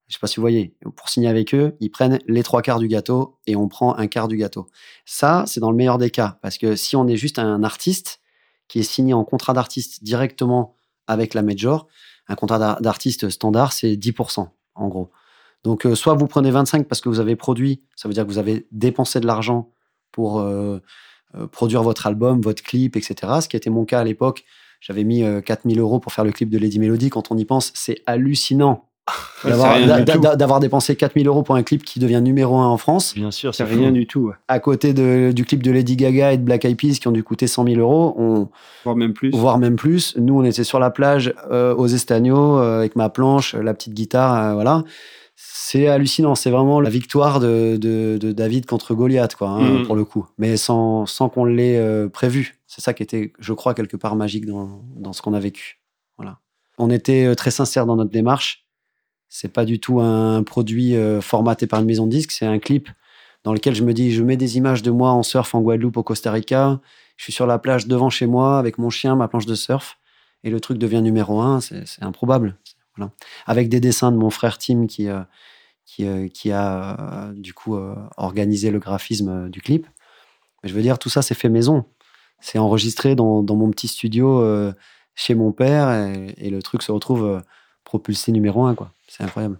Je sais pas si vous voyez, pour signer avec eux, ils prennent les trois quarts du gâteau et on prend un quart du gâteau. Ça, c'est dans le meilleur des cas, parce que si on est juste un artiste qui est signé en contrat d'artiste directement avec la major, un contrat d'ar- d'artiste standard, c'est 10%, en gros. Donc, euh, soit vous prenez 25 parce que vous avez produit, ça veut dire que vous avez dépensé de l'argent pour euh, produire votre album, votre clip, etc. Ce qui était mon cas à l'époque. J'avais mis euh, 4000 euros pour faire le clip de Lady Melody. Quand on y pense, c'est hallucinant [LAUGHS] d'avoir dépensé 4000 euros pour un clip qui devient numéro un en France
Bien sûr,
C'est rien
fou.
du tout, ouais.
à côté de- du clip de Lady Gaga et de Black Eyed Peas qui ont dû coûter 100 000 euros, on,
voire même plus.
voire même plus. Nous, on était sur la plage euh, aux Estagnos euh, avec ma planche, la petite guitare, euh, voilà. C'est hallucinant. C'est vraiment la victoire de, de- de David contre Goliath, quoi, hein,
Mhm.
pour le coup. Mais sans, sans qu'on l'ait euh, prévu. C'est ça qui était, je crois, quelque part magique dans, dans ce qu'on a vécu. Voilà. On était euh, très sincère dans notre démarche. C'est pas du tout un produit euh, formaté par une maison de disques. C'est un clip dans lequel je me dis, je mets des images de moi en surf en Guadeloupe, au Costa Rica. Je suis sur la plage devant chez moi avec mon chien, ma planche de surf, et le truc devient numéro un. C'est improbable. Avec des dessins de mon frère Tim qui, euh, euh, qui a euh, du coup organisé le graphisme du clip. Mais je veux dire, tout ça, c'est fait maison. C'est enregistré dans, dans mon petit studio chez mon père, et, le truc se retrouve propulsé numéro un. C'est incroyable.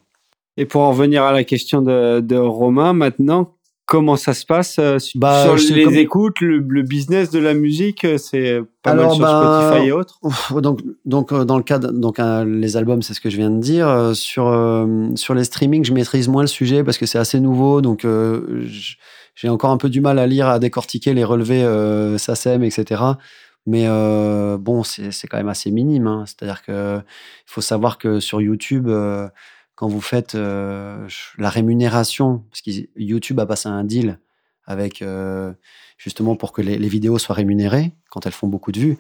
Et pour en revenir à la question de Romain, maintenant, comment ça se passe euh, sur
Bah,
sur les
comme-
écoutes, le, le business de la musique, euh, c'est pas
Alors,
mal sur
bah,
Spotify et autres?
Donc, donc euh, dans le cas, de- donc les albums, c'est ce que je viens de dire. Sur sur les streamings, je maîtrise moins le sujet parce que c'est assez nouveau, donc euh, j'ai encore un peu du mal à lire, à décortiquer les relevés euh, SACEM, etc. Mais euh, bon, c'est c'est quand même assez minime. hein. C'est-à-dire que il faut savoir que sur YouTube, euh, quand vous faites euh, la rémunération, parce que YouTube a passé un deal avec euh, justement pour que les, vidéos soient rémunérées quand elles font beaucoup de vues.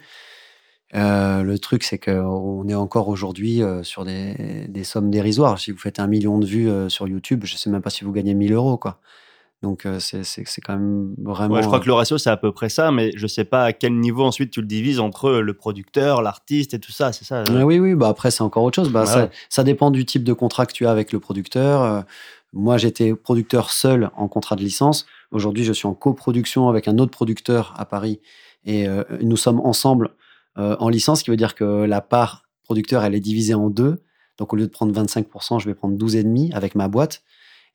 Euh, le truc, c'est qu'on est encore aujourd'hui sur des, sommes dérisoires. Si vous faites un million de vues sur YouTube, je sais même pas si vous gagnez 1000 euros, quoi. Donc, euh, c'est quand même vraiment.
Ouais, je crois que le ratio, c'est à peu près ça, mais je sais pas à quel niveau ensuite tu le divises entre le producteur, l'artiste et tout ça, c'est ça euh?
Ah oui, oui, bah après, c'est encore autre chose. Bah,
Ouais,
ça,
ouais.
ça dépend du type de contrat que tu as avec le producteur. Euh, moi, j'étais producteur seul en contrat de licence. Aujourd'hui, je suis en coproduction avec un autre producteur à Paris. Et euh, nous sommes ensemble euh, en licence, ce qui veut dire que la part producteur, elle est divisée en deux. Donc, au lieu de prendre 25%, je vais prendre 12,5% avec ma boîte.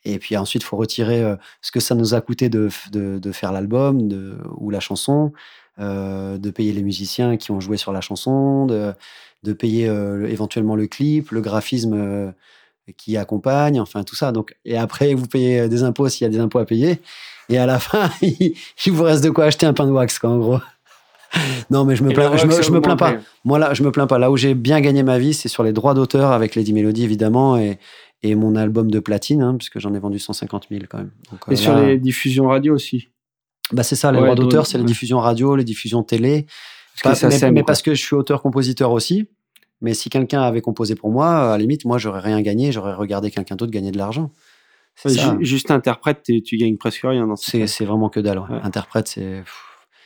Et puis ensuite, il faut retirer euh, ce que ça nous a coûté de, de, de faire l'album ou la chanson, euh, de payer les musiciens qui ont joué sur la chanson, de, de payer euh, éventuellement le clip, le graphisme qui accompagne, enfin tout ça. Donc, et après, vous payez des impôts s'il y a des impôts à payer. Et à la [LAUGHS] fin, il, il vous reste de quoi acheter un pain de wax, quoi, en gros. [LAUGHS] Non, mais je me plains, je me,
rock,
je me plains pas. Moi, là, je me plains pas. Là où j'ai bien gagné ma vie, c'est sur les droits d'auteur avec Lady Melody, évidemment, et, et mon album de platine, hein, puisque j'en ai vendu 150 000 quand même. Donc, euh,
Et sur les diffusions radio aussi.
bah, c'est ça, les
Ouais,
droits d'auteur, c'est les diffusions radio, les diffusions télé.
Parce
Pas- mais
sème,
mais
quoi.
parce que je suis auteur-compositeur aussi. Mais si quelqu'un avait composé pour moi, à la limite, moi, j'aurais rien gagné, j'aurais regardé quelqu'un d'autre gagner de l'argent.
Juste interprète, tu, gagnes presque rien dans ce
C'est vraiment que dalle. ouais.
Ouais.
Interprète, c'est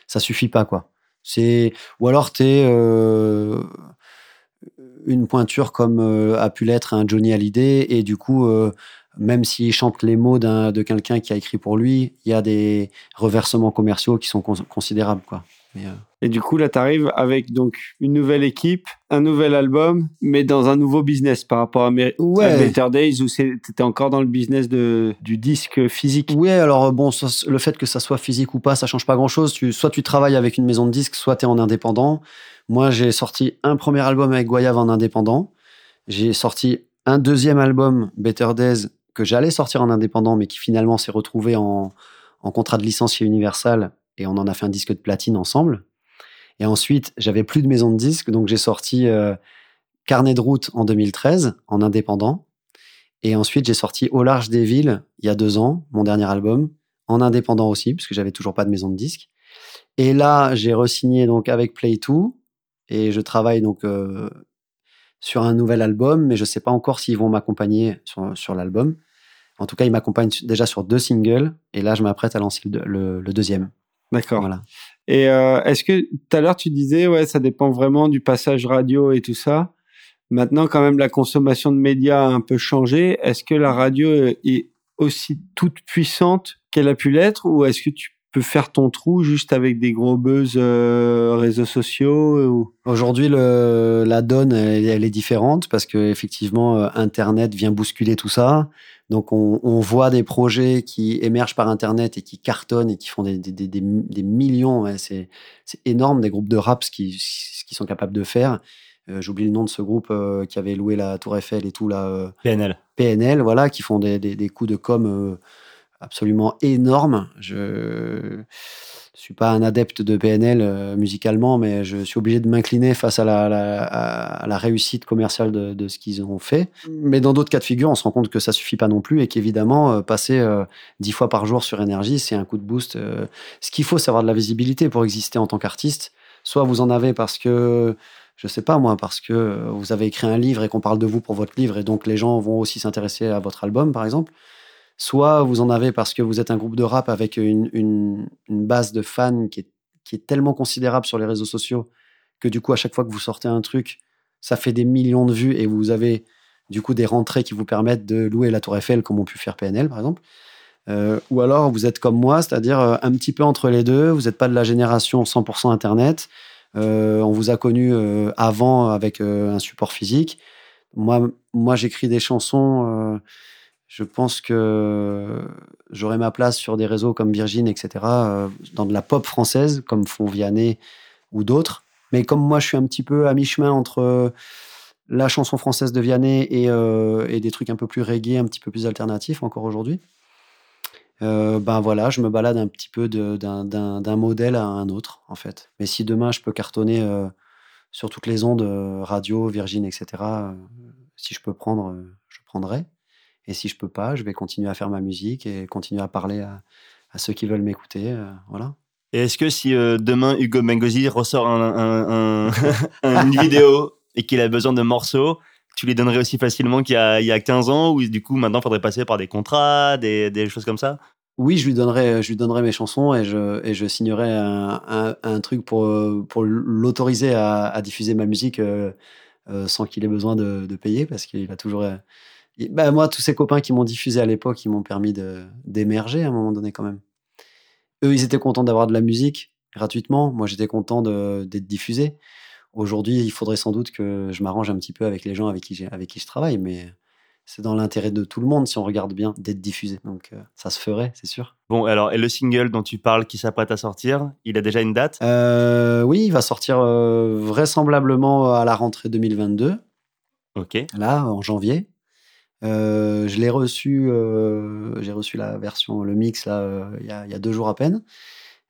ça suffit pas quoi. C'est ou alors t'es euh, une pointure comme euh, a pu l'être un Johnny Hallyday et du coup euh, même s'il chante les mots d'un- de quelqu'un qui a écrit pour lui, il y a des reversements commerciaux qui sont cons- considérables quoi. Mais, euh,
Et du coup, là, tu arrives avec donc une nouvelle équipe, un nouvel album, mais dans un nouveau business par rapport à, Mer-
Ouais.
à Better Days où tu étais encore dans le business de, du disque physique.
Oui, alors bon, le fait que ça soit physique ou pas, ça change pas grand-chose. Tu, soit tu travailles avec une maison de disques, soit tu es en indépendant. Moi, j'ai sorti un premier album avec Goyave en indépendant. J'ai sorti un deuxième album, Better Days, que j'allais sortir en indépendant, mais qui finalement s'est retrouvé en, contrat de licence chez Universal. Et on en a fait un disque de platine ensemble. Et ensuite, j'avais plus de maison de disques, donc j'ai sorti euh, Carnet de route en 2013 en indépendant. Et ensuite, j'ai sorti Au large des villes il y a deux ans, mon dernier album, en indépendant aussi, parce que j'avais toujours pas de maison de disques. Et là, j'ai re-signé donc avec Play2 et je travaille donc euh, sur un nouvel album, mais je sais pas encore s'ils vont m'accompagner sur, sur l'album. En tout cas, il m'accompagne su- déjà sur deux singles. Et là, je m'apprête à lancer le, deux- le- le deuxième.
D'accord.
Voilà.
Et euh, est-ce que tout à l'heure tu disais ouais ça dépend vraiment du passage radio et tout ça. Maintenant quand même la consommation de médias a un peu changé. Est-ce que la radio est aussi toute puissante qu'elle a pu l'être ou est-ce que tu peux faire ton trou juste avec des gros buzz euh, réseaux sociaux ou...
Aujourd'hui, le- la donne, elle, elle est différente parce que effectivement, euh, Internet vient bousculer tout ça. Donc, on, on voit des projets qui émergent par Internet et qui cartonnent et qui font des, des, des, des- des millions. ouais. c'est c'est énorme, des groupes de rap, ce qu'ils ce qu'ils sont capables de faire. Euh, J'oublie le nom de ce groupe euh, qui avait loué la Tour Eiffel et tout, là, euh,
PNL.
PNL, voilà, qui font des, des, des coups de com euh, absolument énormes. Je suis pas un adepte de PNL euh, musicalement, mais je suis obligé de m'incliner face à la, réussite commerciale de, ce qu'ils ont fait. Mais dans d'autres cas de figure, on se rend compte que ça suffit pas non plus et qu'évidemment, euh, passer euh, fois par jour sur énergie, c'est un coup de boost. euh. ce qu'il faut, c'est avoir de la visibilité pour exister en tant qu'artiste. Soit vous en avez parce que je sais pas moi, parce que vous avez écrit un livre et qu'on parle de vous pour votre livre et donc les gens vont aussi s'intéresser à votre album, par exemple. Soit vous en avez parce que vous êtes un groupe de rap avec une, une, base de fans qui est, qui est tellement considérable sur les réseaux sociaux que du coup, à chaque fois que vous sortez un truc, ça fait des millions de vues et vous avez du coup des rentrées qui vous permettent de louer la Tour Eiffel comme ont pu faire PNL, par exemple. Euh, ou alors vous êtes comme moi, c'est-à-dire euh, un petit peu entre les deux, vous n'êtes pas de la génération 100% Internet, euh, on vous a connu avant avec un support physique. Moi, moi j'écris des chansons. Je pense que j'aurai ma place sur des réseaux comme Virgin, etc., euh, dans de la pop française, comme font Vianney ou d'autres. Mais comme moi, je suis un petit peu à mi-chemin entre euh, la chanson française de Vianney et, euh, et des trucs un peu plus reggae, un petit peu plus alternatifs encore aujourd'hui. Ben voilà, je me balade un petit peu d'un- modèle à un autre, en fait. Mais si demain je peux cartonner sur toutes les ondes, radio, Virgin, etc., si je peux prendre, je prendrai. Et si je peux pas, je vais continuer à faire ma musique et continuer à parler à, à ceux qui veulent m'écouter. euh, voilà.
Et est-ce que si euh, demain Hugo Bengozi ressort un, un- [LAUGHS] un- une vidéo et qu'il a besoin de morceaux, tu les donnerais aussi facilement qu'il y, a- il y a 15 ans ou du coup maintenant il faudrait passer par des contrats, des, des choses comme ça?
Oui, je lui donnerai, je lui donnerai mes chansons et je, et je signerai un, un- un truc pour, pour l'autoriser à, à diffuser ma musique euh, euh, sans qu'il ait besoin de, de payer parce qu'il a toujours. Il- bah, moi, tous ces copains qui m'ont diffusé à l'époque, ils m'ont permis de- d'émerger à un moment donné quand même. Eux, ils étaient contents d'avoir de la musique gratuitement. Moi, j'étais content d'être diffusé. Aujourd'hui, il faudrait sans doute que je m'arrange un petit peu avec les gens avec qui, avec qui je travaille, mais c'est dans l'intérêt de tout le monde, si on regarde bien, d'être diffusé. Donc, euh, ça se ferait, c'est sûr.
Bon, alors, et le single dont tu parles qui s'apprête à sortir, il a déjà une date?
Euh, oui, il va sortir euh, vraisemblablement à la rentrée 2022,
Ok.
là, en janvier. Euh, je l'ai reçu, euh, j'ai reçu la version, le mix, là, euh, il y, a, deux jours à peine.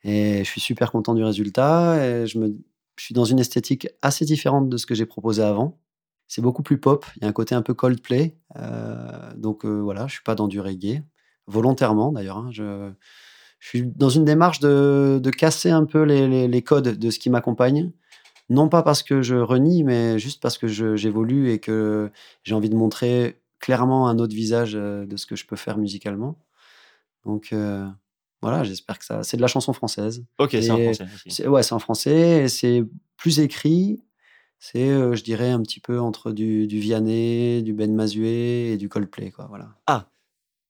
Et je suis super content du résultat. Je, suis dans une esthétique assez différente de ce que j'ai proposé avant. C'est beaucoup plus pop. Il y a un côté un peu Coldplay. Euh, donc voilà, je suis pas dans du reggae. Volontairement d'ailleurs. hein. je, suis dans une démarche de, casser un peu les, codes de ce qui m'accompagne. Non pas parce que je renie, mais juste parce que j'évolue et que j'ai envie de montrer clairement un autre visage de ce que je peux faire musicalement. Donc euh, voilà, j'espère que ça. C'est de la chanson française.
Ok, c'est en français.
C'est- Ouais, c'est en français, c'est plus écrit. C'est, euh, je dirais, un petit peu entre du, du Vianney, du Ben Mazué et du Coldplay, quoi. Voilà.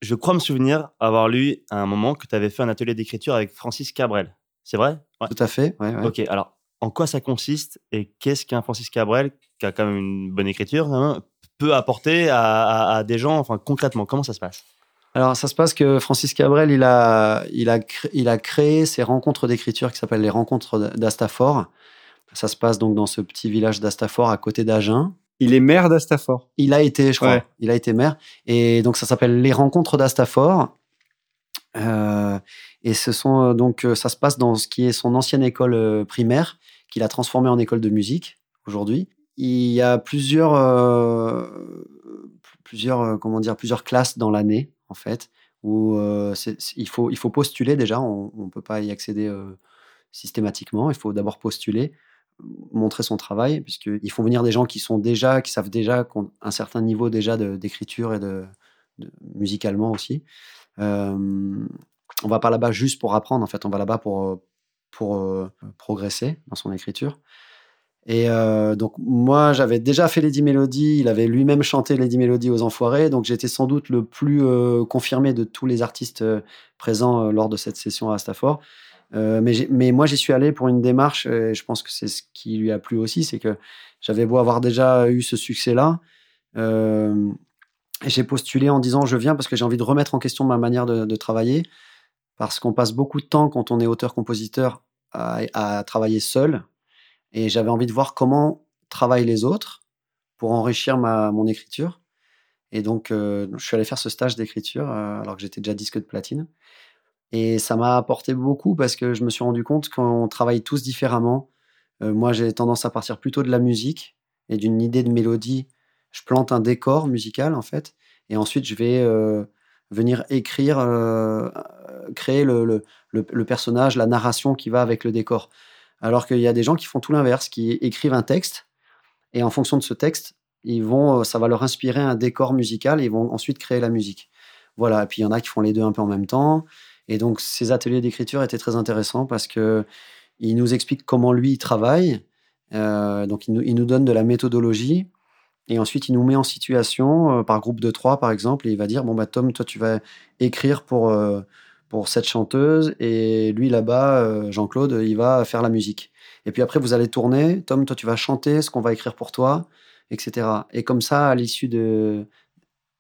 Je crois me souvenir avoir lu à un moment que tu avais fait un atelier d'écriture avec Francis Cabrel. C'est vrai? Ouais.
Tout à fait. Ouais, ouais.
Ok, alors, en quoi ça consiste et qu'est-ce qu'un Francis Cabrel, qui a quand même une bonne écriture, hein, peut apporter à, à- à des gens, enfin concrètement, comment ça se passe?
Alors, ça se passe que Francis Cabrel, il a, il a, il a créé ces rencontres d'écriture qui s'appellent les rencontres d'Astafor. Ça se passe donc dans ce petit village d'Astafor à côté d'Agen.
Il est maire d'Astafor.
Il a été, je crois,
Ouais.
il a été maire. Et donc, ça s'appelle Les Rencontres d'Astafor. Euh, et ce sont euh, donc, euh, ça se passe dans ce qui est son ancienne école euh, primaire, qu'il a transformée en école de musique aujourd'hui. Il y a plusieurs, euh, plusieurs, euh, comment dire, plusieurs classes dans l'année, en fait, où euh, il, faut, il faut postuler déjà. On ne peut pas y accéder systématiquement. Il faut d'abord postuler montrer son travail, puisqu'ils font venir des gens qui sont déjà, qui savent déjà, qui ont un certain niveau déjà d'écriture et de, musicalement aussi. On va pas là-bas juste pour apprendre, en fait, on va là-bas pour, pour progresser dans son écriture. Et euh, donc, moi, j'avais déjà fait Lady Melody, il avait lui-même chanté Lady Melody aux Enfoirés, donc j'étais sans doute le plus euh, confirmé de tous les artistes euh, présents lors de cette session à Stafford. Mais, moi, j'y suis allé pour une démarche, et je pense que c'est ce qui lui a plu aussi, c'est que j'avais beau avoir déjà eu ce succès-là, j'ai postulé en disant je viens parce que j'ai envie de remettre en question ma manière de, travailler, parce qu'on passe beaucoup de temps quand on est auteur-compositeur à travailler seul, et j'avais envie de voir comment travaillent les autres pour enrichir ma, mon écriture. Et donc, euh, je suis allé faire ce stage d'écriture euh, alors que j'étais déjà disque de platine. Et ça m'a apporté beaucoup parce que je me suis rendu compte qu'on travaille tous différemment. Euh, moi, j'ai tendance à partir plutôt de la musique et d'une idée de mélodie. Je plante un décor musical, en fait. Et ensuite, je vais venir écrire, créer le- le personnage, la narration qui va avec le décor. Alors qu'il y a des gens qui font tout l'inverse, qui écrivent un texte et en fonction de ce texte, ils vont, euh, ça va leur inspirer un décor musical et ils vont ensuite créer la musique. Voilà. Et puis il y en a qui font les deux un peu en même temps. Et donc ces ateliers d'écriture étaient très intéressants parce que il nous explique comment lui il travaille. Euh, donc il nous, donne de la méthodologie et ensuite il nous met en situation euh, par groupe de trois par exemple et il va dire bon bah Tom toi tu vas écrire pour pour cette chanteuse et lui là-bas euh, Jean-Claude il va faire la musique. Et puis après vous allez tourner. Tom toi tu vas chanter ce qu'on va écrire pour toi etc. Et comme ça, à l'issue de-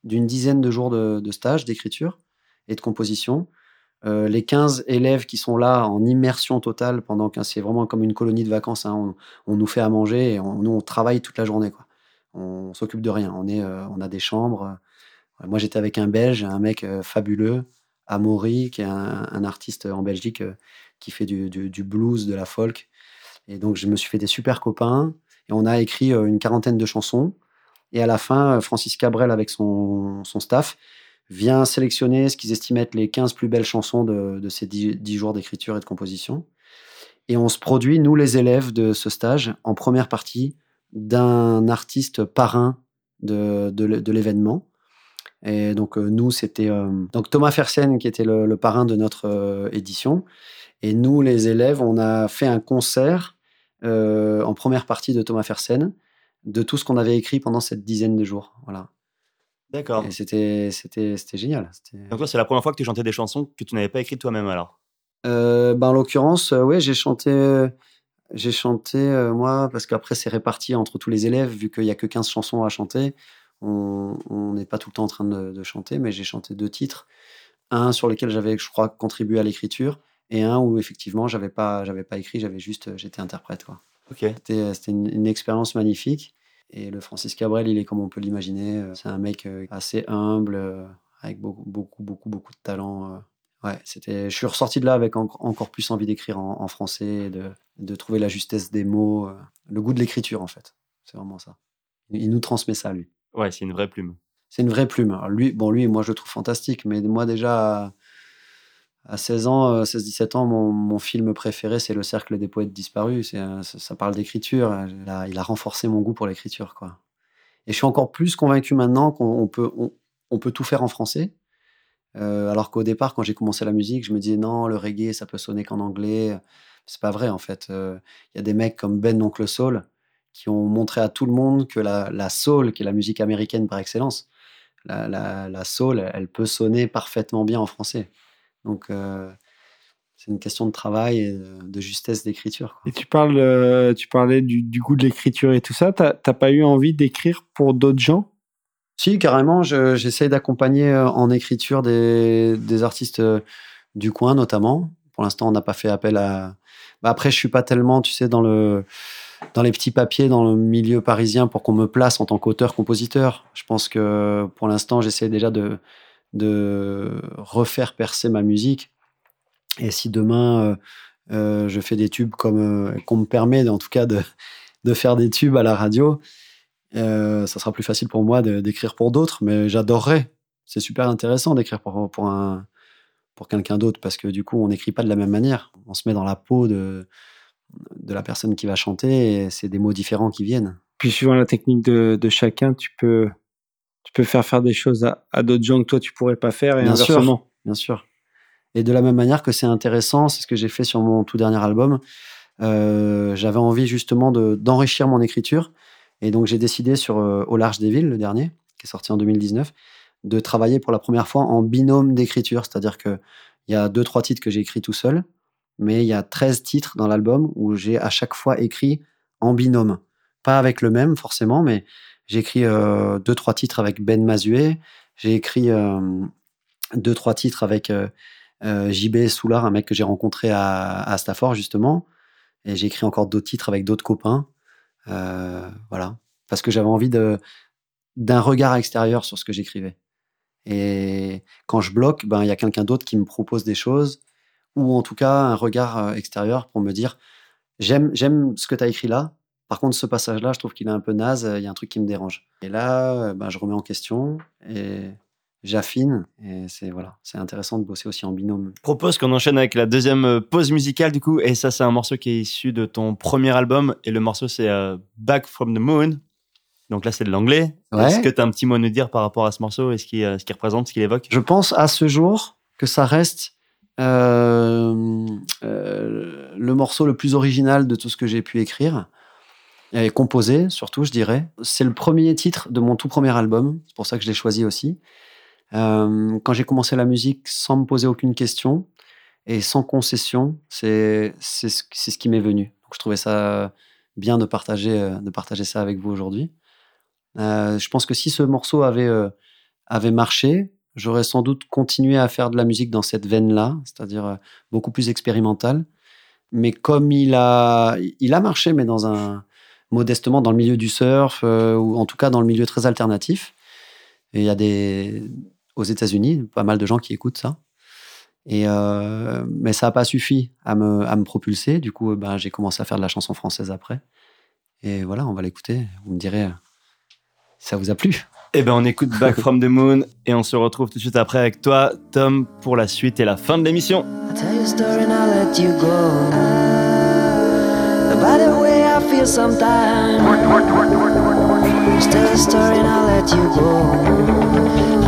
d'une dizaine de jours de, stage d'écriture et de composition, euh, les 15 élèves qui sont là en immersion totale pendant que c'est vraiment comme une colonie de vacances, hein, on, on nous fait à manger et on, nous on travaille toute la journée. Quoi. On, s'occupe de rien. On, est, euh, on a des chambres. Moi j'étais avec un Belge, un mec fabuleux, Amaury, qui est un, artiste en Belgique euh, qui fait du, blues, de la folk. Et donc je me suis fait des super copains. Et on a écrit euh, une quarantaine de chansons. Et à la fin, euh, Francis Cabrel, avec son, son staff, vient sélectionner ce qu'ils estiment être les 15 plus belles chansons de, ces 10, 10 jours d'écriture et de composition. Et on se produit, nous les élèves de ce stage, en première partie d'un artiste parrain de, de l'événement. Et donc euh, nous, c'était euh, donc Thomas Fersen qui était le, le parrain de notre euh, édition. Et nous, les élèves, on a fait un concert en première partie de Thomas Fersen de tout ce qu'on avait écrit pendant cette dizaine de jours. Voilà.
D'accord.
Et c'était, c'était, c'était génial.
Donc toi, c'est la première fois que tu chantais des chansons que tu n'avais pas écrites toi-même alors?
Euh, ben, en l'occurrence, euh, ouais, j'ai chanté, j'ai chanté moi parce qu'après c'est réparti entre tous les élèves vu qu'il y a que 15 chansons à chanter. On n'est pas tout le temps en train de, de chanter, mais j'ai chanté deux titres, un sur lequel j'avais, je crois, contribué à l'écriture et un où effectivement j'avais pas, j'avais pas écrit, j'avais juste, euh, j'étais interprète quoi. C'était, c'était une, une expérience magnifique. Et le Francis Cabrel, il est comme on peut l'imaginer. euh, C'est un mec euh, assez humble, euh, avec beaucoup, beaucoup, beaucoup, beaucoup de talent. euh. Ouais, c'était. Je suis ressorti de là avec en- encore plus envie d'écrire en, en français, de, de trouver la justesse des mots, euh, le goût de l'écriture en fait. C'est vraiment ça. Il nous transmet ça, lui.
Ouais, c'est une vraie plume.
C'est une vraie plume. Lui, bon, lui, moi, je le trouve fantastique, mais moi, déjà, à, à 16 ans, euh, 16-17 ans, mon, film préféré, c'est Le Cercle des Poètes Disparus. Un- ça, parle d'écriture. Il a, renforcé mon goût pour l'écriture, quoi. Et je suis encore plus convaincu maintenant qu'on on peut, on, peut tout faire en français. Euh, alors qu'au départ, quand j'ai commencé la musique, je me disais non, le reggae, ça peut sonner qu'en anglais. C'est pas vrai, en fait. Euh, Il y a des mecs comme Ben Oncle Soul qui ont montré à tout le monde que la, la soul, qui est la musique américaine par excellence, la, la, la soul, elle peut sonner parfaitement bien en français. Donc, euh, c'est une question de travail et de, justesse d'écriture.
Et tu parles, euh, tu parlais du, du goût de l'écriture et tout ça. T'as pas eu envie d'écrire pour d'autres gens?
Si, carrément, je- j'essaye d'accompagner euh, en écriture des, des artistes du coin, notamment. Pour l'instant, on n'a pas fait appel à. Bah, après, je suis pas tellement, tu sais, dans le dans les petits papiers dans le milieu parisien pour qu'on me place en tant qu'auteur-compositeur. Je pense que pour l'instant, j'essaie déjà de refaire percer ma musique. Et si demain euh, euh, je fais des tubes comme euh, qu'on me permet, en tout cas, de [LAUGHS] de faire des tubes à la radio, ça sera plus facile pour moi d'écrire pour d'autres, mais j'adorerais. C'est super intéressant d'écrire pour, pour, pour quelqu'un d'autre parce que du coup, on n'écrit pas de la même manière. On se met dans la peau de, de la personne qui va chanter c'est des mots différents qui viennent.
Puis suivant la technique de, de chacun, tu peux tu peux faire faire des choses à, à d'autres gens que toi tu pourrais pas faire et
Bien sûr. bien sûr. Et de la même manière que c'est intéressant, c'est ce que j'ai fait sur mon tout dernier album. euh, J'avais envie justement de- d'enrichir mon écriture. Et donc j'ai décidé sur euh, Au large des villes, le dernier, qui est sorti en 2019, de travailler pour la première fois en binôme d'écriture. C'est-à-dire qu'il y a deux, trois titres que j'ai écrits tout seul, mais il y a 13 titres dans l'album où j'ai à chaque fois écrit en binôme. Pas avec le même forcément, mais j'ai écrit euh, deux, trois titres avec Ben Mazué. J'ai écrit euh, deux, trois titres avec euh, euh, JB Soulard, un mec que j'ai rencontré à, à Stafford, justement. Et j'ai écrit encore d'autres titres avec d'autres copains. Euh, voilà. Parce que j'avais envie d'un regard extérieur sur ce que j'écrivais. Et quand je bloque, ben, il y a quelqu'un d'autre qui me propose des choses, ou en tout cas un regard euh, extérieur pour me dire j'aime, j'aime ce que tu as écrit là. Par contre, ce passage-là, je trouve qu'il est un peu naze, il y a un truc qui me dérange. Et là, ben, je remets en question et j'affine. Et c'est voilà, c'est intéressant de bosser aussi en binôme.
Je propose qu'on enchaîne avec la deuxième euh, pause musicale du coup. Et ça, c'est un morceau qui est issu de ton premier album. Et le morceau, c'est euh, Back from the Moon. Donc là, c'est de l'anglais.
Ouais.
Est-ce que tu as un petit mot à nous dire par rapport à ce morceau et ce qu'il euh, qu'il représente, ce qu'il évoque?
Je pense à ce jour que ça reste le morceau le plus original de tout ce que j'ai pu écrire et composer, surtout, je dirais. C'est le premier titre de mon tout premier album, c'est pour ça que je l'ai choisi aussi. Euh, quand j'ai commencé la musique sans me poser aucune question et sans concession, c'est ce, ce qui m'est venu. Donc, je trouvais ça bien de partager, euh, de partager ça avec vous aujourd'hui. Euh, je pense que si ce morceau avait, euh, avait marché, j'aurais sans doute continué à faire de la musique dans cette veine-là, c'est-à-dire euh, beaucoup plus expérimentale. Mais comme il a, il a marché, mais dans un modestement dans le milieu du surf euh, ou en tout cas dans le milieu très alternatif. Il y a des aux États-Unis pas mal de gens qui écoutent ça. Et euh, mais ça n'a pas suffi à me, à me propulser. Du coup, ben, j'ai commencé à faire de la chanson française après. Et voilà, on va l'écouter. Vous me direz ça vous a plu.
Eh ben, on écoute Back [LAUGHS] from the Moon et on se retrouve tout de suite après avec toi, Tom, pour la suite et la fin de l'émission.
I'll tell you a story and I'll let you go. About the way I feel sometimes. Just tell a story and I'll let you go.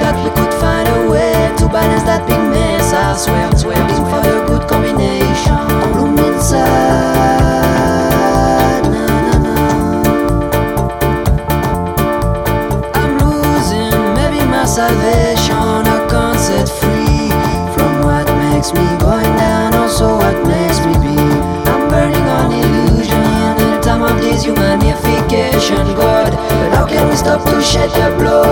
That we could find a way to balance that big mess. I swear, swear, for the good combination. Of God. But how can we stop to shed the blood?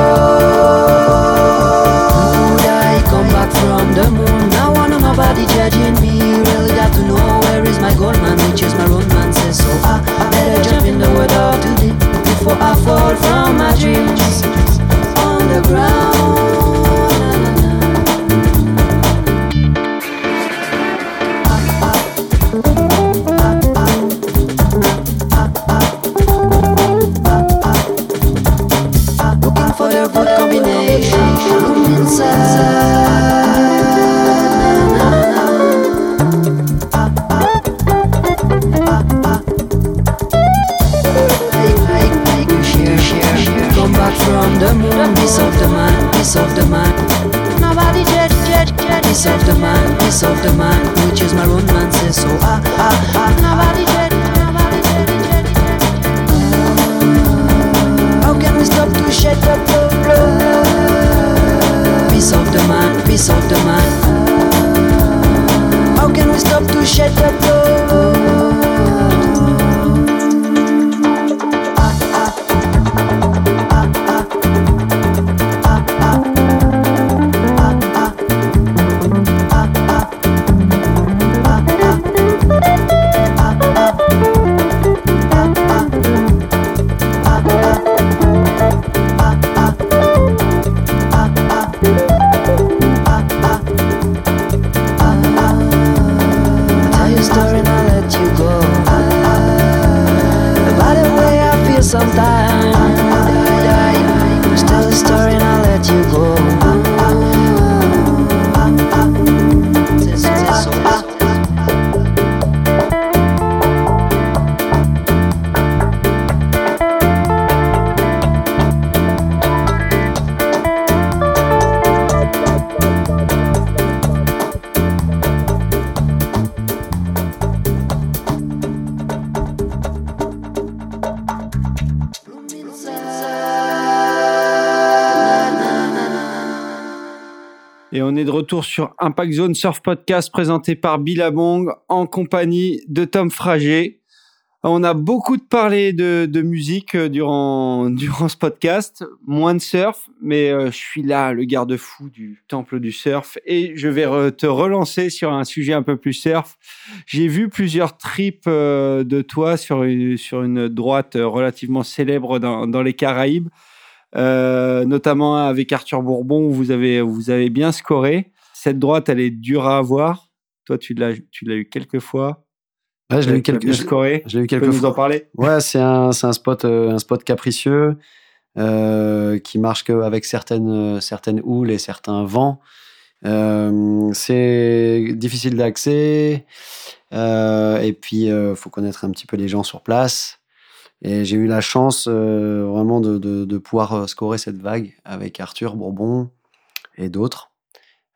Would I come back from the moon? Now I know nobody judging me. Really got to know where is my gold man, which is my romance. So I, I better jump in the water today before I fall from my dreams on the ground.
Retour sur Impact Zone Surf Podcast présenté par Billabong en compagnie de Tom Frager. On a beaucoup de parlé de, musique euh, durant, [LAUGHS] durant ce podcast, moins de surf, mais euh, je suis là, le garde-fou du temple du surf, et je vais te relancer sur un sujet un peu plus surf. J'ai vu plusieurs trips euh, de toi sur une, sur une droite relativement célèbre dans, dans les Caraïbes, notamment avec Arthur Bourbon où vous avez, vous avez bien scoré. Cette droite, elle est dure à avoir. Toi, tu l'as, tu l'as eu quelques fois.
Ouais, je l'ai eu quelques, je- je l'ai eu
Tu peux
quelques
nous
fois.
en parler
Ouais, c'est un, c'est un spot, euh, un spot capricieux euh, qui marche qu'avec certaines, certaines houles et certains vents. Euh, c'est difficile d'accès. euh, et puis, il faut connaître un petit peu les gens sur place. Et j'ai eu la chance euh, vraiment de, de, de pouvoir euh, scorer cette vague avec Arthur Bourbon et d'autres euh,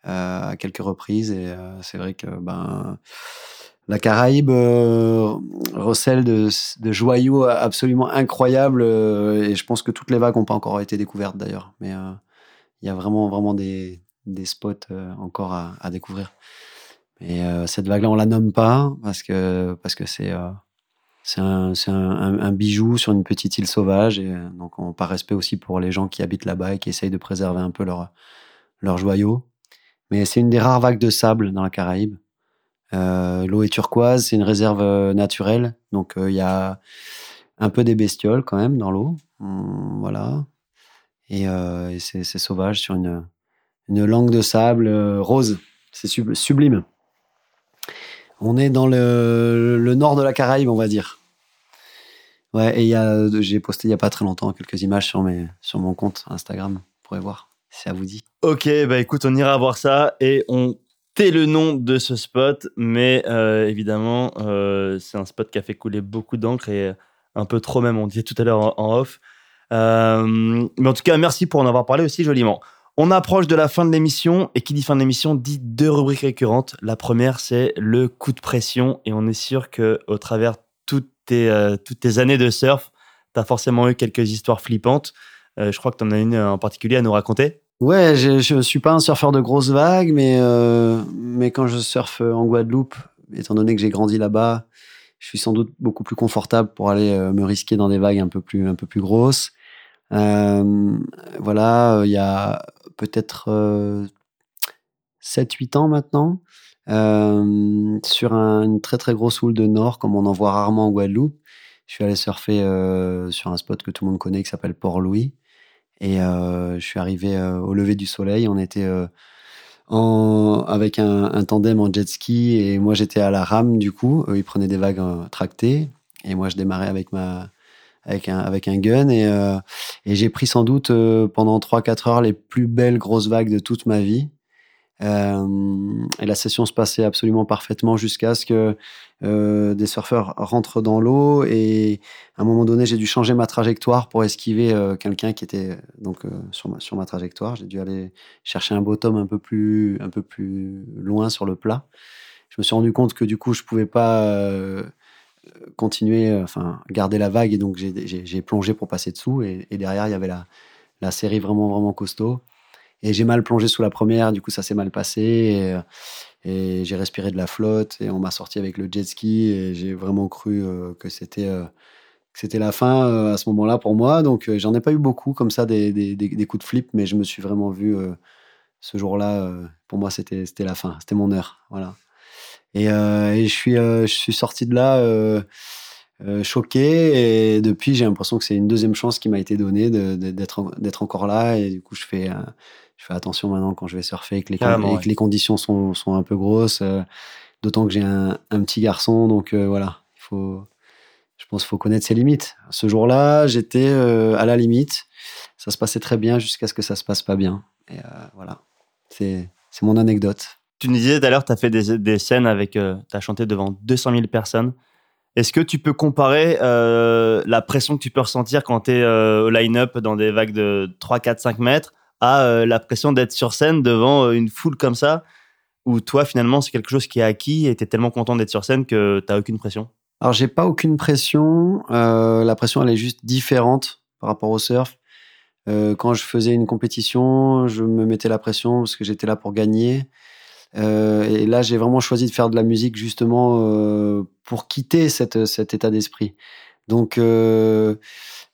à quelques reprises. Et euh, c'est vrai que ben, la Caraïbe euh, recèle de, joyaux absolument incroyables. euh, et je pense que toutes les vagues n'ont pas encore été découvertes d'ailleurs. Mais euh, il y a vraiment, vraiment des, spots euh, encore à, découvrir. Et euh, cette vague-là, on la nomme pas parce que parce que c'est euh, c'est un, bijou sur une petite île sauvage. Et euh, donc, on, par respect aussi pour les gens qui habitent là-bas et qui essayent de préserver un peu leurs leurs joyaux. Mais c'est une des rares vagues de sable dans la Caraïbe. Euh, L'eau est turquoise, c'est une réserve euh, naturelle. Donc, euh, il y a un peu des bestioles quand même dans l'eau. Hum, voilà. Et, c'est sauvage sur une, langue de sable rose. C'est sub- sublime. On est dans le, nord de la Caraïbe, on va dire. Ouais, et j'ai posté il y a pas très longtemps quelques images sur, mon compte Instagram. Vous pourrez voir ça vous dit.
Ok, bah écoute, on ira voir ça et on tait le nom de ce spot, mais euh, évidemment, euh, c'est un spot qui a fait couler beaucoup d'encre et un peu trop même, on disait tout à l'heure en, off. Euh, mais en tout cas, merci pour en avoir parlé aussi joliment. On approche de la fin de l'émission et qui dit fin de l'émission dit deux rubriques récurrentes. La première, c'est le coup de pression et on est sûr que au travers toutes tes, euh, toutes tes années de surf, tu as forcément eu quelques histoires flippantes. Euh, je crois que tu en as une en particulier à nous raconter.
Ouais, je, je suis pas un surfeur de grosses vagues, mais, euh, mais quand je surfe en Guadeloupe, étant donné que j'ai grandi là-bas, je suis sans doute beaucoup plus confortable pour aller euh, me risquer dans des vagues un peu plus, un peu plus grosses. Euh, voilà, euh, il y a peut-être 7-8 ans maintenant, euh, sur un- une très très grosse houle de nord, comme on en voit rarement en Guadeloupe, je suis allé surfer euh, sur un spot que tout le monde connaît qui s'appelle Port-Louis. Et euh, je suis arrivé euh, au lever du soleil. On était euh, avec un, tandem en jet ski et moi j'étais à la rame du coup. Eux ils prenaient des vagues tractées et moi je démarrais avec ma avec un avec un gun et j'ai pris sans doute pendant 3-4 heures les plus belles grosses vagues de toute ma vie. Euh, et la session se passait absolument parfaitement jusqu'à ce que euh, des surfeurs rentrent dans l'eau et à un moment donné, j'ai dû changer ma trajectoire pour esquiver euh, quelqu'un qui était donc sur, ma, sur ma trajectoire. J'ai dû aller chercher un bottom un peu plus un peu plus loin sur le plat. Je me suis rendu compte que du coup, je pouvais pas continuer, enfin garder la vague et donc j'ai plongé pour passer dessous et, et derrière il y avait la, la série vraiment vraiment costaud. Et j'ai mal plongé sous la première, du coup ça s'est mal passé. Et, euh, et j'ai respiré de la flotte et on m'a sorti avec le jet ski et j'ai vraiment cru euh, que c'était euh, la fin euh, à ce moment-là pour moi. Donc j'en ai pas eu beaucoup comme ça des, des, coups de flip, mais je me suis vraiment vu ce jour-là. pour moi c'était la fin, c'était mon heure, voilà. Et, je suis je suis sorti de là. euh, choqué et depuis j'ai l'impression que c'est une deuxième chance qui m'a été donnée d'être d'être encore là et du coup je fais je fais attention maintenant quand je vais surfer et que les, con-
Carrément,
et
ouais.
que les conditions sont, sont un peu grosses euh, d'autant que j'ai un, un petit garçon donc euh, voilà il faut Je pense qu'il faut connaître ses limites. Ce jour-là, j'étais euh, à la limite. Ça se passait très bien jusqu'à ce que ça se passe pas bien. Et voilà, c'est mon anecdote.
Tu nous disais tout à l'heure, tu as fait des, des scènes avec. tu as chanté devant 200 000 personnes. Est-ce que tu peux comparer la pression que tu peux ressentir quand tu es au line-up dans des vagues de 3, 4, 5 mètres à euh, la pression d'être sur scène devant euh, une foule comme ça Ou toi, finalement, c'est quelque chose qui est acquis et tu es tellement content d'être sur scène que tu aucune pression
Alors, j'ai pas aucune pression. Euh, la pression, elle est juste différente par rapport au surf. Quand je faisais une compétition, je me mettais la pression parce que j'étais là pour gagner. Et là, j'ai vraiment choisi de faire de la musique justement pour quitter cette, cet état d'esprit. Donc,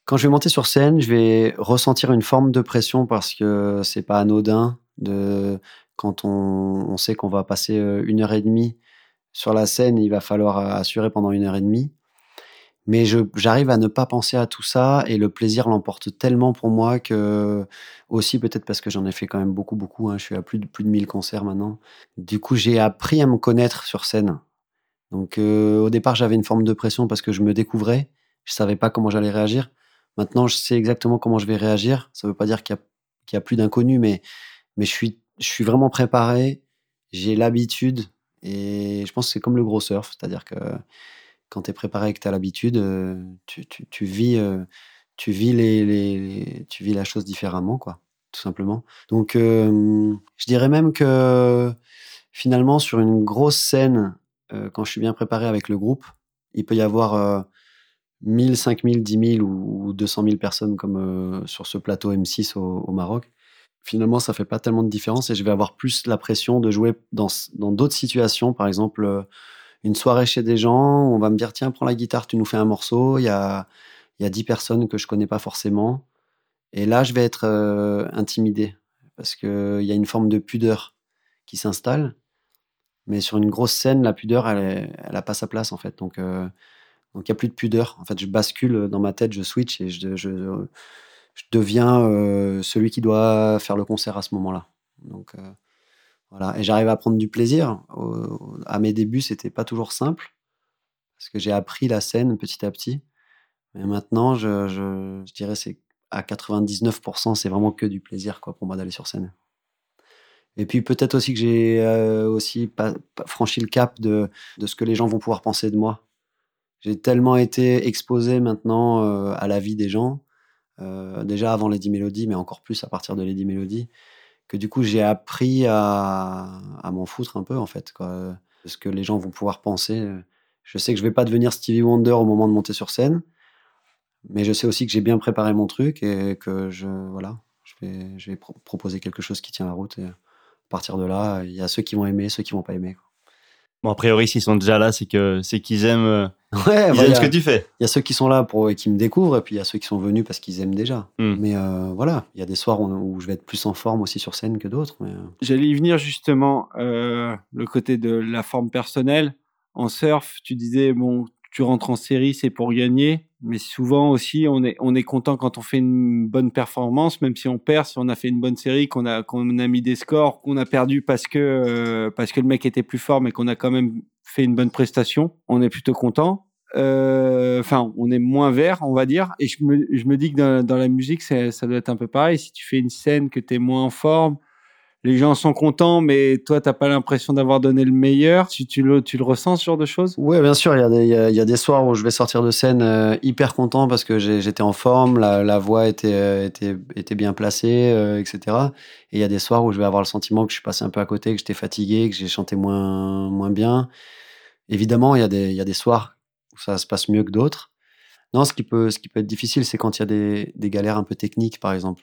quand je vais monter sur scène, je vais ressentir une forme de pression parce que c'est pas anodin de quand on, sait qu'on va passer euh, une heure et demie sur la scène, il va falloir assurer pendant une heure et demie. Mais j'arrive à ne pas penser à tout ça et le plaisir l'emporte tellement pour moi que aussi peut-être parce que j'en ai fait quand même beaucoup beaucoup. hein, je suis à plus de plus de 1000 concerts maintenant. Du coup, j'ai appris à me connaître sur scène. Donc euh, au départ, j'avais une forme de pression parce que je me découvrais. Je savais pas comment j'allais réagir. Maintenant, je sais exactement comment je vais réagir. Ça veut pas dire qu'il y a, a plus d'inconnus, mais, mais je, suis, je suis vraiment préparé. J'ai l'habitude. Et je pense que c'est comme le gros surf. C'est-à-dire que quand tu es préparé et que tu as l'habitude, euh, tu, tu, tu vis, euh, tu, vis les, les- tu vis la chose différemment, quoi, tout simplement. Donc, euh, je dirais même que finalement, sur une grosse scène, quand je suis bien préparé avec le groupe, il peut y avoir 1000, 5000, 10 000 ou, ou 200 000 personnes comme euh, sur ce plateau M6 au, Maroc. Finalement, ça fait pas tellement de différence et je vais avoir plus la pression de jouer dans d'autres situations. Par exemple, euh, une soirée chez des gens, on va me dire tiens, prends la guitare, tu nous fais un morceau. Il y a, y a 10 personnes que je connais pas forcément. Et là, je vais être euh, intimidé parce qu'il y a une forme de pudeur qui s'installe. Mais sur une grosse scène, la pudeur, elle, est- elle a pas sa place en fait. Donc, donc il n'y a plus de pudeur. En fait, je bascule dans ma tête, je switch et je, deviens euh, celui qui doit faire le concert à ce moment-là. Donc euh, voilà, et j'arrive à prendre du plaisir. Au- à mes débuts, c'était pas toujours simple parce que j'ai appris la scène petit à petit. Mais maintenant, je, je, dirais c'est à 99%, c'est vraiment que du plaisir quoi pour moi d'aller sur scène. Et puis peut-être aussi que j'ai euh, aussi franchi le cap de ce que les gens vont pouvoir penser de moi. J'ai tellement été exposé maintenant euh, à la vie des gens, euh, déjà avant Lady Melody, mais encore plus à partir de Lady Melody, que du coup j'ai appris à, à m'en foutre un peu en fait, quoi, ce que les gens vont pouvoir penser. Je sais que je vais pas devenir Stevie Wonder au moment de monter sur scène, mais je sais aussi que j'ai bien préparé mon truc et que je voilà, je vais, je vais pro- proposer quelque chose qui tient la route. Et à partir de là, il y a ceux qui vont aimer, ceux qui vont pas aimer.
Bon, a priori, s'ils sont déjà là, c'est que c'est qu'ils aiment, euh,
Ouais,
ils
voilà.
aiment ce que tu fais.
Il y a ceux qui sont là pour et qui me découvrent, et puis il y a ceux qui sont venus parce qu'ils aiment déjà.
Hmm.
Mais euh, voilà, il y a des soirs où, où je vais être plus en forme aussi sur scène que d'autres. Mais euh,
J'allais y venir justement, euh, le côté de la forme personnelle. En surf, tu disais, bon, tu rentres en série, c'est pour gagner. Mais souvent aussi, on est, on est content quand on fait une bonne performance, même si on perd, si on a fait une bonne série, qu'on a, qu'on a mis des scores, qu'on a perdu parce que, euh, parce que le mec était plus fort, mais qu'on a quand même fait une bonne prestation. On est plutôt content. Euh, Enfin, on est moins vert, on va dire. Et je me, je me dis que dans, la musique, c'est- ça doit être un peu pareil. Si tu fais une scène que tu es moins en forme, les gens sont contents, mais toi, t'as pas l'impression d'avoir donné le meilleur. Tu, tu, le, ressens, ce genre de choses?
Ouais, bien sûr, il y, a des- y a, des soirs où je vais sortir de scène euh, hyper content parce que j'étais en forme, la, voix était, euh, était, bien placée, euh, etc. Et il y a des soirs où je vais avoir le sentiment que je suis passé un peu à côté, que j'étais fatigué, que j'ai chanté moins, bien. Évidemment, il y, a des, soirs où ça se passe mieux que d'autres. Non, ce qui peut, ce qui peut être difficile, c'est quand il y a des galères un peu techniques, par exemple.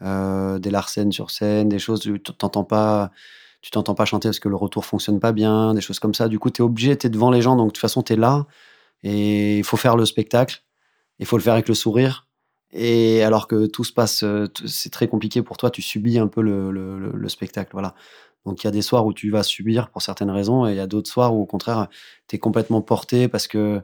Euh, des larcènes sur scène, des choses où tu t'entends pas, tu t'entends pas chanter parce que le retour fonctionne pas bien, des choses comme ça. Du coup, tu es obligé, tu es devant les gens, donc de toute façon, tu es là et il faut faire le spectacle. Il faut le faire avec le sourire. Et alors que tout se passe, euh, c'est très compliqué pour toi, tu subis un peu le, le, le- le spectacle. Voilà. Donc il y a des soirs où tu vas subir pour certaines raisons et il y a d'autres soirs où au contraire, tu es complètement porté parce que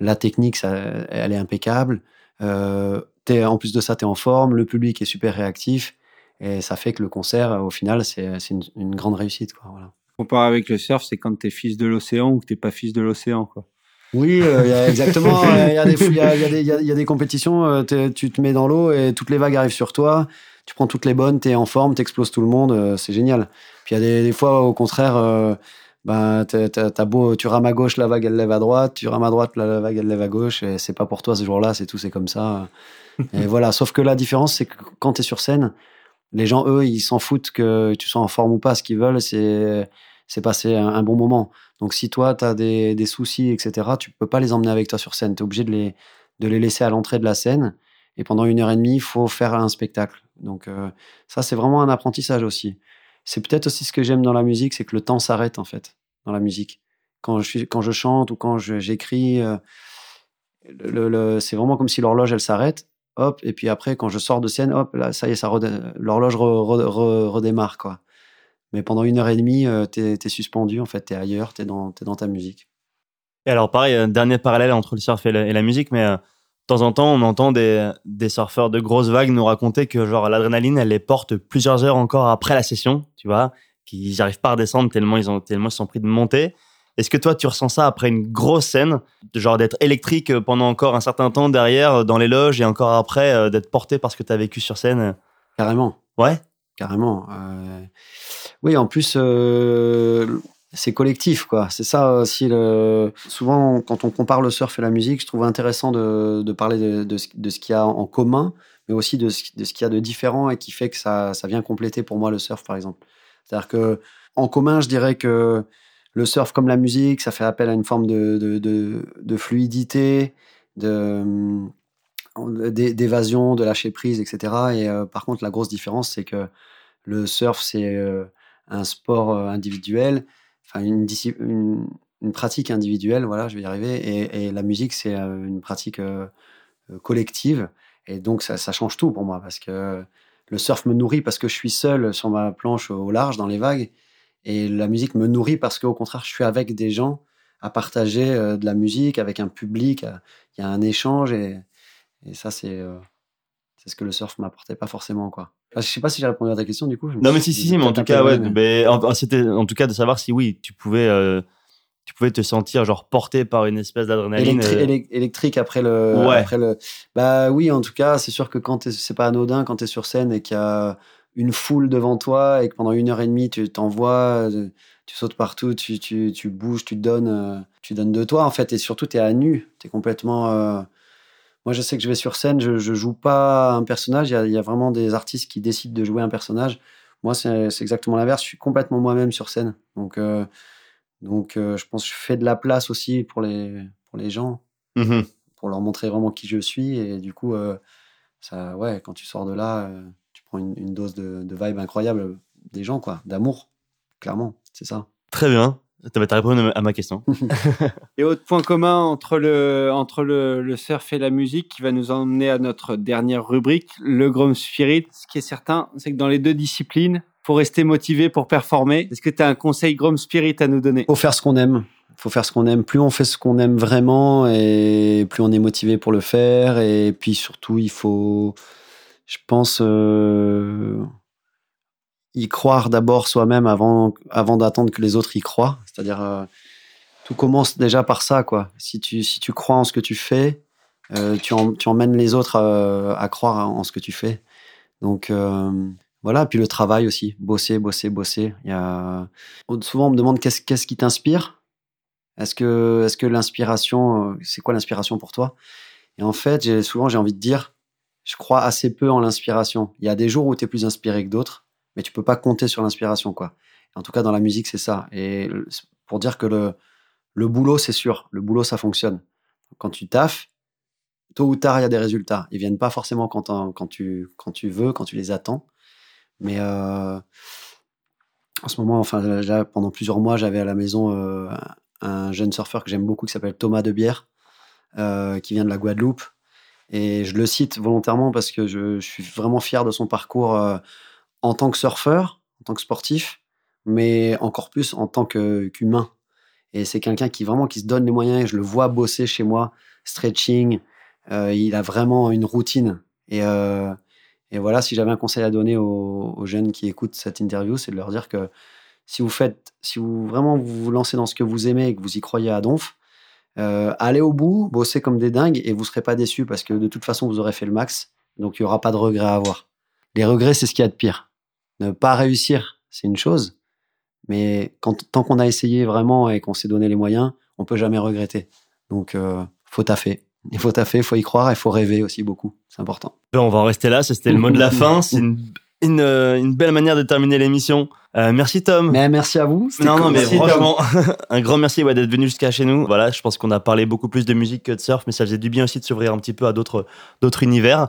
la technique, elle est impeccable. Euh, en plus de ça, tu es en forme, le public est super réactif et ça fait que le concert, au final, c'est une, une grande réussite. Quoi, voilà.
Comparé avec le surf, c'est quand t'es fils de l'océan ou que t'es pas fils de l'océan, quoi.
Oui, euh, y a exactement. [LAUGHS] Il y, a des, y, y, y a- compétitions, euh, tu te mets dans l'eau et toutes les vagues arrivent sur toi. Tu prends toutes les bonnes, tu es en forme, tu exploses tout le monde, euh, c'est génial. Puis il y a des, des fois, au contraire, ben, t'as- t'as t'as beau, tu rames à gauche, la vague elle lève à droite, tu rames à droite, la, la vague elle lève à gauche, et c'est pas pour toi ce jour-là, c'est tout, c'est comme ça. [LAUGHS] et voilà, sauf que la différence, c'est que quand tu es sur scène, les gens, eux, ils s'en foutent que tu sois en forme ou pas. Ce qu'ils veulent, c'est c'est passer un, un bon moment. Donc si toi, tu as des, des soucis, etc., tu peux pas les emmener avec toi sur scène. Tu es obligé de les, de les laisser à l'entrée de la scène. Et pendant une heure et demie, il faut faire un spectacle. Donc euh, ça, c'est vraiment un apprentissage aussi. C'est peut-être aussi ce que j'aime dans la musique, c'est que le temps s'arrête en fait dans la musique. Quand je, quand je chante ou quand j'écris, euh, c'est vraiment comme si l'horloge, elle s'arrête. Hop, et puis après, quand je sors de scène, hop, là, ça y est, l'horloge re- re- re- redémarre, quoi. Mais pendant une heure et demie, euh, t'es es suspendu, en fait, t'es ailleurs, t'es dans, dans ta musique.
Et alors, pareil, dernier parallèle entre le surf et la, et la musique, mais euh, temps en temps, on entend des, des surfeurs de grosses vagues nous raconter que genre l'adrénaline, elle les porte plusieurs heures encore après la session, tu vois, qu'ils n'arrivent pas à redescendre tellement ils, ont, tellement ils sont pris de monter. Est-ce que toi, tu ressens ça après une grosse scène, de genre d'être électrique pendant encore un certain temps derrière, euh, dans les loges, et encore après, euh, d'être porté par ce que tu as vécu sur scène?
Carrément.
Ouais
Carrément. euh, Oui, en plus, euh, c'est collectif, quoi. C'est ça aussi. Souvent, quand on compare le surf et la musique, je trouve intéressant de, parler de, ce, qu'il y a en commun, mais aussi de ce, de qu'il y a de différent et qui fait que ça, ça vient compléter pour moi le surf, par exemple. C'est-à-dire que en commun, je dirais que le surf, comme la musique, ça fait appel à une forme de, fluidité, d'évasion, de lâcher prise, etc. Et euh, par contre, la grosse différence, c'est que le surf, c'est euh, un sport euh, individuel, enfin une, une, une pratique individuelle, voilà, je vais y arriver. Et, et la musique, c'est euh, une pratique euh, euh, collective. Et donc, ça, ça change tout pour moi parce que le surf me nourrit parce que je suis seul sur ma planche au large, dans les vagues. Et la musique me nourrit parce qu'au contraire, je suis avec des gens à partager de la musique, avec un public. Il y a un échange et, et ça, c'est c'est ce que le surf m'apportait pas forcément. Quoi. Enfin, je sais pas si j'ai répondu à ta question du coup.
Non, mais si, si, si, mais en tout cas, ouais, mais c'était en tout cas de savoir si oui, tu pouvais, euh, tu pouvais te sentir genre porté par une espèce d'adrénaline.
Électri-
euh,
élec- électrique après le,
Ouais.
après le. Bah oui, en tout cas, c'est sûr que quand t'es- c'est pas anodin quand tu es sur scène et qu'il y a une foule devant toi et que pendant une heure et demie tu t'envoies, euh, tu sautes partout, tu, tu, tu bouges, tu donnes, tu donnes de toi en fait et surtout tu es à nu, tu es complètement. Moi je sais que je vais sur scène, je, je joue pas un personnage, il y a, il y a vraiment des artistes qui décident de jouer un personnage. Moi c'est exactement l'inverse, je suis complètement moi-même sur scène. Donc, euh, donc euh, je pense que je fais de la place aussi pour les, pour les gens
mhm.
pour leur montrer vraiment qui je suis. Et du coup, euh, ça, ouais, quand tu sors de là, tu prends une, une dose de, de vibe incroyable des gens, quoi, d'amour, clairement, c'est ça.
Très bien. T'as répondu à ma question. [LAUGHS]
Et autre point commun entre le, entre le, le surf et la musique qui va nous emmener à notre dernière rubrique, le Grom Spirit. Ce qui est certain, c'est que dans les deux disciplines, pour rester motivé, pour performer, est-ce que tu as un conseil Grom Spirit à nous donner?
Faut faire ce qu'on aime. Faut faire ce qu'on aime. Plus on fait ce qu'on aime vraiment, et plus on est motivé pour le faire. Et puis surtout, il faut, je pense, euh, y croire d'abord soi-même avant, avant d'attendre que les autres y croient. C'est-à-dire, euh, tout commence déjà par ça, quoi. Si tu, si tu crois en ce que tu fais, euh, tu, en- tu emmènes les autres euh, à croire en ce que tu fais. Donc, voilà. Puis le travail aussi. Bosser, bosser, bosser. Il y a... Souvent, on me demande qu'est-ce qu'est-ce qui t'inspire? Est-ce que, est que l'inspiration, c'est quoi l'inspiration pour toi? Et en fait, j'ai- souvent, j'ai envie de dire, je crois assez peu en l'inspiration. Il y a des jours où tu es plus inspiré que d'autres, mais tu peux pas compter sur l'inspiration, quoi. En tout cas, dans la musique, c'est ça. Et pour dire que le, le boulot, c'est sûr. Le boulot, ça fonctionne. Quand tu taffes, tôt ou tard, il y a des résultats. Ils viennent pas forcément quand, quand, tu, quand tu veux, quand tu les attends. Mais euh, en ce moment, enfin, pendant plusieurs mois, j'avais à la maison euh, un jeune surfeur que j'aime beaucoup qui s'appelle Thomas Debière, euh, qui vient de la Guadeloupe. Et je le cite volontairement parce que je, je suis vraiment fier de son parcours en tant que surfeur, en tant que sportif, mais encore plus en tant qu'humain. et c'est quelqu'un qui vraiment qui se donne les moyens. Et je le vois bosser chez moi, stretching. euh, il a vraiment une routine. Et, euh, et voilà, si j'avais un conseil à donner aux, jeunes qui écoutent cette interview, c'est de leur dire que si vous faites, si vous vraiment vous vous lancez dans ce que vous aimez et que vous y croyez à donf, Euh, allez au bout, bossez comme des dingues et vous serez pas déçus parce que de toute façon, vous aurez fait le max. Donc, il y aura pas de regrets à avoir. Les regrets, c'est ce qu'il y a de pire. Ne pas réussir, c'est une chose. Mais quand, tant qu'on a essayé vraiment et qu'on s'est donné les moyens, on peut jamais regretter. Donc, euh, faut taffer. Il faut taffer, il faut y croire et il faut rêver aussi beaucoup. C'est important.
Ben, on va en rester là, c'était le mot de la fin. [LAUGHS] C'est une, une, euh, une belle manière de terminer l'émission. Euh, merci Tom.
Mais merci à vous.
Non, non, mais
Merci,
franchement, [LAUGHS] un grand merci ouais, d'être venu jusqu'à chez nous. Voilà, je pense qu'on a parlé beaucoup plus de musique que de surf, mais ça faisait du bien aussi de s'ouvrir un petit peu à d'autres univers.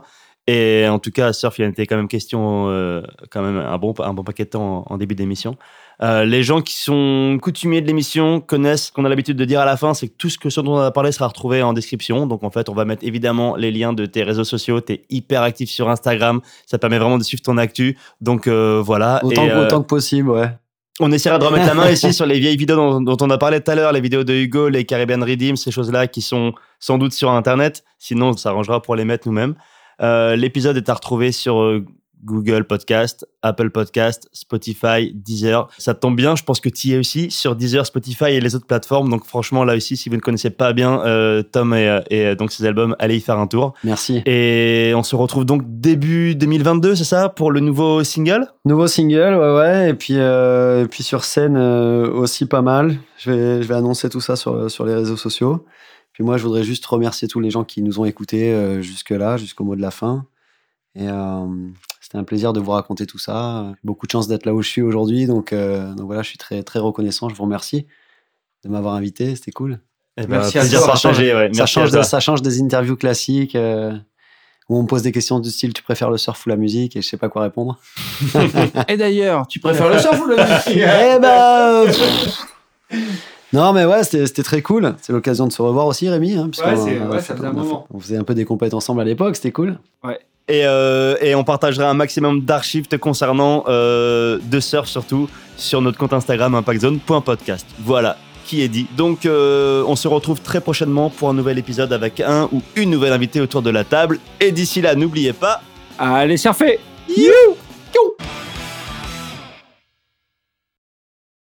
Et en tout cas, surf, il y en était quand même question, euh, quand même un bon, un bon paquet de temps en, en début d'émission. Euh, les gens qui sont coutumiers de l'émission connaissent ce qu'on a l'habitude de dire à la fin, c'est que tout ce que ce dont on a parlé sera retrouvé en description. Donc en fait, on va mettre évidemment les liens de tes réseaux sociaux. T'es hyper actif sur Instagram, ça permet vraiment de suivre ton actu. Donc euh, voilà.
Autant,
Et,
que- autant que possible, ouais.
on essaiera de remettre la main [LAUGHS] ici sur les vieilles vidéos dont, dont on a parlé tout à l'heure, les vidéos de Hugo, les Caribbean Redeem, ces choses-là qui sont sans doute sur Internet. Sinon, on s'arrangera pour les mettre nous-mêmes. Euh, L'épisode est à retrouver sur euh, Google Podcast, Apple Podcast, Spotify, Deezer. Ça tombe bien, je pense que tu y es aussi sur Deezer, Spotify et les autres plateformes. Donc franchement, là aussi, si vous ne connaissez pas bien euh, Tom et, et, donc ses albums, allez y faire un tour.
Merci.
Et on se retrouve donc début 2022, c'est ça, pour le nouveau single?
Nouveau single, ouais, ouais. Et puis, euh, et puis sur scène euh, aussi pas mal. Je vais, je vais annoncer tout ça sur, sur les réseaux sociaux. Puis moi, je voudrais juste remercier tous les gens qui nous ont écoutés euh, jusque-là, jusqu'au mot de la fin. Et euh, c'était un plaisir de vous raconter tout ça. Beaucoup de chance d'être là où je suis aujourd'hui. Donc, euh, donc voilà, je suis très, très reconnaissant. Je vous remercie de m'avoir invité. C'était cool.
Eh ben,
Merci à
plaisir
toi.
ouais.
ça, change de- ça change des interviews classiques euh, où on me pose des questions du style tu préfères le surf ou la musique? Et je sais pas quoi répondre. [LAUGHS]
Et d'ailleurs, tu préfères le surf ou le [LAUGHS] musique?
Eh ben. [LAUGHS] Non, mais ouais, c'était très cool. C'est l'occasion de se revoir aussi, Rémi. Hein, puisqu'on-
Ouais, c'est-
on
ouais,
fait-
ça faisait un
on
moment.
Faisait un peu des compètes ensemble à l'époque, c'était cool.
Et, euh, et on partagera un maximum d'archives te concernant euh, de surf surtout sur notre compte Instagram impactzone.podcast. Voilà qui est dit. Donc euh, on se retrouve très prochainement pour un nouvel épisode avec un ou une nouvelle invitée autour de la table. Et d'ici là, n'oubliez pas,
Allez surfer You